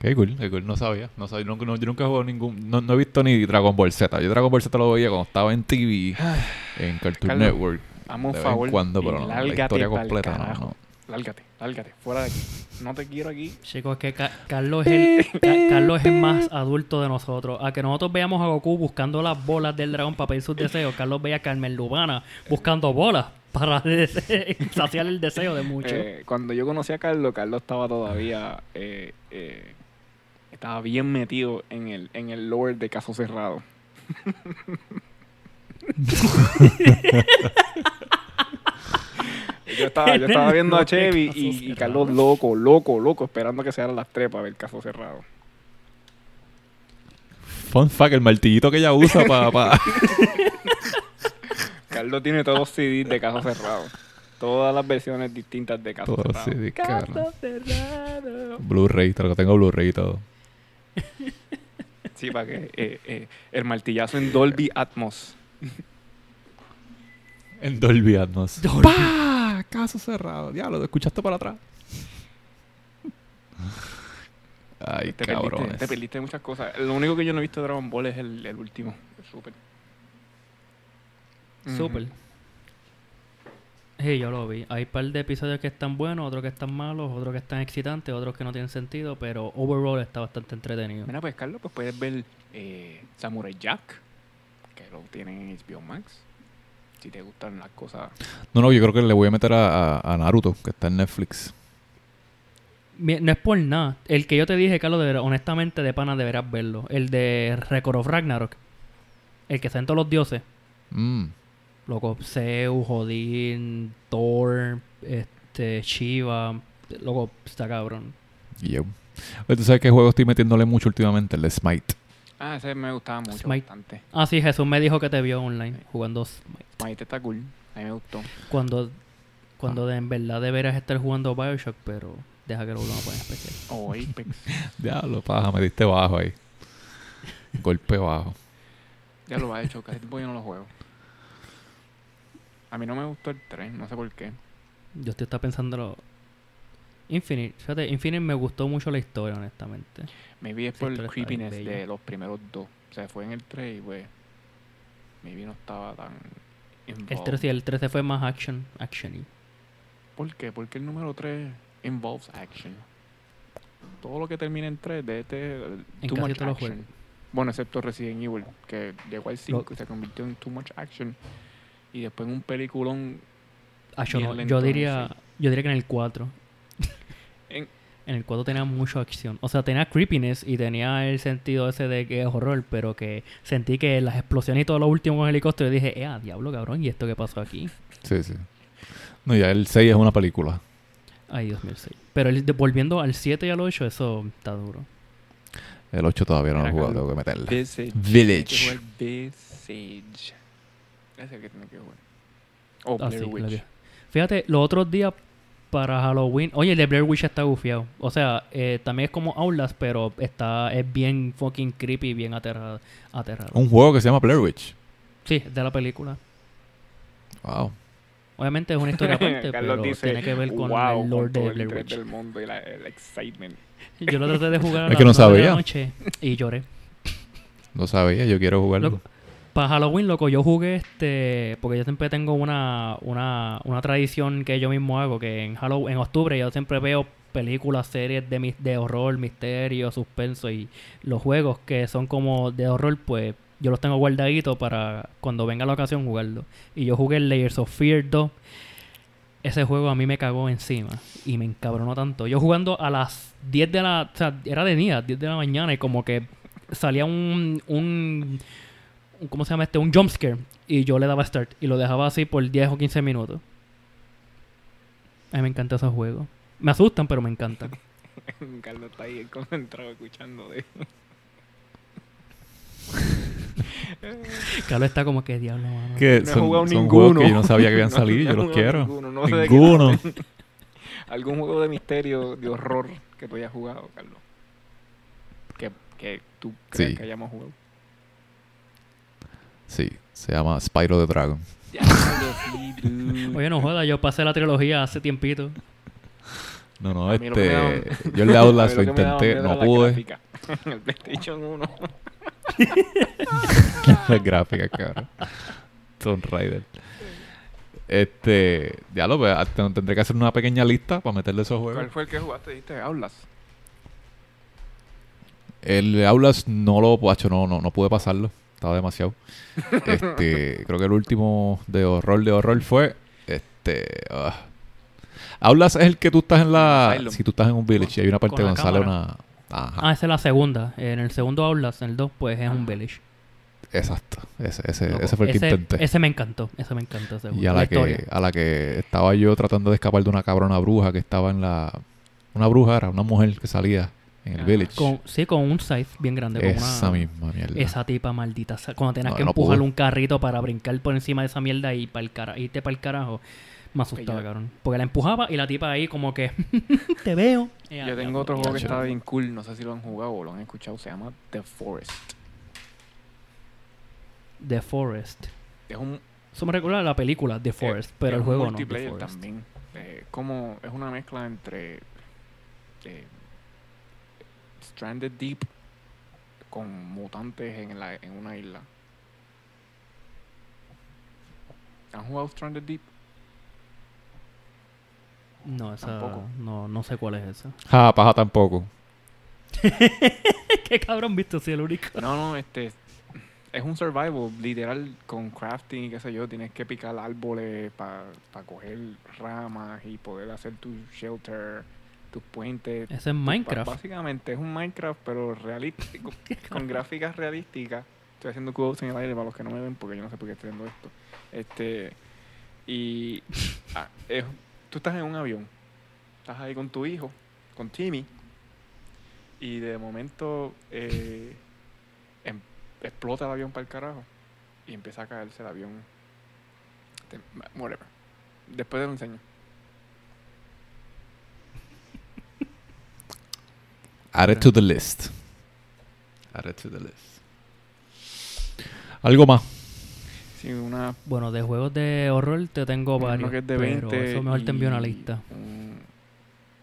Qué cool, qué cool. No sabía. No sabía. no- yo nunca he jugado ningún. No, no he visto ni Dragon Ball Z. Yo Dragon Ball Z lo veía cuando estaba en TV, en Cartoon Carlos, Network. Hazme un De vez favor en cuando, pero no, la historia completa no, no. Lárgate, lárgate, fuera de aquí. No te quiero aquí. Chicos, que Ca- Carlos, es el, Ca- Carlos es el más adulto de nosotros. A que nosotros veamos a Goku buscando las bolas del dragón para pedir sus deseos, Carlos veía a Carmen Lubana buscando bolas para saciar el deseo de muchos. Eh, cuando yo conocí a Carlos, Carlos estaba todavía. eh, eh, estaba bien metido en el, en el lore de Caso Cerrado. yo estaba, yo estaba viendo a Chevy y. Carlos loco, loco, loco, esperando que se hagan las tres para ver Caso Cerrado. Fun fact, el martillito que ella usa para. Pa. Carlos tiene todos los CDs de Caso Cerrado. Todas las versiones distintas de Caso Todo Cerrado. cara. Caso Cerrado. Blu-ray, lo tengo Blu-ray y todo. Sí, para que eh, eh, el martillazo en Dolby Atmos. En Dolby Atmos. Dolby. Caso cerrado. Diablo, ¿lo escuchaste para atrás? Ay, te, cabrones. perdiste, te perdiste muchas cosas. Lo único que yo no he visto de Dragon Ball es el, el último. El Super. Super. Sí, yo lo vi. Hay un par de episodios que están buenos, otros que están malos, otros que están excitantes, otros que no tienen sentido, pero overall está bastante entretenido. Mira, pues Carlos, pues puedes ver eh, Samurai Jack, que lo tienen en HBO Max. Si te gustan las cosas. No, no, yo creo que le voy a meter a, a- a Naruto, que está en Netflix. No es por nada. El que yo te dije, Carlos, de ver- honestamente, de pana deberás verlo. El de Record of Ragnarok. El que está en todos los dioses. Mm. Loco, Zeus, Odín, Thor, este, Shiva. Loco, está cabrón. Yo. ¿Tú sabes qué juego estoy metiéndole mucho últimamente? El de Smite. Ah, ese me gustaba mucho, Smite. bastante. Ah, sí, Jesús me dijo que te vio online jugando Smite. Smite está cool. A mí me gustó. Cuando, cuando de- en verdad deberías estar jugando Bioshock, pero deja que lo volvamos a poner especial. O Apex. Diablo, paja, me diste bajo ahí. Golpe bajo. ya lo ha hecho. Casi tiempo yo no lo juego. A mí no me gustó el 3, no sé por qué. Yo estoy está pensando Infinite, fíjate, Infinite me gustó mucho la historia, honestamente. Maybe es por el creepiness de los primeros dos. O sea, fue en el 3 y pues. Maybe no estaba tan. El involved. 13, el 13 fue más action, action ¿Por qué? Porque el número 3 involves action. Todo lo que termina en 3 de este. En too much action. Bueno, excepto Resident Evil, que llegó al 5 y se convirtió en too much action. Y después en un peliculón. Ah, yo, no- diría yo diría que en el 4. En- el 4 tenía mucha acción. O sea, tenía creepiness y tenía el sentido ese de que es horror, pero que sentí que las explosiones y todo lo último con el helicóptero, yo dije, eh, ah, diablo, cabrón, ¿y esto qué pasó aquí? Sí, sí. No, ya el 6 es una película. Ay, Dios mío, sí. Pero el- de- volviendo al 7 y al 8, eso está duro. El 8 todavía no lo he jugado, tengo que meterle. Visage. Village. Visage. Ese es el que tiene que jugar. O Ah, Blair sí, Witch. Fíjate, los otros días para Halloween, oye, el de Blair Witch está gufiado. O sea, eh, también es como Outlast, pero está es bien fucking creepy, bien aterrado. aterrado. Un juego que se llama Blair Witch. Sí, de la película. Wow. Obviamente es una historia aparte, pero dice, tiene que ver con wow, el Lord con de Blair Witch. del mundo y la- el excitement. Yo lo traté de jugar a Es que no nueve de la sabía. noche y lloré. No sabía, yo quiero jugarlo. Para Halloween, loco, yo jugué este. Porque yo siempre tengo una, una, una tradición que yo mismo hago. Que en Halloween, en octubre, yo siempre veo películas, series de, de horror, misterio, suspenso. Y los juegos que son como de horror, pues yo los tengo guardaditos para cuando venga la ocasión jugarlo. Y yo jugué Layers of Fear 2. Ese juego a mí me cagó encima y me encabronó tanto. Yo jugando a las 10 de la... O sea, era de día, 10 de la mañana y como que salía un un- ¿Cómo se llama este? Un jumpscare. Y yo le daba start y lo dejaba así por 10 o 15 minutos. A mí me encanta ese juego. Me asustan, pero me encantan. Carlos está ahí concentrado escuchando de Carlos está como que diablo, mano. Que No he son, jugado son ninguno. juegos que yo no sabía que salido, no yo he los quiero. ninguno, no sé de Ninguno. ¿Algún juego de misterio, de horror que tú hayas jugado, Carlos? Que, que tú creas Sí. que hayamos jugado. Sí, se llama Spyro the Dragon. Oye, no joda, yo pasé la trilogía hace tiempito. No, no, este. Yo el de Outlast lo intenté, no pude. el PlayStation 1. Las gráficas, cabrón. Tomb Raider. Este. Ya lo veo. Tendré que hacer una pequeña lista para meterle esos juegos. ¿Cuál fue el que jugaste? Dijiste Aulas. El de Aulas no lo. Pacho, no, no, no pude pasarlo. Estaba demasiado. Este. creo que el último de horror de horror fue. Este. ah. Aulas es el que tú estás en la. Asylum. Si tú estás en un village y hay una parte Con la donde sale cámara. una. Ajá. Ah, esa es la segunda. En el segundo Outlast, en el 2, pues es un Village. Exacto. Ese, ese, Loco, ese fue el que ese, intenté. ese me encantó. Ese me encantó. Ese Y a la historia. que, a la que estaba yo tratando de escapar de una cabrona bruja que estaba en la... Una bruja era una mujer que salía en el Ah. village. Con, sí, con un scythe bien grande. con Esa una- misma mierda. Esa tipa maldita. Cuando tenías No, que no empujar pude. un carrito para brincar por encima de esa mierda y para el cara, irte para el carajo, me asustaba, yo- cabrón. Porque la empujaba y la tipa ahí como que te veo. Y Yo ya, tengo otro ya, juego que estaba bien cool. No sé si lo han jugado o lo han escuchado. Se llama The Forest. The Forest. Es un, Eso me recuerda a la película The Forest, es- pero es el juego no. The multiplayer también. Eh, como es una mezcla entre eh, Stranded Deep con mutantes en, la, en una isla. ¿Han jugado Stranded Deep? No, esa, Tampoco. no, no sé cuál es esa. Ja, paja tampoco. ¿Qué cabrón viste si el único? No, no, este es un survival literal con crafting y qué sé yo. Tienes que picar árboles para coger ramas y poder hacer tu shelter, tus puentes. Ese es Minecraft. Básicamente es un Minecraft, pero realístico, con gráficas realísticas. Estoy haciendo quotes en el aire para los que no me ven porque yo no sé por qué estoy haciendo esto. Este, y ah, es- tú estás en un avión, estás ahí con tu hijo, con Timmy, y de momento eh, em- explota el avión para el carajo y empieza a caerse el avión. Te- whatever. Después te lo enseño. Add it to the list. Add it to the list. Algo más. Sí, una Bueno, de juegos de horror te tengo Uno varios. que es de pero 20 eso mejor te envío una lista. Un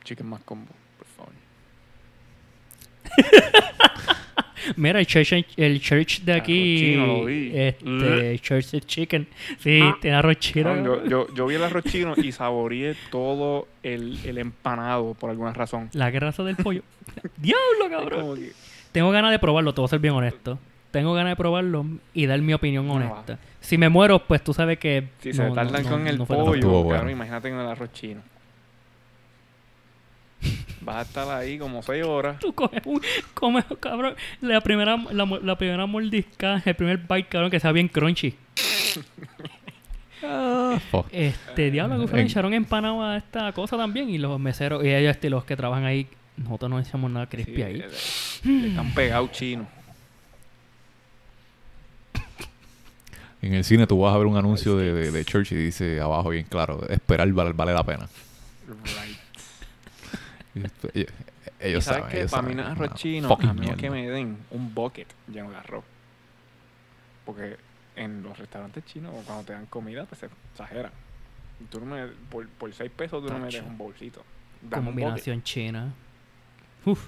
chicken más combo, por favor. Mira, el church, el church de aquí. Lo vi. Este, Church of Chicken. Sí, tiene arroz chino. No, yo, yo, yo vi el arroz chino y saboreé todo el, el empanado por alguna razón. La grasa del pollo. Diablo, cabrón. que- Tengo ganas de probarlo, te voy a ser bien honesto. Tengo ganas de probarlo y dar mi opinión No, honesta. Si me muero, pues tú sabes que. si no- se tardan no- con el pollo, bueno. cabrón, imagínate con el arroz chino. Vas a estar ahí como 6 horas. Tú comes un, comes, cabrón, la primera, la, la primera mordisca, el primer bite, cabrón, que sea bien crunchy. Oh, Este, diablo, que En- echaron empanado a esta cosa también. Y los meseros, y ellos, este, los que trabajan ahí, nosotros no echamos nada crispy Sí, ahí. le- le están pegados chinos. En el cine tú vas a ver un anuncio de, de, de Church y dice abajo bien claro, esperar vale, vale la pena. Right. Y esto- ellos, ¿Y ellos sabes saben, qué? ellos Para mí saben, no es arroz chino, a menos que me den un bucket lleno de arroz. Porque en los restaurantes chinos, cuando te dan comida, pues se exageran. Tú no me, por, por 6 pesos tú no me Tacho. dejas un bolsito. Dame un. Combinación china. Uf.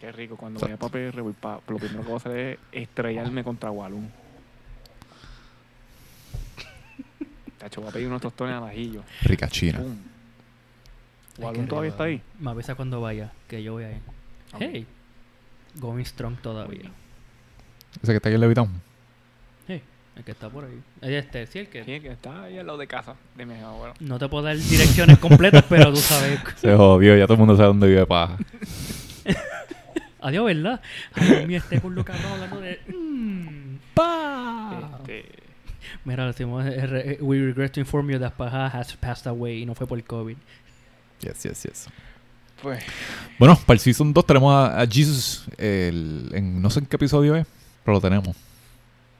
Qué rico. Cuando voy pa, lo primero que voy a hacer es estrellarme contra Walloon. Tacho, voy a pedir unos tostones al ajillo. Rica China. Pum. Ay, ¿Walloon qué todavía está ahí? Me avisa cuando vaya, que yo voy a ir. Ok. Hey. Going strong todavía. Ese que está aquí en Levitown. Hey, el que está por ahí. Este, sí, el que... Sí, que está ahí al lado de casa de mi abuelo. No te puedo dar direcciones completas, pero tú sabes. Se jodió, ya todo el mundo sabe dónde vive paja. Adiós, ¿verdad? Ay, mío, este culo cabrón hablando de... mm. Este, Mira, decimos, eh, re- we regret to inform you that Paja has passed away y no fue por COVID. Yes, yes, yes. pues, Bueno, para el Season 2 tenemos a, a Jesus el- en no sé en qué episodio es, pero lo tenemos.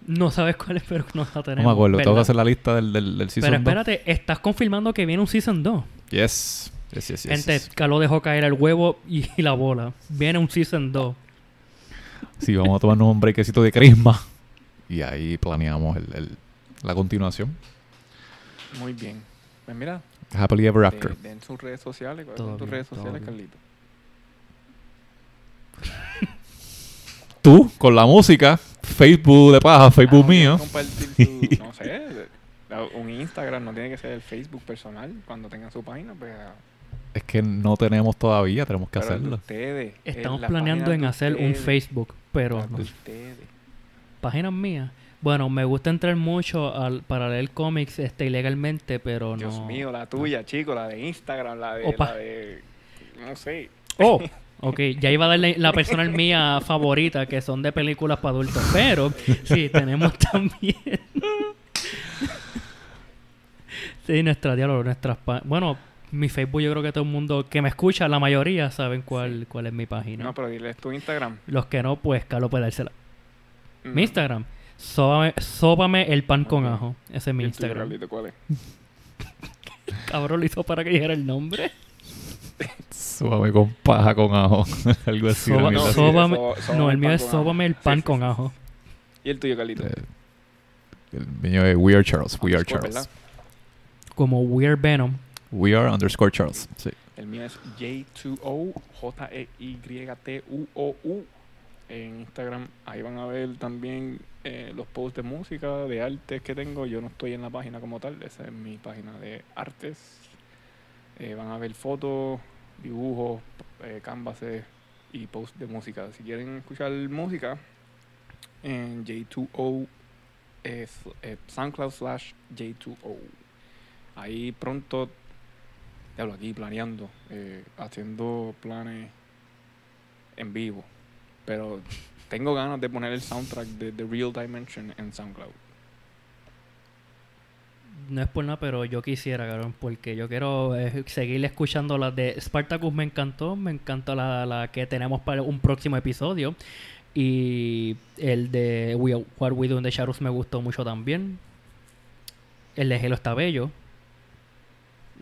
No sabes cuál es, pero no la tenemos. No me acuerdo, tengo que hacer la lista del, del, del Season Pero 2. espérate, estás confirmando que viene un Season 2. Yes. Yes, yes, yes, Gente, yes. Carlos dejó caer el huevo y, y la bola. Viene un Season 2. Sí, vamos a tomarnos un breakcito de crisma. Y ahí planeamos el, el- la continuación. muy bien. Pues mira, Happily Ever After. de en sus redes sociales. ¿Cuáles son tus redes sociales. Carlito? Tú, con la música, Facebook de paja, Facebook Ah, mío. ¿quieres compartir su- no sé, un Instagram, no tiene que ser el Facebook personal. Cuando tengan su página, pues... ah, Es que no tenemos todavía, tenemos que pero hacerlo. Ustedes. Estamos es la planeando en hacer un Facebook, pero no. de ustedes. páginas mías. Bueno, me gusta entrar mucho al, para leer cómics este, ilegalmente, pero Dios no. mío, la tuya, chico, la de Instagram, la de... Opa. La de no sé. Oh, ok, ya iba a darle la personal mía favorita, que son de películas para adultos, pero sí, tenemos también. sí, nuestra diálogo, nuestras Bueno, mi Facebook, yo creo que todo el mundo que me escucha, la mayoría saben cuál, cuál es mi página. No, pero diles tu Instagram. Los que no, pues Carlos puede dársela. Mm. Mi Instagram, sóbame, sóbame el pan con ajo. Ese es mi ¿Y Instagram. Carlito, ¿Cuál es? Cabrón, lo hizo para que dijera el nombre. Suave con paja con ajo. Algo así. Soba- no, sóbame- so- sóbame no, el el mío es sóbame el pan sí, con sí. ajo. ¿Y el tuyo, Carlito? Eh, El mío es We Are Charles. We Are Charles. ¿verdad? Como Weird Venom. We Are underscore Charles. Sí. El mío es J2O, E J-E-Y-T-U-O-U. En Instagram, ahí van a ver también eh, los posts de música, de artes que tengo. Yo no estoy en la página como tal, esa es mi página de artes. Eh, van a ver fotos, dibujos, eh, canvases y posts de música. Si quieren escuchar música, en J2O es SoundCloud slash J2O. Ahí pronto te hablo aquí planeando, haciendo planes en vivo. Pero tengo ganas de poner el soundtrack de The Real Dimension en SoundCloud. No es por nada, pero yo quisiera, cabrón, porque yo quiero eh, seguir escuchando las de Spartacus. Me encantó, me encantó la, la que tenemos para un próximo episodio. Y el de We, What We Do in the Shadows me gustó mucho también. El de Halo está bello.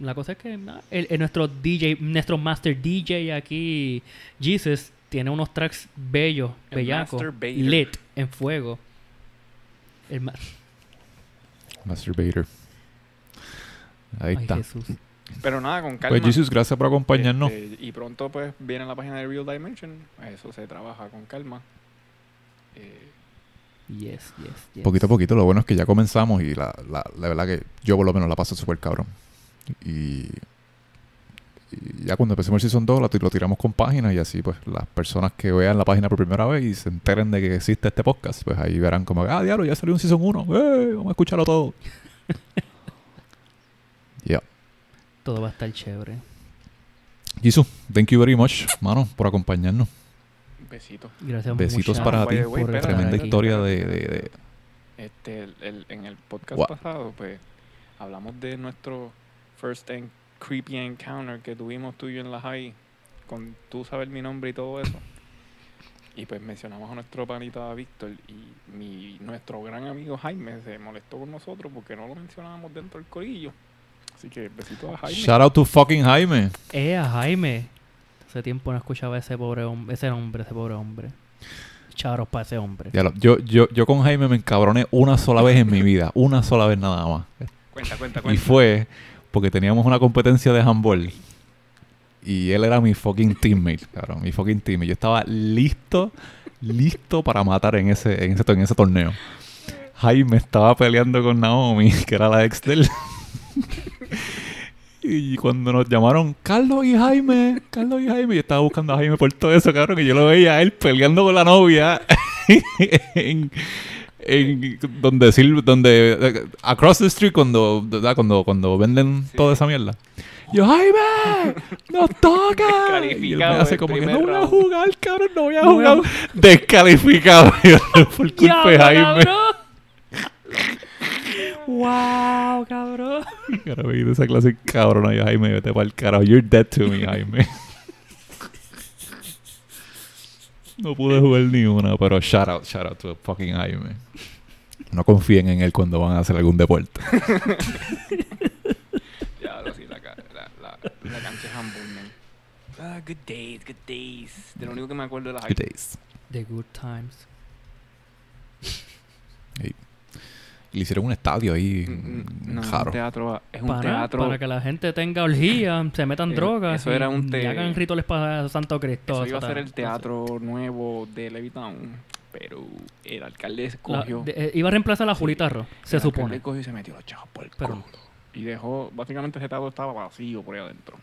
La cosa es que el nuestro DJ, nuestro master DJ aquí, Jesus, tiene unos tracks bellos, El bellacos, lit, en fuego. El ma- Masturbator. Ahí Ay, está. Jesús. Pero nada, con calma. Pues Jesus, gracias por acompañarnos. Este, y pronto pues viene la página de Real Dimension. Eso se trabaja con calma. Eh, Yes, yes, yes. Poquito a poquito, lo bueno es que ya comenzamos y la, la, la verdad que yo por lo menos la paso súper cabrón. Y, y ya cuando empecemos el Season 2 lo, ti- lo tiramos con páginas y así pues las personas que vean la página por primera vez y se enteren de que existe este podcast, pues ahí verán como, ah, diablo, ya salió un Season 1, ¡eh! vamos a escucharlo todo. yeah. Todo va a estar chévere. Jesus, thank you very much, mano, por acompañarnos. besito. Gracias Besitos muchachos, para ti. way, por Tremenda aquí. historia de, de- de- Este, el, el- en el podcast pasado, pues, hablamos de nuestro first en- creepy encounter que tuvimos tú y yo en la high, con tú saber mi nombre y todo eso. Y pues mencionamos a nuestro panita Víctor y mi, nuestro gran amigo Jaime se molestó con nosotros porque no lo mencionábamos dentro del corillo. Así que besitos a Jaime. Shout out to fucking Jaime. Eh, a Jaime. Hace tiempo no escuchaba ese pobre hombre, ese hombre, ese pobre hombre. Charos para ese hombre. Ya lo- yo, yo, yo con Jaime me encabroné una sola vez en mi vida, una sola vez nada más. Cuenta, cuenta, Y cuenta. fue porque teníamos una competencia de handball. Y él era mi fucking teammate, cabrón. Mi fucking teammate. Yo estaba listo, listo para matar en ese, en ese, en ese torneo. Jaime estaba peleando con Naomi, que era la ex de él. y cuando nos llamaron Carlos y Jaime, Carlos y Jaime, yo estaba buscando a Jaime por todo eso, cabrón, y yo lo veía a él peleando con la novia en donde donde across the street cuando ¿verdad? cuando cuando venden toda esa mierda. Yo, Jaime, nos toca. Y él me hace como que no voy a round. jugar, cabrón, no voy a No voy a jugar. Descalificado por culpa de Jaime. cabrón! ¡Wow, cabrón! Y de esa clase cabrón, yo, Jaime, vete para el carajo. You're dead to me, Jaime. No pude jugar ni una, pero shout out, shout out to fucking Jaime. No confíen en él cuando van a hacer algún deporte. Ya, ahora sí, la, la, la, la cancha es man. Ah, good days, good days. De lo único que me acuerdo de la Good days. The good times. Le hicieron un estadio ahí, Mm, mm, No, es un teatro, es un Para, teatro. para que la gente tenga orgía, se metan Eh, drogas eso y, era un y te- hagan rituales para Santo Cristo. Eso iba a ser el teatro nuevo de Levitown, pero el alcalde La- escogió. de- eh, iba a reemplazar a Sí. Julita Ro, se el alcalde supone. escogió y se metió los chavos por el Pero- culo. Y dejó, básicamente ese teatro estaba vacío por ahí adentro.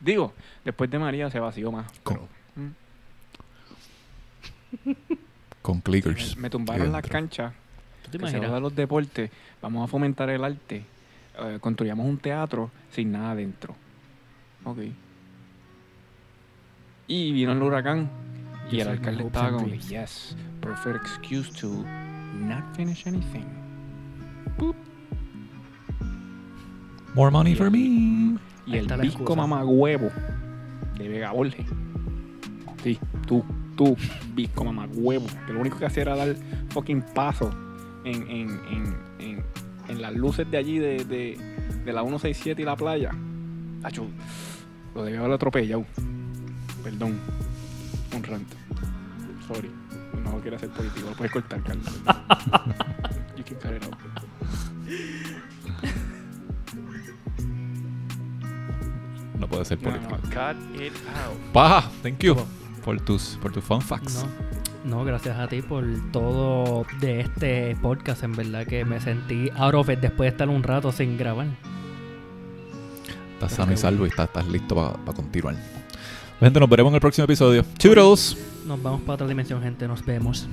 Digo, después de María se vació más. Con- pero, mm, Con clickers. me, me tumbaron las canchas. ¿Tú te que se de los deportes, vamos a fomentar el arte. eh, construyamos un teatro sin nada adentro. Ok. Y vino el huracán. Y el alcalde estaba como, yes, perfect excuse to not finish anything. More money for me. Y Ahí el está la pisco excusa. mamagüevo de Vega Borges. Sí, tú, tú, pisco mamagüevo. Que lo único que hacía era dar fucking paso en, en, en, en, en las luces de allí de, de, de la 167 y la playa. Acho, lo debía haber atropellado. Perdón. Un rant. Sorry. No quiero hacer político. Lo puedes cortar, Carlos. you can cut it out. No puede ser No, político. no, cut it out. Paja, thank you por tus, por tus fun facts. No, no, gracias a ti por todo de este podcast. En verdad que me sentí out of it después de estar un rato sin grabar. Estás sano y salvo y estás, estás listo para continuar. Gente, nos veremos en el próximo episodio. Toodles. Nos vamos para otra dimensión, gente. Nos vemos.